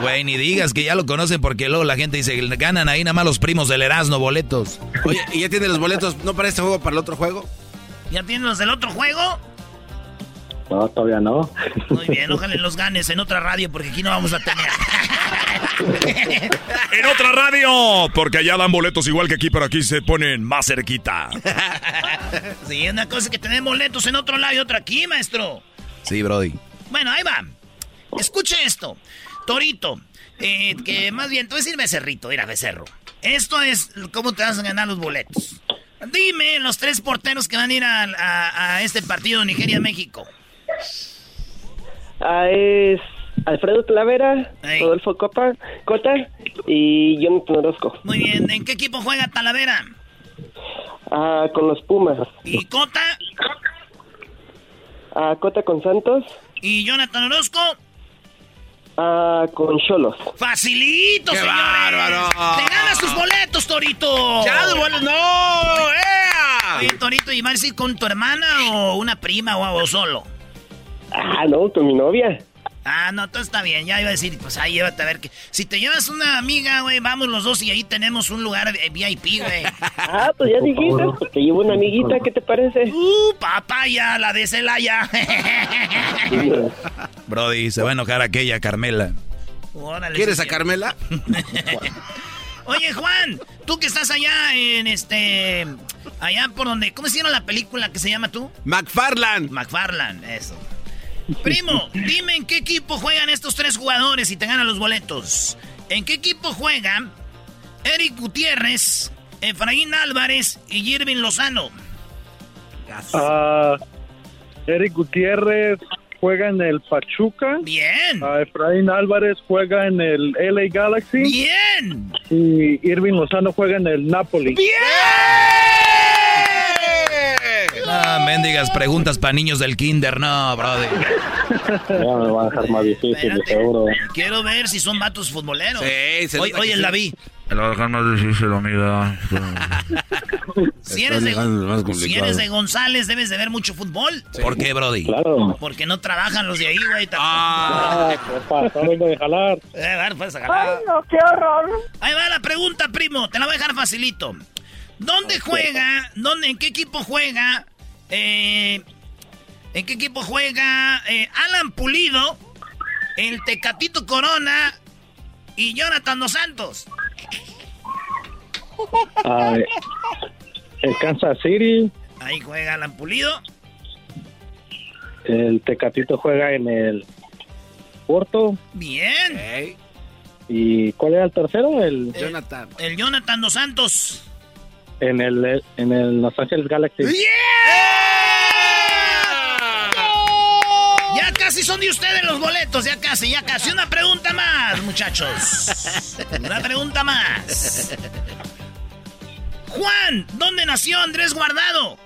Güey, ni digas que ya lo conocen porque luego la gente dice, ganan ahí nada más los primos del Erasmo boletos. Oye, ¿y ya tiene los boletos, no para este juego, para el otro juego? ¿Ya tienes los del otro juego? No, todavía no. Muy bien, ojalá los ganes en otra radio porque aquí no vamos a tener. En otra radio, porque allá dan boletos igual que aquí, pero aquí se ponen más cerquita. Sí, una cosa es que tenemos boletos en otro lado y otra aquí, maestro. Sí, Brody. Bueno, ahí va. Escuche esto. Torito, eh, que más bien, tú decir becerrito, mira, becerro. Esto es cómo te vas a ganar los boletos. Dime los tres porteros que van a ir a, a- a este partido Nigeria-México. Ah, es Alfredo Talavera, Rodolfo Copa, Cota y Jonathan Orozco. Muy bien, ¿en qué equipo juega Talavera? Ah, con los Pumas. ¿Y Cota? Ah, Cota con Santos. ¿Y Jonathan Orozco? Ah, con Cholos. ¡Facilito, ¡Qué señores! bárbaro! ¡Te ganas tus boletos, Torito! ¡Ya, de boletos! ¡No! Oye, Torito, ¿y vas a ir con tu hermana o una prima o, o solo? Ah, no, con mi novia. Ah, no, todo está bien. Ya iba a decir, pues ahí llévate a ver que. Si te llevas una amiga, güey, vamos los dos y ahí tenemos un lugar de VIP, güey. Ah, pues ya dijiste, pues te llevo una amiguita, ¿qué te parece? ¡Uh, papaya, la de Celaya! Brody, se va a enojar aquella Carmela. Órale, ¿Quieres a Carmela? Oye, Juan, tú que estás allá en este. Allá por donde. ¿Cómo se llama la película que se llama tú? McFarland. McFarland, eso. Primo, dime en qué equipo juegan estos tres jugadores y te ganan los boletos. ¿En qué equipo juegan Eric Gutiérrez, Efraín Álvarez y Irving Lozano? Ah, Eric Gutiérrez juega en el Pachuca. Bien. Efraín Álvarez juega en el LA Galaxy. Bien. Y Irving Lozano juega en el Napoli. Ah, mendigas preguntas para niños del kinder, no, Brody. Ya me va a dejar más difícil, seguro. Quiero ver si son vatos futboleros. Sí, se oye, que el. David. Me lo dejan más difícil, amiga. Si eres, de, si eres de González, debes de ver mucho fútbol. ¿Por qué, Brody? Claro. Porque no trabajan los de ahí, güey. Ah, ¿qué pasa? Vengo de jalar. Eh, a ver, pues, agarrar. no, qué horror. Ahí va la pregunta, primo. Te la voy a dejar facilito. ¿Dónde juega? ¿Dónde, ¿En qué equipo juega? Eh, ¿En qué equipo juega eh, Alan Pulido, el Tecatito Corona y Jonathan Dos Santos? El Kansas City, Ahí juega Alan Pulido. el Tecatito juega en el Porto. Bien. ¿Y cuál era el tercero? El Jonathan. El Jonathan Dos Santos. En el en el Los Ángeles Galaxy. Ya casi son de ustedes los boletos, ya casi, ya casi. Una pregunta más, muchachos. Una pregunta más. Juan, ¿dónde nació Andrés Guardado?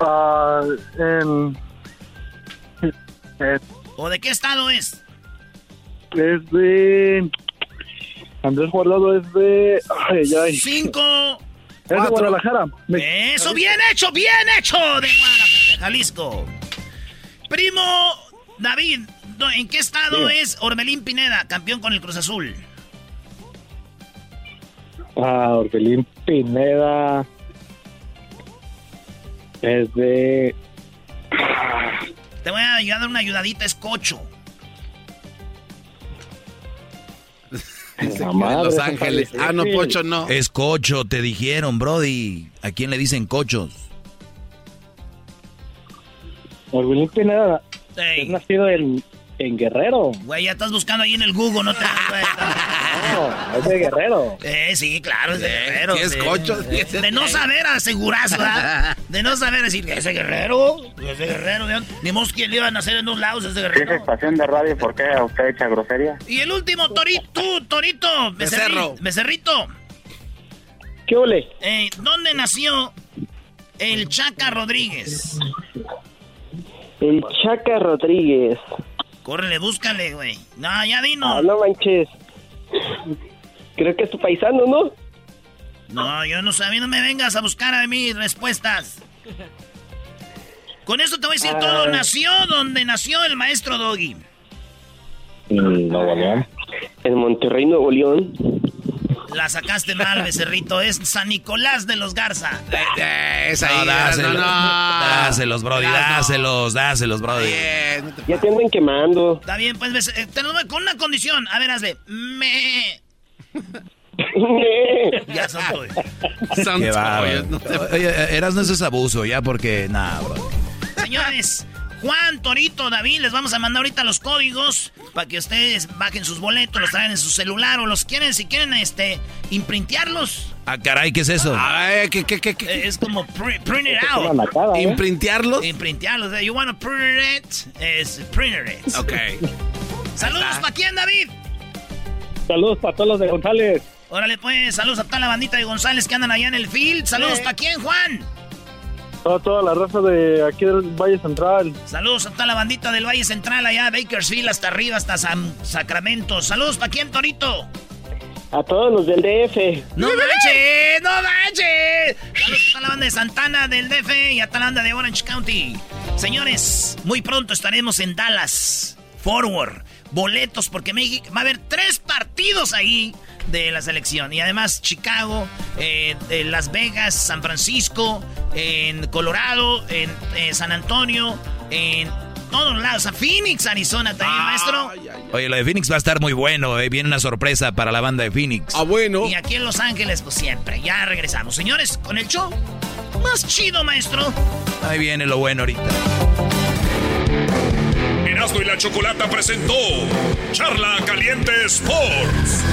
Ah, en ¿O de qué estado es? es de Andrés Guardado es de ay, ay. Cinco. Es de Guadalajara. Eso, bien hecho, bien hecho de Guadalajara, de Jalisco. Primo David, ¿dó- ¿en qué estado Sí. es Orbelín Pineda, campeón con el Cruz Azul? Ah, Orbelín Pineda es de Te voy a ayudar una ayudadita, es Cocho. Los Ángeles. Ah, no, Pocho no. Es Cocho, te dijeron, Brody. ¿A quién le dicen Cochos? Orbelín Pineda sí. es nacido en, en Guerrero. Güey, ya estás buscando ahí en el Google, no te das Es de Guerrero. Eh, sí, claro, es de Guerrero. sí es cocho, sí es- De no saber asegurar, ¿verdad? De no saber decir, ese Guerrero, ese Guerrero, ¿de dónde? ni mos quién le iban a hacer en dos lados, ese Si es Guerrero. estación de radio, ¿por qué usted echa grosería? Y el último, Torito, tú, Torito, Becerro. Becerrito. ¿Qué ole? Eh, ¿Dónde nació el Chaca Rodríguez? El Chaca Rodríguez. Córrele, búscale, güey. No, ya dinos. Ah, no manches. Creo que es tu paisano, ¿no? No, yo no sé, a mí no me vengas a buscar a mí respuestas. Con eso te voy a decir Ah. todo. Nació donde nació el maestro Doggy. Nuevo León. En Monterrey, Nuevo León. La sacaste mal, becerrito. Es San Nicolás de los Garza. Es No, ahí, dáselos, no, no. dáselos, Brody, dáselos, dáselos, Brody. Ya te andan quemando. Está bien, pues, bece- eh, te lo doy con una condición. A ver, hazle. Me. ya son bárbaro. Oye, eras no es abuso, ya porque, nada, bro. Señores, Juan, Torito, David, les vamos a mandar ahorita los códigos para que ustedes bajen sus boletos, los traen en su celular o los quieren, si quieren, este, imprintearlos. Ah, caray, ¿qué es eso? Ay, ¿qué, qué, qué, qué? Eh, Es como pri- print it out. ¿Imprintearlos? Imprintearlos. You want to print it? Es print it. Ok. Saludos para quién, David. Saludos para todos los de González. Órale, pues, saludos a toda la bandita de González que andan allá en el field. Saludos para quién, Juan. Toda, toda la raza de aquí del Valle Central. Saludos a toda la bandita del Valle Central allá, Bakersfield, hasta arriba, hasta San Sacramento. Saludos para quién, Torito. A todos los del DF. ¡No manches! ¡No manches! Saludos a toda la banda de Santana del DF y a toda la banda de Orange County. Señores, muy pronto estaremos en Dallas, Forward. Boletos, porque México va a haber tres partidos ahí de la selección. Y además Chicago, eh, eh, Las Vegas, San Francisco, en Colorado, en eh, San Antonio, en todos lados. A Phoenix, Arizona también, maestro. Oye, lo de Phoenix va a estar muy bueno, eh. Viene una sorpresa para la banda de Phoenix. Ah, bueno. Y aquí en Los Ángeles, pues siempre. Ya regresamos. Señores, con el show más chido, maestro. Ahí viene lo bueno ahorita. Erasmo y la Chocolata presentó Charla Caliente Sports.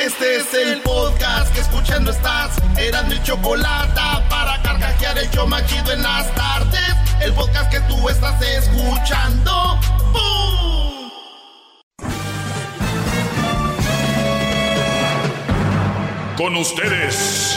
Este es el podcast que escuchando estás. Eran mi chocolate para carcajear el show más chido en las tardes. El podcast que tú estás escuchando. ¡Bum! Con ustedes.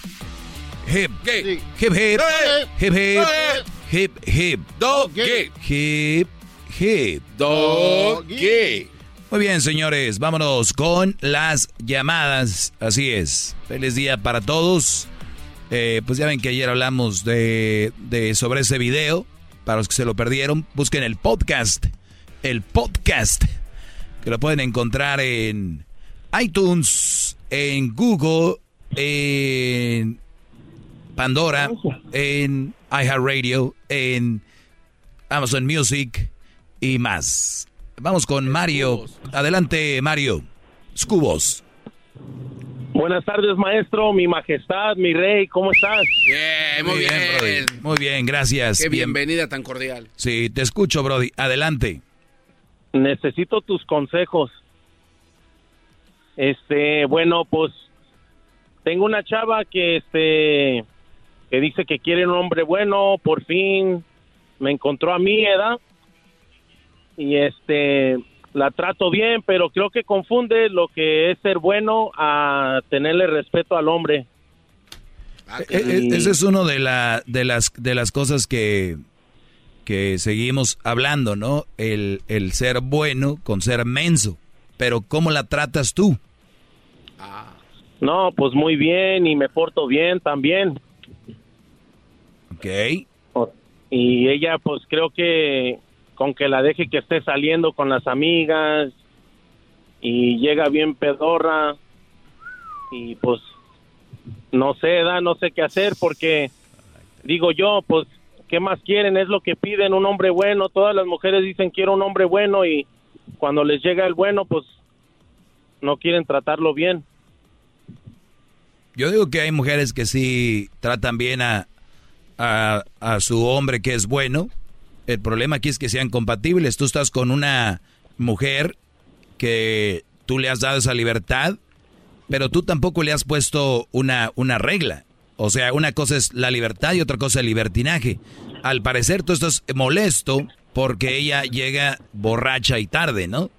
Hip hip hip hip hip hip hip Doggy. hip hip Doggy. Muy bien, señores, vámonos con las llamadas. Así es. Feliz día para todos. Eh, pues ya ven que ayer hablamos de, de sobre ese video. Para los que se lo perdieron, busquen el podcast. El podcast. Que lo pueden encontrar en iTunes, en Google, en Pandora, en iHeartRadio, en Amazon Music y más. Vamos con Mario. Adelante, Mario. Scubos. Buenas tardes, maestro, mi majestad, mi rey, ¿cómo estás? Bien, muy, bien. Brody. Muy bien, gracias. Qué Bien. bienvenida tan cordial. Sí, te escucho, Brody. Adelante. Necesito tus consejos. Este, bueno, pues tengo una chava que este que dice que quiere un hombre bueno, por fin me encontró a mi edad y este la trato bien, pero creo que confunde lo que es ser bueno a tenerle respeto al hombre. E- e- Esa es una de, la, de, las, de las cosas que, que seguimos hablando, ¿no? El, el ser bueno con ser menso. Pero ¿cómo la tratas tú? No, pues muy bien y me porto bien también. Ok. Y ella, pues creo que con que la deje que esté saliendo con las amigas y llega bien pedorra y pues no sé, da, no sé qué hacer porque digo yo, pues ¿qué más quieren? Es lo que piden, un hombre bueno. Todas las mujeres dicen quiero un hombre bueno y cuando les llega el bueno, pues no quieren tratarlo bien. Yo digo que hay mujeres que sí tratan bien a, a, a, su hombre que es bueno. El problema aquí es que sean compatibles. Tú estás con una mujer que tú le has dado esa libertad, pero tú tampoco le has puesto una, una regla. O sea, una cosa es la libertad y otra cosa el libertinaje. Al parecer tú estás molesto porque ella llega borracha y tarde, ¿no?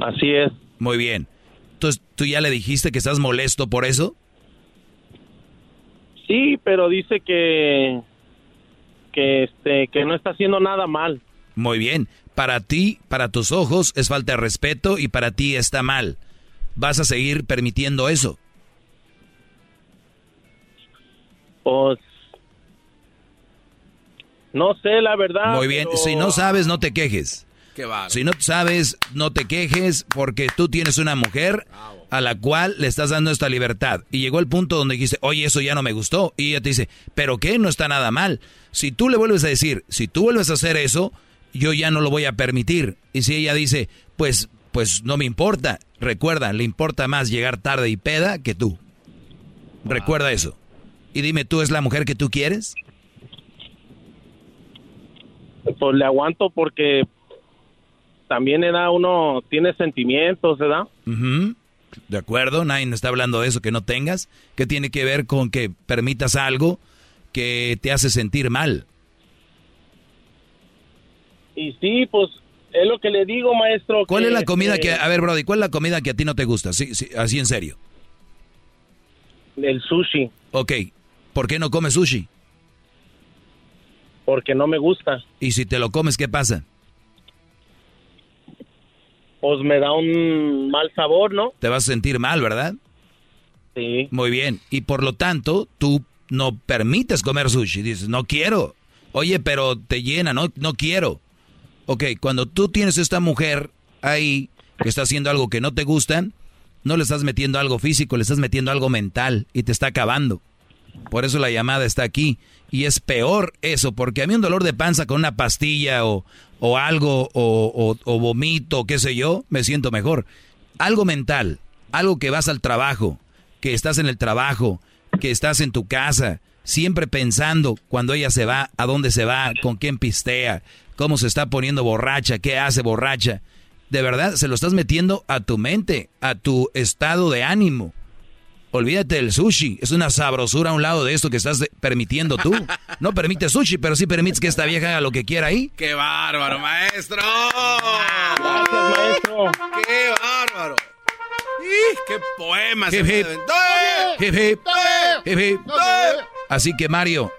Así es. Muy bien. Entonces, ¿tú ya le dijiste que estás molesto por eso? Sí, pero dice que que este que no está haciendo nada mal. Muy bien. Para ti, para tus ojos es falta de respeto y para ti está mal. ¿Vas a seguir permitiendo eso? Pues no sé, la verdad. Muy bien, si no sabes, no te quejes. Si no sabes, no te quejes porque tú tienes una mujer a la cual le estás dando esta libertad. Y llegó el punto donde dijiste, oye, eso ya no me gustó. Y ella te dice, pero qué, no está nada mal. Si tú le vuelves a decir, si tú vuelves a hacer eso, yo ya no lo voy a permitir. Y si ella dice, pues, pues no me importa. Recuerda, le importa más llegar tarde y peda que tú. Recuerda eso. Y dime, ¿tú es la mujer que tú quieres? Pues le aguanto porque también da uno, tiene sentimientos, ¿verdad? De acuerdo, nadie está hablando de eso que no tengas. ¿Qué tiene que ver con que permitas algo que te hace sentir mal? Y sí, pues es lo que le digo, maestro. ¿Cuál que, es la comida que, a ver, Brody, cuál es la comida que a ti no te gusta? Sí, sí, así en serio. El sushi. Ok, ¿por qué no comes sushi? Porque no me gusta. ¿Y si te lo comes, qué pasa? Pues me da un mal sabor, ¿no? Te vas a sentir mal, ¿verdad? Sí. Muy bien. Y por lo tanto, tú no permites comer sushi. Dices, no quiero. Oye, pero te llena, no, no quiero. Ok, cuando tú tienes esta mujer ahí que está haciendo algo que no te gusta, no le estás metiendo algo físico, le estás metiendo algo mental y te está acabando. Por eso la llamada está aquí. Y es peor eso, porque a mí un dolor de panza con una pastilla o, o algo, o, o, o vomito, qué sé yo, me siento mejor. Algo mental, algo que vas al trabajo, que estás en el trabajo, que estás en tu casa, siempre pensando cuando ella se va, a dónde se va, con quién pistea, cómo se está poniendo borracha, qué hace borracha. De verdad, se lo estás metiendo a tu mente, a tu estado de ánimo. Olvídate del sushi, es una sabrosura a un lado de esto que estás permitiendo tú. No permites sushi, pero sí permites que esta vieja haga lo que quiera ahí. ¡Qué bárbaro, maestro! Gracias, maestro. ¡Qué bárbaro! ¡Ih, ¡Qué poema Hip, se hip. me aventó! Hip, hip. Hip, hip. Así que Mario,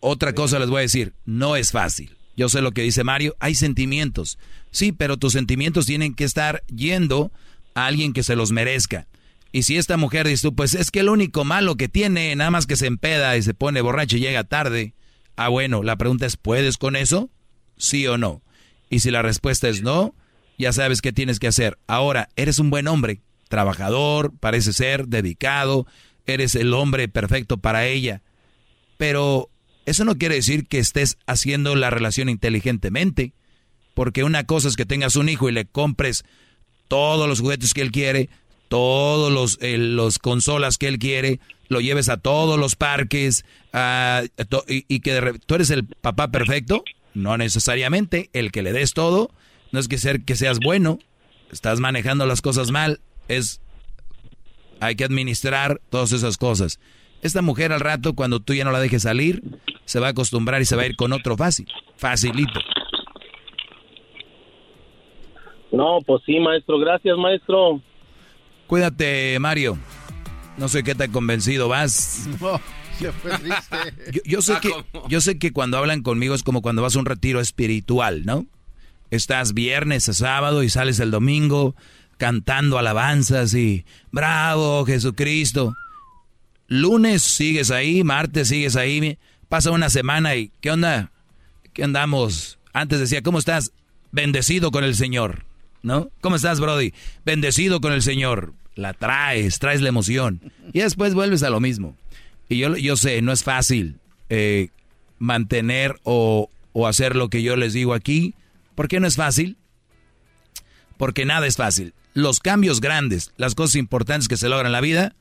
otra cosa les voy a decir, no es fácil. Yo sé lo que dice Mario, hay sentimientos. Sí, pero tus sentimientos tienen que estar yendo a alguien que se los merezca. Y si esta mujer dice tú, pues es que el único malo que tiene, nada más que se empeda y se pone borracho y llega tarde. Ah, bueno, la pregunta es, ¿puedes con eso? ¿Sí o no? Y si la respuesta es no, ya sabes qué tienes que hacer. Ahora, eres un buen hombre, trabajador, parece ser, dedicado, eres el hombre perfecto para ella. Pero eso no quiere decir que estés haciendo la relación inteligentemente. Porque una cosa es que tengas un hijo y le compres todos los juguetes que él quiere, todos los, eh, los consolas que él quiere, lo lleves a todos los parques y, que de tú eres el papá perfecto. No necesariamente el que le des todo, no es que ser que seas bueno, estás manejando las cosas mal, es hay que administrar todas esas cosas. Esta mujer al rato cuando tú ya no la dejes salir, se va a acostumbrar y se va a ir con otro fácil, facilito. No, pues sí, maestro. Gracias, maestro. Cuídate, Mario. No sé qué tan convencido vas. No, fue triste. Yo, yo sé que, yo sé que cuando hablan conmigo es como cuando vas a un retiro espiritual, ¿no? Estás viernes a sábado y sales el domingo cantando alabanzas y bravo Jesucristo. Lunes sigues ahí, martes sigues ahí, Pasa una semana y, ¿qué onda? ¿Qué andamos? Antes decía, ¿cómo estás? Bendecido con el Señor, ¿no? ¿Cómo estás, Brody? Bendecido con el Señor. La traes, traes la emoción. Y después vuelves a lo mismo. Y yo, yo sé, no es fácil eh, mantener o, o hacer lo que yo les digo aquí. ¿Por qué no es fácil? Porque nada es fácil. Los cambios grandes, las cosas importantes que se logran en la vida,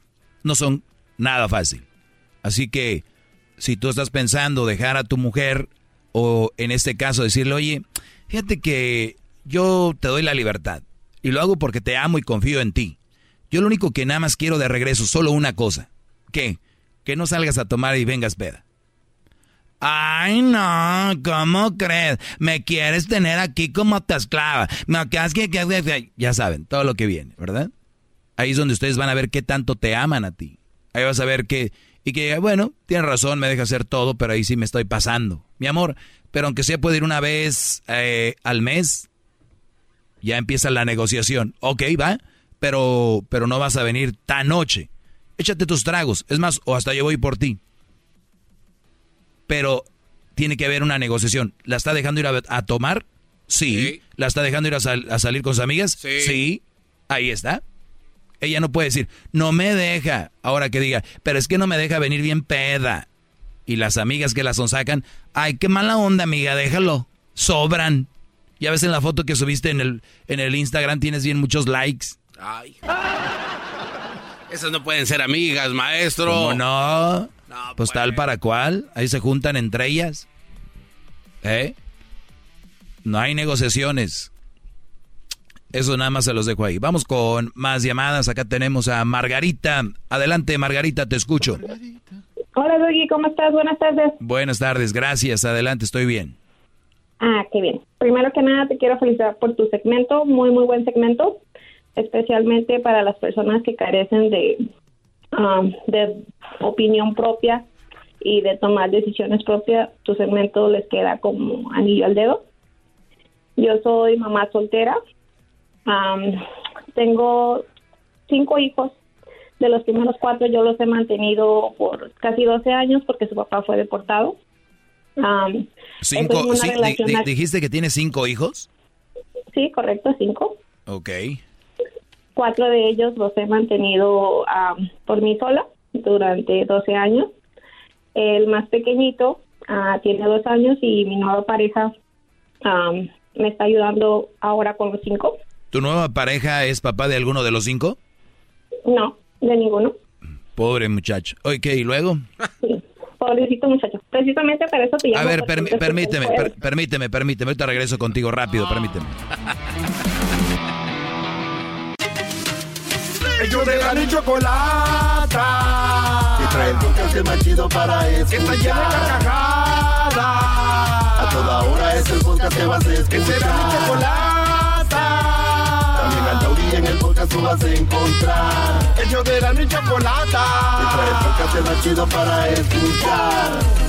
no son nada fácil. Así que si tú estás pensando dejar a tu mujer o en este caso decirle, oye, fíjate que yo te doy la libertad y lo hago porque te amo y confío en ti. Yo lo único que nada más quiero de regreso, solo una cosa. ¿Qué? Que no salgas a tomar y vengas peda. Ay, no, ¿cómo crees? Me quieres tener aquí como te esclava. que, ya saben, todo lo que viene, ¿verdad? Ahí es donde ustedes van a ver qué tanto te aman a ti. Ahí vas a ver que, y que, bueno, tienes razón, me deja hacer todo, pero ahí sí me estoy pasando. Mi amor, pero aunque sea puede ir una vez eh, al mes, ya empieza la negociación. Ok, va, pero, pero no vas a venir tan noche. Échate tus tragos. Es más, o hasta yo voy por ti pero tiene que haber una negociación. ¿La está dejando ir a, tomar? Sí. ¿La está dejando ir a, salir con sus amigas? Sí. Ahí está. Ella no puede decir, no me deja. Ahora que diga, pero es que no me deja venir bien peda. Y las amigas que la sonsacan, ay, qué mala onda, amiga, déjalo. Sobran. Ya ves en la foto que subiste en el, en el Instagram, tienes bien muchos likes. Ay. Esas no pueden ser amigas, maestro. ¿Cómo no? pues, tal para cual. Ahí se juntan entre ellas. ¿Eh? No hay negociaciones. Eso nada más se los dejo ahí. Vamos con más llamadas. Acá tenemos a Margarita. Adelante, Margarita, te escucho. Hola, Doggy, ¿cómo estás? Buenas tardes. Buenas tardes, gracias. Adelante, estoy bien. Ah, qué bien. Primero que nada, te quiero felicitar por tu segmento. Muy, muy buen segmento. Especialmente para las personas que carecen de Um, de opinión propia y de tomar decisiones propias, tu segmento les queda como anillo al dedo. Yo soy mamá soltera. Um, tengo cinco hijos. De los primeros cuatro yo los he mantenido por casi 12 años porque su papá fue deportado. Um, cinco, ¿Dijiste que tiene cinco hijos? Sí, correcto, cinco. Ok cuatro de ellos los he mantenido por mí sola durante 12 años. El más pequeñito ah, tiene dos años y mi nueva pareja me está ayudando ahora con los cinco. ¿Tu nueva pareja es papá de alguno de los cinco? No, de ninguno. Pobre muchacho. Ok, ¿y luego? Sí, pobrecito muchacho. Precisamente para eso te llamo. A ver, permíteme, permíteme, permíteme. Ahorita regreso contigo rápido, permíteme. Ellos de la ni chocolata. Que trae el podcast más chido para escuchar. Que está llena de carcajadas. A toda hora es el podcast que vas a escuchar. Que será mi chocolata. También al taurí en el podcast tú vas a encontrar. Ellos de la ni chocolata. Que trae el podcast más chido para escuchar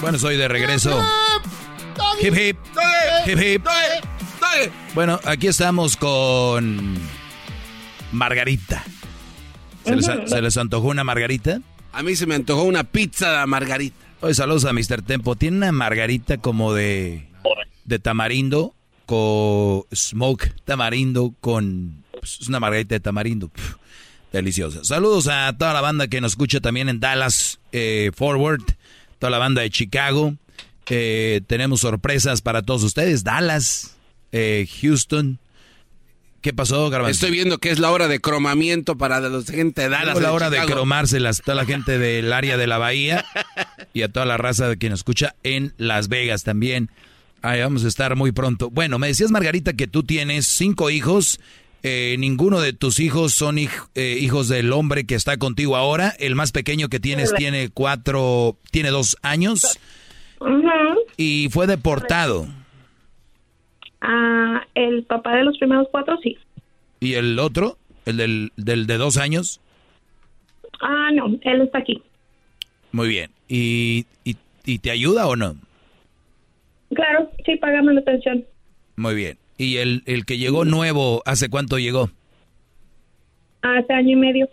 Bueno, soy de regreso. Hip hip. Hip hip. Bueno, aquí estamos con Margarita. ¿Se les, antojó una margarita? A mí se me antojó una pizza de margarita. Oye, saludos a Mr. Tempo. Tiene una margarita como de, de tamarindo con smoke tamarindo con... Pues, es una margarita de tamarindo. Deliciosa. Saludos a toda la banda que nos escucha también en Dallas eh, Forward toda la banda de Chicago. Eh, tenemos sorpresas para todos ustedes. Dallas, eh, Houston. ¿Qué pasó, Garbanzo? Estoy viendo que es la hora de cromamiento para la gente de Dallas. Es la hora de cromárselas a toda la gente del área de la bahía y a toda la raza de quien nos escucha en Las Vegas también. Ahí vamos a estar muy pronto. Bueno, me decías, Margarita, que tú tienes cinco hijos eh, ninguno de tus hijos son eh, hijos del hombre que está contigo ahora. El más pequeño que tienes tiene cuatro, tiene dos años. Y fue deportado. Ah, el papá de los primeros cuatro, sí. ¿Y el otro? ¿El del, del de dos años? Ah, no, él está aquí. Muy bien. ¿Y, y, te ayuda o no? Claro, sí, paga manutención. Muy bien. ¿Y el, el que llegó nuevo, hace cuánto llegó? Hace año y medio.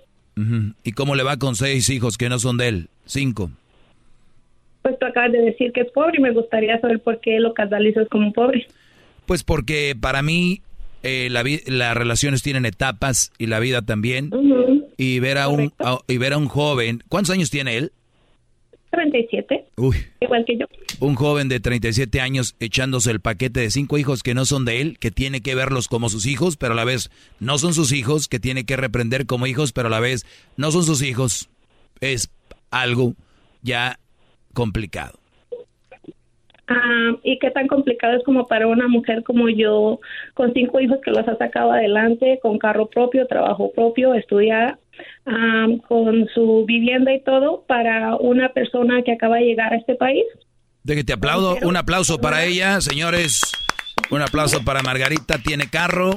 ¿Y cómo le va con seis hijos que no son de él? Cinco. Pues tú acabas de decir que es pobre y me gustaría saber por qué lo catalizas como pobre. Pues porque para mí eh, la las relaciones tienen etapas y la vida también. Y ver a un y ver a un joven, ¿cuántos años tiene él? 37. Uy. Igual que yo. Un joven de 37 años echándose el paquete de cinco hijos que no son de él, que tiene que verlos como sus hijos, pero a la vez no son sus hijos, que tiene que reprender como hijos, pero a la vez no son sus hijos. Es algo ya complicado. Ah, y qué tan complicado es como para una mujer como yo, con cinco hijos que los ha sacado adelante, con carro propio, trabajo propio, estudiar, ah, con su vivienda y todo, para una persona que acaba de llegar a este país. De que te aplaudo, un aplauso para ella, señores. Un aplauso para Margarita, tiene carro,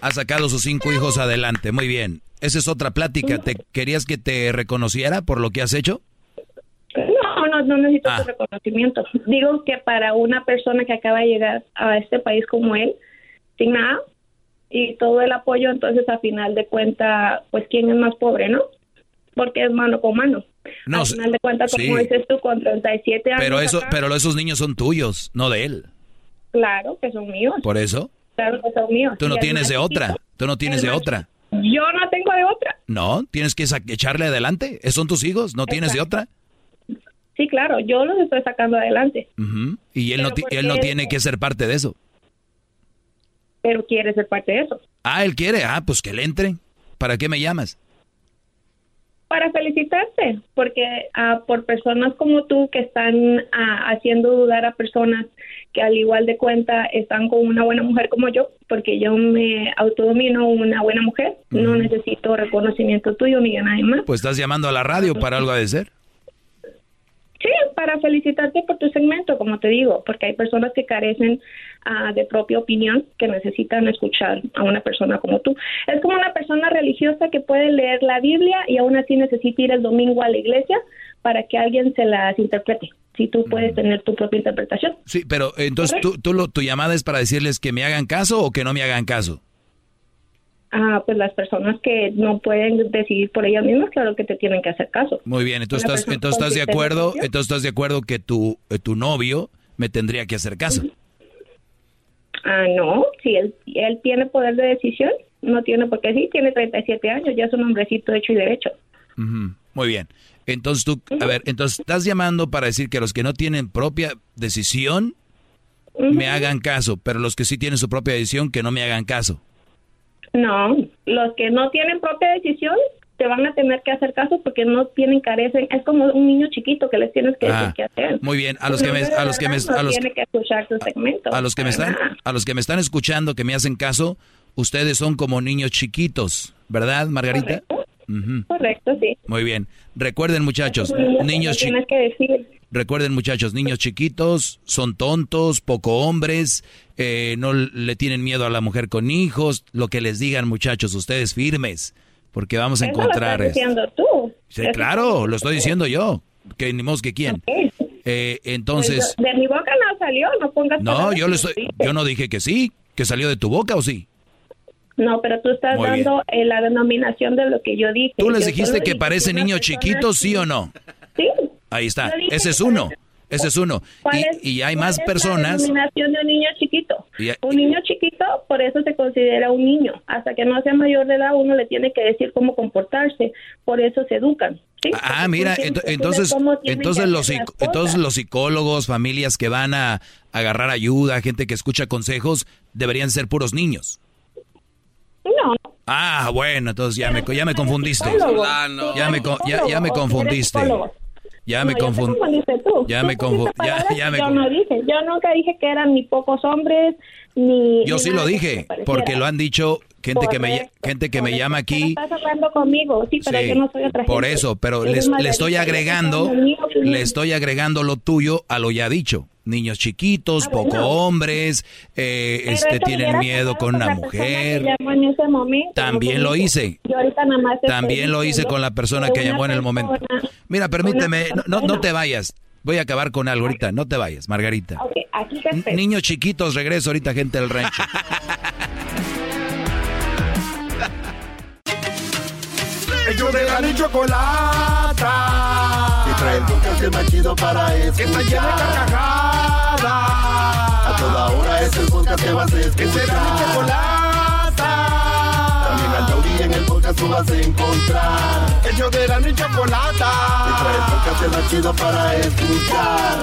ha sacado sus cinco hijos adelante, muy bien. Esa es otra plática. ¿Te querías que te reconociera por lo que has hecho? No, no, no necesito ah. reconocimiento. Digo que para una persona que acaba de llegar a este país como él, sin nada, y todo el apoyo, entonces a final de cuenta, pues quién es más pobre, ¿no? Porque es mano con mano. No, a final de cuentas, como dices tú, con 37 años. Pero, eso, pero esos niños son tuyos, no de él. Claro que son míos. ¿Por eso? Claro que son míos. Tú no tienes de otra. Tú no tienes de otra. Yo no tengo de otra. No, tienes que echarle adelante. Son tus hijos, no tienes de otra. Sí, claro, yo los estoy sacando adelante. Y él no, él no tiene que ser parte de eso. Pero quiere ser parte de eso. Ah, él quiere. Ah, pues que le entre. ¿Para qué me llamas? Para felicitarte, porque ah, por personas como tú que están ah, haciendo dudar a personas que al igual de cuenta están con una buena mujer como yo, porque yo me autodomino una buena mujer, no necesito reconocimiento tuyo ni de nadie más. Pues estás llamando a la radio para algo de ser. Sí, para felicitarte por tu segmento, como te digo, porque hay personas que carecen ah, de propia opinión, que necesitan escuchar a una persona como tú. Es como una persona religiosa que puede leer la Biblia y aún así necesita ir el domingo a la iglesia para que alguien se las interprete. Si tú puedes tener tu propia interpretación. Sí, pero entonces tú, tú lo, tu llamada es para decirles que me hagan caso o que no me hagan caso ah, pues las personas que no pueden decidir por ellas mismas, claro que te tienen que hacer caso. Muy bien, entonces estás, entonces estás de acuerdo, entonces estás de acuerdo que tu, eh, tu novio me tendría que hacer caso. Ah, no, si él, él tiene poder de decisión, no tiene por qué sí, tiene 37 años, ya es un hombrecito hecho y derecho. Muy bien. Entonces tú, a ver, entonces estás llamando para decir que los que no tienen propia decisión me hagan caso, pero los que sí tienen su propia decisión que no me hagan caso. No, los que no tienen propia decisión te van a tener que hacer caso porque no tienen carecen es como un niño chiquito que les tienes que decir ah, qué hacer. muy bien. A los que me a los que me a los, que escuchar tu segmento a los que me están a los que me están escuchando que me hacen caso ustedes son como niños chiquitos verdad Margarita correcto, sí. Muy bien. Recuerden muchachos niños chiquitos Recuerden muchachos, niños chiquitos son tontos, poco hombres, eh, no le tienen miedo a la mujer con hijos, lo que les digan muchachos, ustedes firmes, porque vamos a encontrar... Lo estás diciendo tú. Sí, claro, lo estoy diciendo yo, que ni que quién. Eh, entonces... Pues, de mi boca no salió, no pongas... No, yo, le estoy, yo no dije que sí, que salió de tu boca o sí. No, pero tú estás dando eh, la denominación de lo que yo dije. ¿Tú les dijiste que parece niño chiquito, sí o no? Sí. Ahí está. Ese es uno. Ese es uno. Y, hay más personas. La de un niño chiquito. un niño chiquito, por eso se considera un niño. Hasta que no sea mayor de edad, uno le tiene que decir cómo comportarse. Por eso se educan. Ah, mira, entonces, entonces los, entonces los psicólogos, familias que van a agarrar ayuda, gente que escucha consejos, deberían ser puros niños. No. Ah, bueno, entonces ya me, ya me confundiste. Ya me, ya, ya me confundiste. Ya me confundí. Ya me confundí. Ya, me yo no dije, yo nunca dije que eran ni pocos hombres, ni... Yo sí lo dije, porque lo han dicho gente que me gente que me llama aquí. Estás hablando conmigo, sí, pero yo no soy otra Por eso, pero le estoy agregando, le estoy agregando lo tuyo a lo ya dicho. Niños chiquitos, poco hombres, eh, este tienen miedo con una mujer. También lo hice. También lo hice con la persona que llamó en el momento. Mira, permíteme, no, no te vayas. Voy a acabar con algo ahorita. No te vayas, Margarita. Niños chiquitos, regreso ahorita, gente del rancho. Ellos de la chocolata. El podcast más chido para escuchar. Que está llena de carcajadas. A toda hora es el podcast que vas a escuchar. Que será mi chocolata. También al taurí en el podcast tú vas a encontrar. Ellos de la chocolata. Y trae el podcast más chido para escuchar.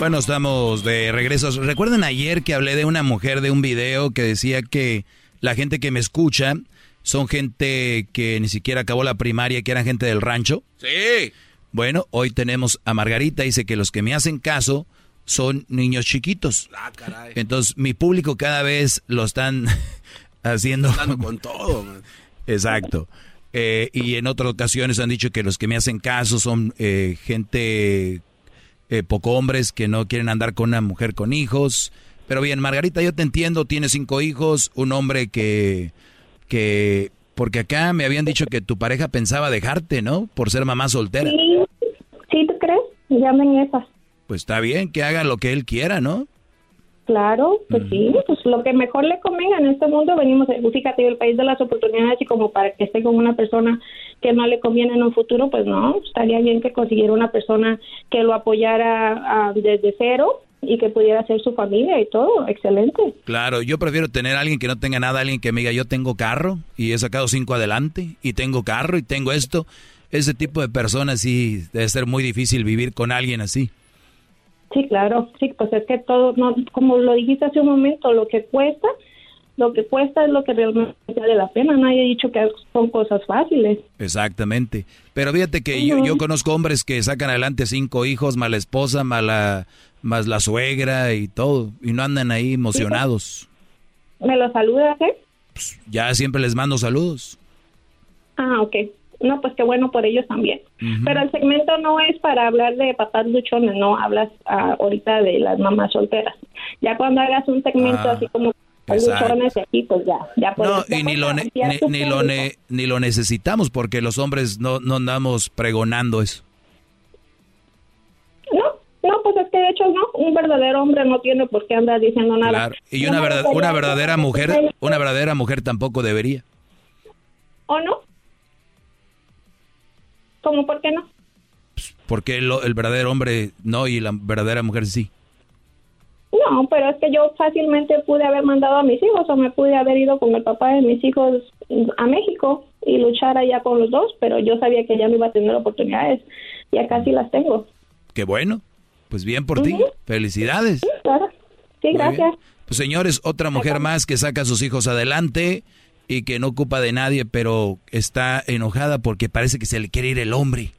Bueno, estamos de regreso. ¿Recuerdan ayer que hablé de una mujer de un video que decía que la gente que me escucha son gente que ni siquiera acabó la primaria, que eran gente del rancho. Sí. Bueno, hoy tenemos a Margarita, dice que los que me hacen caso son niños chiquitos. Ah, caray. Entonces, mi público cada vez lo están haciendo. con todo, man. Exacto. Eh, y en otras ocasiones han dicho que los que me hacen caso son eh, gente eh, poco hombres que no quieren andar con una mujer con hijos. Pero bien, Margarita, yo te entiendo, tienes cinco hijos, un hombre que, que, porque acá me habían dicho que tu pareja pensaba dejarte, ¿no? Por ser mamá soltera. Sí, ¿Sí tú crees? Llamen esa. Pues está bien, que haga lo que él quiera, ¿no? Claro, pues sí, pues lo que mejor le convenga en este mundo, venimos, fíjate, el país de las oportunidades y como para que esté con una persona que no le conviene en un futuro, pues no, estaría bien que consiguiera una persona que lo apoyara desde cero y que pudiera ser su familia y todo, excelente. Claro, yo prefiero tener a alguien que no tenga nada, alguien que me diga yo tengo carro y he sacado cinco adelante y tengo carro y tengo esto. Ese tipo de personas sí debe ser muy difícil vivir con alguien así. Sí, claro, sí, pues es que todo, no, como lo dijiste hace un momento, lo que cuesta, lo que cuesta es lo que realmente vale la pena. Nadie ha dicho que son cosas fáciles. Exactamente. Pero fíjate que yo, yo conozco hombres que sacan adelante cinco hijos, mala esposa, mala más la suegra y todo, y no andan ahí emocionados. ¿Me lo saludas, eh? Pues, ya siempre les mando saludos. Ah, ok. No, pues qué bueno por ellos también. Pero el segmento no es para hablar de papás luchones, no hablas ah, ahorita de las mamás solteras. Ya cuando hagas un segmento ah, así como luchones aquí, pues ya, ya No, y ni lo, ni, lo ni lo necesitamos porque los hombres no, no andamos pregonando eso. No, pues es que de hecho no, un verdadero hombre no tiene por qué andar diciendo nada. Claro. Y una, verdad, una verdadera mujer, una verdadera mujer tampoco debería. ¿O no? ¿Cómo por qué no? Pues, porque el, el verdadero hombre no y la verdadera mujer sí. No, pero es que yo fácilmente pude haber mandado a mis hijos o me pude haber ido con el papá de mis hijos a México y luchar allá con los dos, pero yo sabía que ya no iba a tener oportunidades. Ya casi las tengo. Qué bueno. Pues bien por ti. Felicidades. Sí, claro. Sí, gracias. Pues señores, otra mujer más que saca a sus hijos adelante y que no ocupa de nadie, pero está enojada porque parece que se le quiere ir el hombre.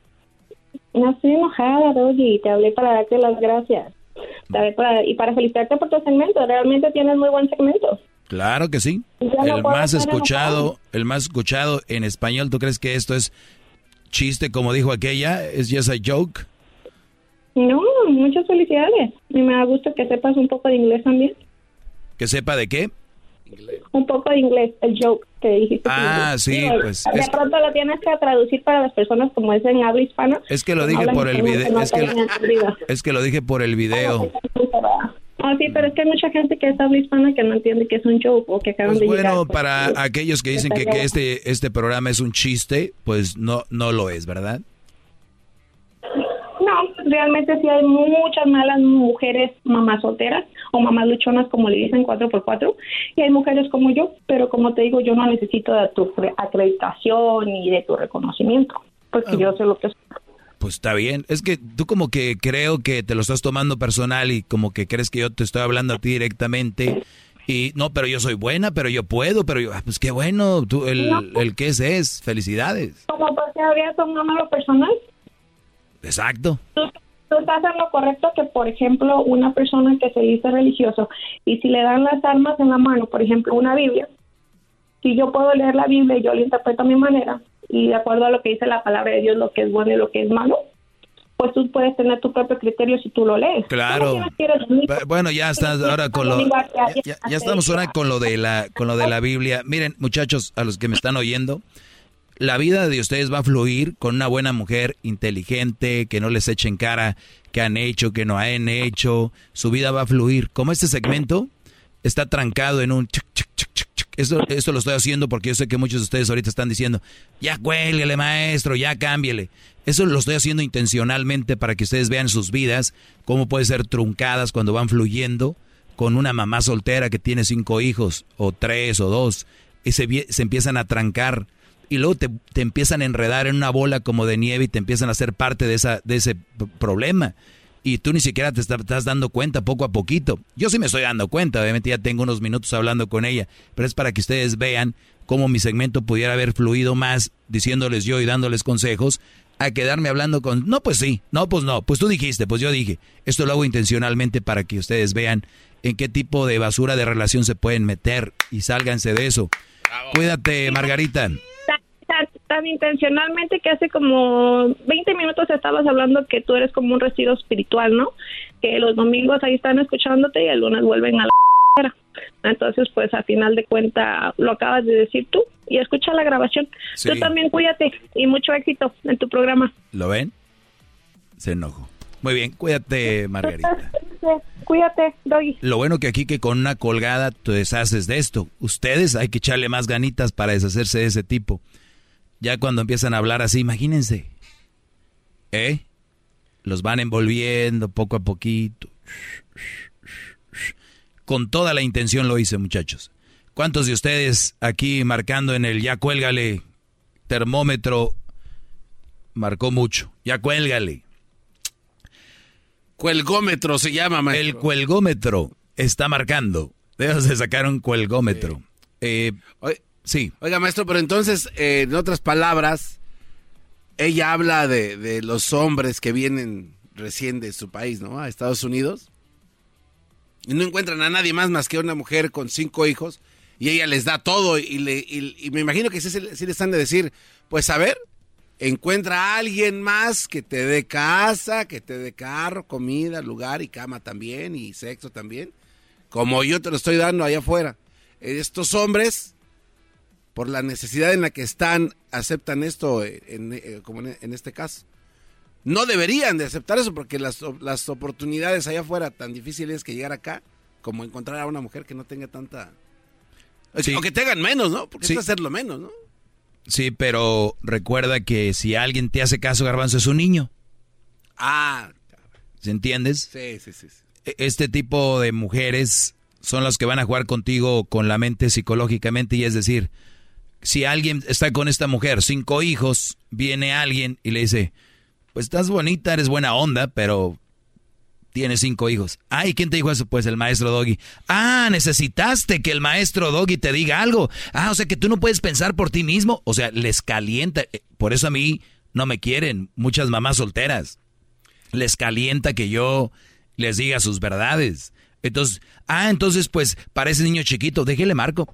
No estoy enojada, Doggy. Te hablé para darte las gracias. Y para felicitarte por tu segmento. Realmente tienes muy buen segmento. Claro que sí. el más escuchado, el más escuchado en español. ¿Tú crees que esto es chiste, como dijo aquella? ¿Es just a joke? No, muchas felicidades. Y me da gusto que sepas un poco de inglés también. ¿Que sepa de qué? Un poco de inglés, el joke que dijiste. Ah, sí, pues. De pronto lo tienes que traducir para las personas como es en habla hispana. Es que lo dije por el video. Es, que, lo dije por el video. Ah, sí, pero es que hay mucha gente que es habla hispana que no entiende que es un joke o que acaban pues de bueno, Bueno, para aquellos que dicen que, que, este, este programa es un chiste, pues no, no lo es, ¿verdad? realmente sí hay muchas malas mujeres mamás solteras o mamás luchonas, como le dicen 4x4, y hay mujeres como yo, pero como te digo, yo no necesito de tu acreditación ni de tu reconocimiento, porque ah. yo sé lo que soy. Pues está bien. Es que tú como que creo que te lo estás tomando personal y como que crees que yo te estoy hablando a ti directamente. Y no, pero yo soy buena, pero yo puedo, pero yo, ah, pues qué bueno, tú, el, el que es es, felicidades. ¿Cómo porque habría tomado lo personal? Exacto. tú estás en lo correcto que, por ejemplo, una persona que se dice religioso y si le dan las armas en la mano, por ejemplo, una Biblia, si yo puedo leer la Biblia y yo la interpreto a mi manera y de acuerdo a lo que dice la palabra de Dios, lo que es bueno y lo que es malo, pues tú puedes tener tu propio criterio si tú lo lees. Claro. Bueno, ya estás ahora con lo ya, ya, estamos ahora con lo de la con lo de la Biblia. Miren, muchachos, a los que me están oyendo, la vida de ustedes va a fluir con una buena mujer inteligente, que no les echen cara que han hecho, que no han hecho. Su vida va a fluir. Como este segmento está trancado en un esto, esto lo estoy haciendo porque yo sé que muchos de ustedes ahorita están diciendo, ya cuélguele maestro, ya cámbiele. Eso lo estoy haciendo intencionalmente para que ustedes vean sus vidas, cómo pueden ser truncadas cuando van fluyendo con una mamá soltera que tiene cinco hijos, o tres, o dos, y se, se empiezan a trancar, y luego te, te, empiezan a enredar en una bola como de nieve y te empiezan a hacer parte de, esa, de ese problema y tú ni siquiera te estás dando cuenta poco a poquito. Yo sí me estoy dando cuenta, obviamente ya tengo unos minutos hablando con ella, pero es para que ustedes vean cómo mi segmento pudiera haber fluido más diciéndoles yo y dándoles consejos a quedarme hablando con, no, pues sí, no, pues no, pues tú dijiste, pues yo dije. Esto lo hago intencionalmente para que ustedes vean en qué tipo de basura de relación se pueden meter y sálganse de eso. Cuídate, Margarita tan intencionalmente que hace como 20 minutos estabas hablando que tú eres como un retiro espiritual, ¿no? Que los domingos ahí están escuchándote y el lunes vuelven a la entonces, pues a final de cuenta lo acabas de decir tú y escucha la grabación. Tú también cuídate y mucho éxito en tu programa. ¿Lo ven? Se enojó. Muy bien, cuídate, Margarita. Cuídate, Doggy. Lo bueno que aquí que con una colgada te deshaces de esto. Ustedes hay que echarle más ganitas para deshacerse de ese tipo. Ya cuando empiezan a hablar así, imagínense. ¿Eh? Los van envolviendo poco a poquito. Con toda la intención lo hice, muchachos. ¿Cuántos de ustedes aquí marcando en el ya cuélgale termómetro marcó mucho? Ya cuélgale. Cuelgómetro se llama, maestro. El cuelgómetro está marcando. Debes de sacar un cuelgómetro. Eh, Sí. Oiga, maestro, pero entonces, eh, en otras palabras, ella habla de, los hombres que vienen recién de su país, ¿no? A Estados Unidos. Y no encuentran a nadie más más que una mujer con cinco hijos. Y ella les da todo. Y, le, y, me imagino que sí, sí les están de decir, pues a ver, encuentra a alguien más que te dé casa, que te dé carro, comida, lugar y cama también. Y sexo también. Como yo te lo estoy dando allá afuera. Estos hombres por la necesidad en la que están, aceptan esto en, eh, como en, este caso. No deberían de aceptar eso porque las, las oportunidades allá afuera tan difíciles que llegar acá, como encontrar a una mujer que no tenga tanta... O que tengan menos, ¿no? Porque es hacerlo menos, ¿no? Sí, pero recuerda que si alguien te hace caso, Garbanzo, es un niño. Ah. ¿Se entiendes? Sí, sí, sí. E, este tipo de mujeres son las que van a jugar contigo con la mente psicológicamente y es decir, si alguien está con esta mujer, cinco hijos, viene alguien y le dice, pues estás bonita, eres buena onda, pero tienes cinco hijos. Ay, ¿quién te dijo eso? Pues el maestro Doggy. Ah, necesitaste que el maestro Doggy te diga algo. Ah, o sea que tú no puedes pensar por ti mismo. O sea, les calienta. Eh, por eso a mí no me quieren muchas mamás solteras. Les calienta que yo les diga sus verdades. Entonces, ah, entonces pues para ese niño chiquito, déjele marco.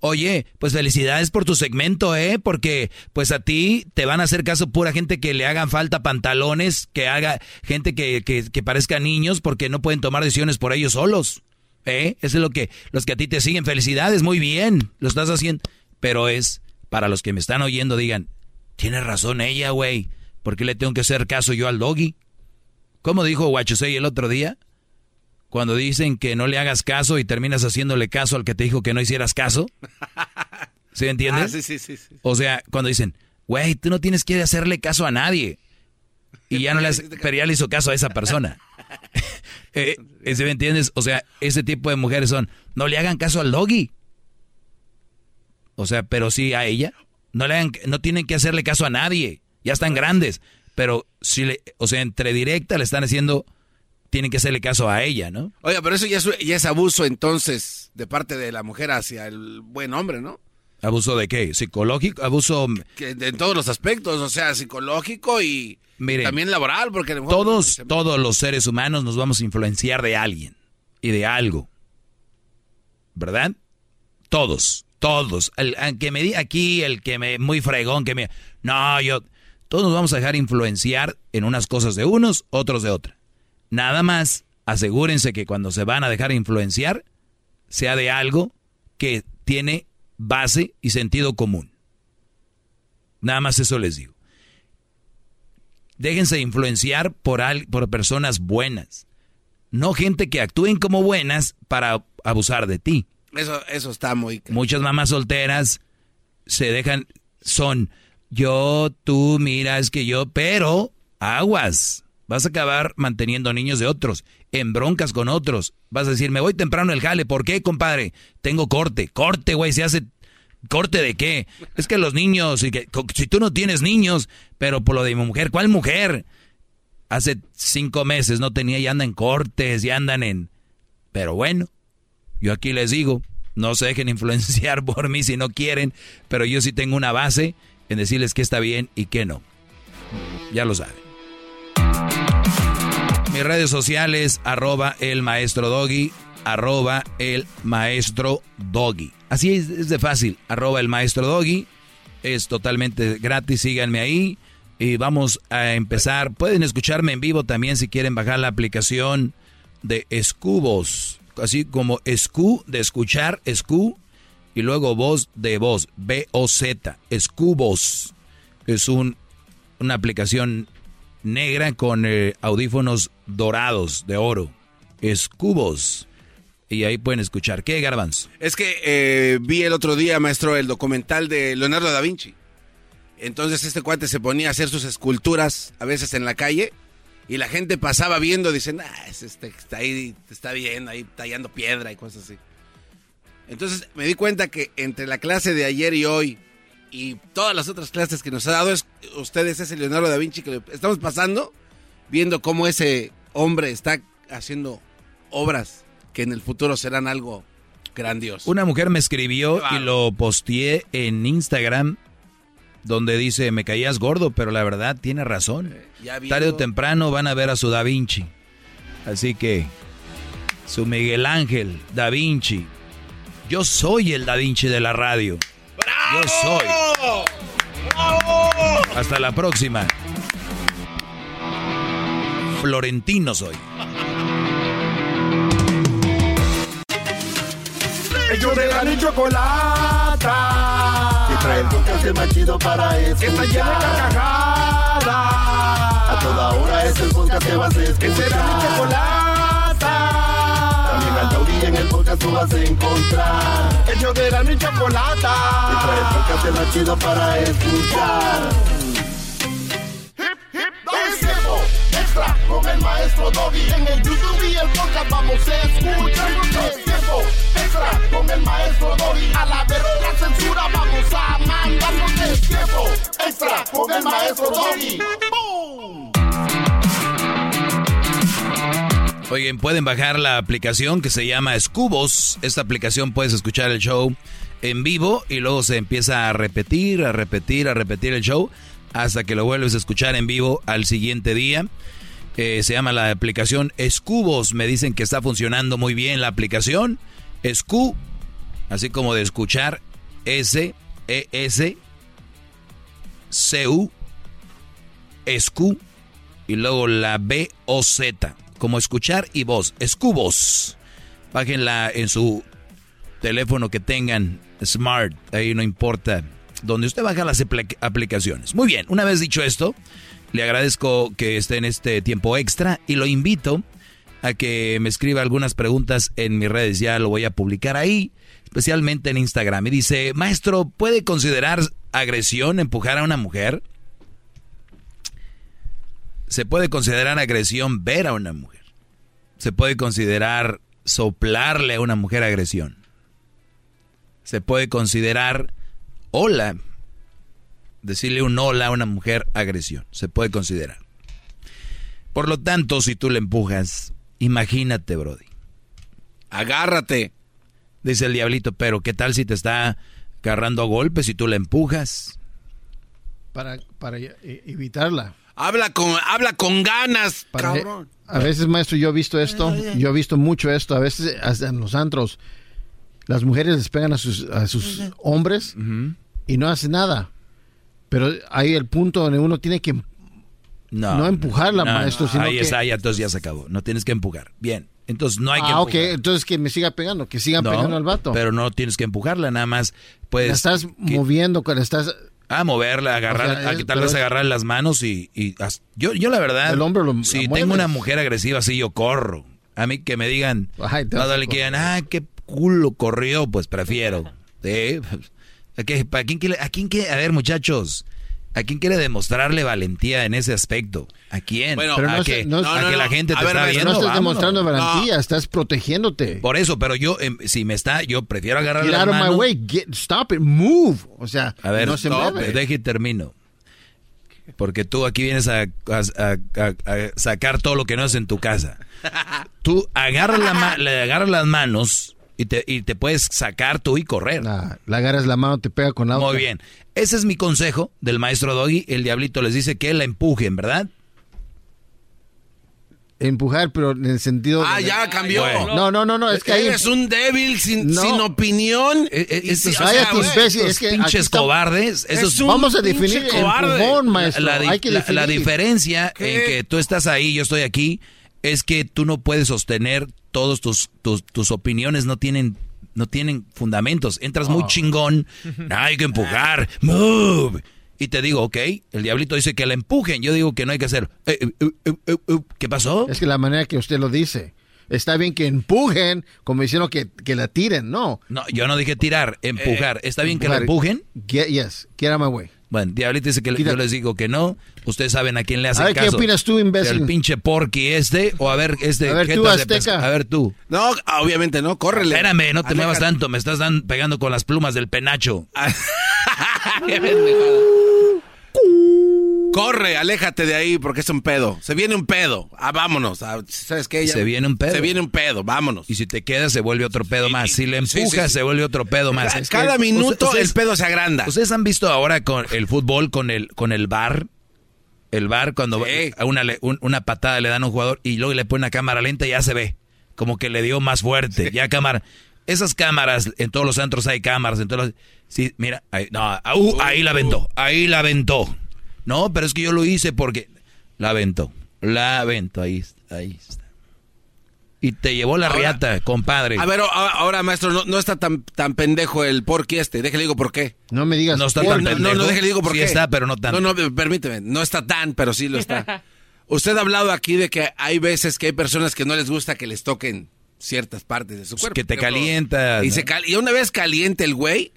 Oye, pues felicidades por tu segmento, ¿eh? Porque pues a ti te van a hacer caso pura gente que le hagan falta pantalones, que haga gente que, que, parezca niños porque no pueden tomar decisiones por ellos solos. ¿Eh? Eso es lo que los que a ti te siguen. Felicidades, muy bien, lo estás haciendo. Pero es para los que me están oyendo, digan, tiene razón ella, güey. ¿Por qué le tengo que hacer caso yo al doggy? ¿Cómo dijo Guachusei el otro día? Cuando dicen que no le hagas caso y terminas haciéndole caso al que te dijo que no hicieras caso. ¿Sí entiendes? Ah, sí, sí, sí, O sea, cuando dicen, güey, tú no tienes que hacerle caso a nadie. Y ya no le hace, pero ya le hizo caso a esa persona. eh, ¿Sí me entiendes? O sea, ese tipo de mujeres son, no le hagan caso al doggy. O sea, pero sí a ella. No le hagan, no tienen que hacerle caso a nadie. Ya están grandes. Pero si le, o sea, entre directa le están haciendo tienen que hacerle caso a ella, ¿no? Oiga, pero eso ya es, abuso entonces de parte de la mujer hacia el buen hombre, ¿no? ¿Abuso de qué? ¿Psicológico? ¿Abuso...? Que en todos los aspectos, o sea, psicológico y también laboral, porque... Todos, todos los seres humanos nos vamos a influenciar de alguien y de algo. ¿Verdad? Todos, todos. El, que me di aquí, el que me... Muy fregón, que me... No, yo... Todos nos vamos a dejar influenciar en unas cosas de unos, otros de otra. Nada más asegúrense que cuando se van a dejar influenciar, sea de algo que tiene base y sentido común. Nada más eso les digo. Déjense influenciar por, por personas buenas. No gente que actúen como buenas para abusar de ti. Eso, eso está muy... Muchas mamás solteras se dejan, son yo, tú, mira, es que yo, pero aguas. Vas a acabar manteniendo niños de otros, en broncas con otros. Vas a decir, me voy temprano el jale. ¿Por qué, compadre? Tengo corte. Corte, güey, se hace... ¿Corte de qué? Es que los niños, y que, si tú no tienes niños, pero por lo de mi mujer, ¿cuál mujer? Hace cinco meses no tenía y andan en cortes y andan en... Pero bueno, yo aquí les digo, no se dejen influenciar por mí si no quieren, pero yo sí tengo una base en decirles qué está bien y qué no. Ya lo saben. Mis redes sociales, arroba el maestro doggy, arroba el maestro doggy. Así es, es de fácil, arroba el maestro doggy. Es totalmente gratis, síganme ahí. Y vamos a empezar. Pueden escucharme en vivo también si quieren bajar la aplicación de Escubos. Así como Escu de escuchar, Escu. Y luego voz de voz, B-O-Z, Escubos. Es un, una aplicación negra con eh, audífonos dorados de oro. Escubos. Y ahí pueden escuchar. ¿Qué, Garbanzo? Es que eh, vi el otro día, maestro, el documental de Leonardo da Vinci. Entonces este cuate se ponía a hacer sus esculturas a veces en la calle y la gente pasaba viendo, dicen, ah, este está ahí, está bien, ahí tallando piedra y cosas así. Entonces me di cuenta que entre la clase de ayer y hoy y todas las otras clases que nos ha dado es, ustedes ese Leonardo da Vinci que estamos pasando, viendo cómo ese hombre está haciendo obras que en el futuro serán algo grandioso. Una mujer me escribió y lo posteé en Instagram donde dice, me caías gordo, pero la verdad tiene razón. Eh, Tarde o temprano van a ver a su Da Vinci. Así que, su Miguel Ángel Da Vinci. Yo soy el Da Vinci de la radio. Yo soy. Hasta la próxima. Florentino soy. Ellos de la chocolata. Que trae el podcast más chido para escuchar. Que está llena de carcajadas. A toda hora es el podcast que vas a escuchar. Que será mi chocolata en el podcast tú vas a encontrar. El de la niña chocolata. Y trae el podcast más chido para escuchar. Hip, hip, tiempo extra con el maestro Doggy. En el YouTube y el podcast vamos a escuchar. Es tiempo extra con el maestro Doggy. A la verga la censura vamos a mandarnos. Es tiempo extra con el maestro Doggy. ¡Boom! Oigan, pueden bajar la aplicación que se llama Scubos. Esta aplicación puedes escuchar el show en vivo y luego se empieza a repetir, a repetir, a repetir el show hasta que lo vuelves a escuchar en vivo al siguiente día. Eh, se llama la aplicación Scubos. Me dicen que está funcionando muy bien la aplicación. Scu, así como de escuchar S, E, S, C, U, Scu y luego la B, O, Z como escuchar y voz. Escubos. Bájenla en su teléfono que tengan smart, ahí no importa. Donde usted baja las aplicaciones. Muy bien, una vez dicho esto, le agradezco que esté en este tiempo extra y lo invito a que me escriba algunas preguntas en mis redes. Ya lo voy a publicar ahí, especialmente en Instagram. Y dice, maestro, ¿puede considerar agresión empujar a una mujer? Se puede considerar agresión ver a una mujer. Se puede considerar soplarle a una mujer agresión. Se puede considerar hola, decirle un hola a una mujer agresión. Se puede considerar. Por lo tanto, si tú le empujas, imagínate, Brody. Agárrate. Dice el diablito, pero ¿qué tal si te está agarrando a golpes y tú la empujas. Para, evitarla. Habla con, habla con ganas, Para- cabrón. A veces, maestro, yo he visto esto, yo he visto mucho esto, a veces hasta en los antros, las mujeres les pegan a sus, a sus hombres y no hacen nada. Pero hay el punto donde uno tiene que No, no empujarla, no, maestro, sino ahí que... está, ya entonces ya se acabó. No tienes que empujar. Bien, entonces no hay que ah, ok, entonces que me siga pegando, que sigan No, pegando al vato. Pero no tienes que empujarla, nada más. Pues, la estás moviendo, la estás... A moverla, agarrar, O sea, a es- es- agarrar las manos y, y yo, yo la verdad, El hombre lo- si tengo una mujer agresiva así, yo corro. A mí que me digan, Ay, no, a dale, que digan, ah, qué culo corrió, pues prefiero. Sí, ¿A, qué- ¿A quién a quién quiere, a ver muchachos, ¿a quién quiere demostrarle valentía en ese aspecto? ¿A quién? Bueno, Pero a que, se- no- a no, que no, la gente te ver, está viendo. no estás vámonos. demostrando valentía, estás protegiéndote. Por eso, pero yo, em, si me está, yo prefiero agarrar Get las out of my way, get, stop it, move. O sea, A ver, no se mueve. deje y termino. Porque tú aquí vienes a, sacar todo lo que no es en tu casa. Tú agarras, la ma- le agarras las manos y te, y te puedes sacar tú y correr. Le agarras la mano, te pega con la Muy otra. bien. Ese es mi consejo del maestro Doggy. El diablito les dice que la empujen, ¿verdad? Empujar, pero en el sentido... Ah, de- ya cambió. Bueno. No, no, no, no, es que ahí... Eres un débil sin, No. sin opinión. O sea, imbécil, estos es que aquí pinches está- cobardes. Esos Es un Vamos a definir cobarde. empujón, maestro. La, di- Hay que la- la diferencia ¿Qué? en que tú estás ahí, yo estoy aquí, es que tú no puedes sostener todos tus, tus, tus opiniones, no tienen, no tienen fundamentos. Entras muy Oh. chingón, hay que empujar, move. Y te digo, ok, el diablito dice que la empujen, yo digo que no hay que hacer. eh, eh, eh, eh, ¿Qué pasó? Es que la manera que usted lo dice. Está bien que empujen, como diciendo que, que la tiren, no. No, yo no dije tirar, empujar. ¿Está bien que la empujen? Get, yes, get out of my way. Bueno, Diablito dice que le- yo les digo que no. Ustedes saben a quién le hacen A ver, ¿qué caso. opinas tú, imbécil? El pinche porky este, o a ver, este... A ver, tú, Azteca. A ver, tú. No, obviamente no, córrele. Espérame, no te muevas tanto. Me estás dan- pegando con las plumas del penacho. Corre, aléjate de ahí porque es un pedo. Se viene un pedo. Ah, vámonos. Ah, ¿Sabes qué? Ya- Se viene un pedo. Se viene un pedo, vámonos. Y si te quedas, se vuelve otro pedo más. Si le empujas, sí, sí. se vuelve otro pedo más. Cada minuto Ustedes- el pedo se agranda. ¿Ustedes han visto ahora con el fútbol, con el, con el bar? El bar, cuando a una, un- una patada le dan a un jugador y luego le ponen una cámara lenta y ya se ve. Como que le dio más fuerte. Ya cámara. Esas cámaras, en todos los antros hay cámaras. En todos los- sí, mira, ahí, no, uh, ahí la aventó. Ahí la aventó. No, pero es que yo lo hice porque la aventó. La aventó. Ahí, está, ahí está. Y te llevó la Ahora- riata, compadre. A ver, ahora, maestro, no, no está tan, tan pendejo el porqui este. Déjale digo por qué. No me digas. No está tan no, pendejo. No, no, déjale digo por Sí qué. está, pero no tanto. No, no, permíteme. No está tan, pero sí lo está. Usted ha hablado aquí de que hay veces que hay personas que no les gusta que les toquen ciertas partes de su cuerpo. que te Por ejemplo, calientas, Y, cal- y una vez caliente el güey,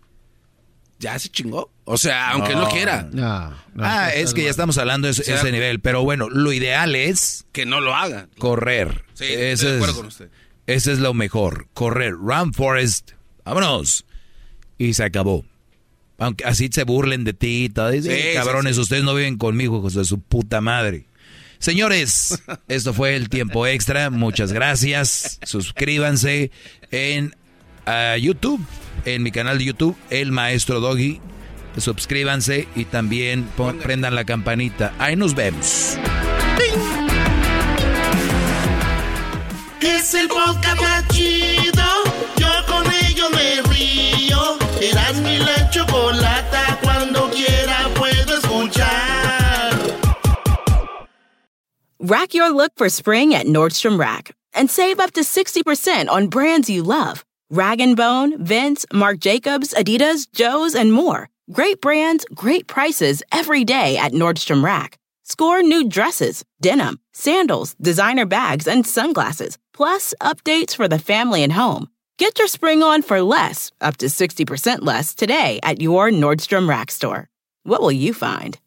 ya se chingó. O sea, aunque no, No. quiera. No, no, ah, estás es que ya estamos hablando de ese, O sea- ese nivel. Pero bueno, lo ideal es Que no lo haga. correr. Sí, ese, estoy de acuerdo es, con usted. ese es lo mejor. Correr. Run Forest. Vámonos. Y se acabó. Aunque así se burlen de ti y todo. Dicen, Sí, sí, cabrones, sí. ustedes no viven conmigo, hijos de su puta madre. Señores, esto fue el tiempo extra. Muchas gracias. Suscríbanse en ah, YouTube, en mi canal de YouTube, El Maestro Doggy. Suscríbanse y también pon- prendan la campanita. Ahí nos vemos. Es el podcast más chido. Yo con ello me río. Eras mi la chocolata. Cuando quiera puedo escuchar. Rack your look for spring at Nordstrom Rack and save up to 60% on brands you love. Rag & Bone, Vince, Marc Jacobs, Adidas, Joe's, and more. Great brands, great prices every day at Nordstrom Rack. Score new dresses, denim, sandals, designer bags, and sunglasses, plus updates for the family and home. Get your spring on for less, up to 60% less, today at your Nordstrom Rack store. What will you find?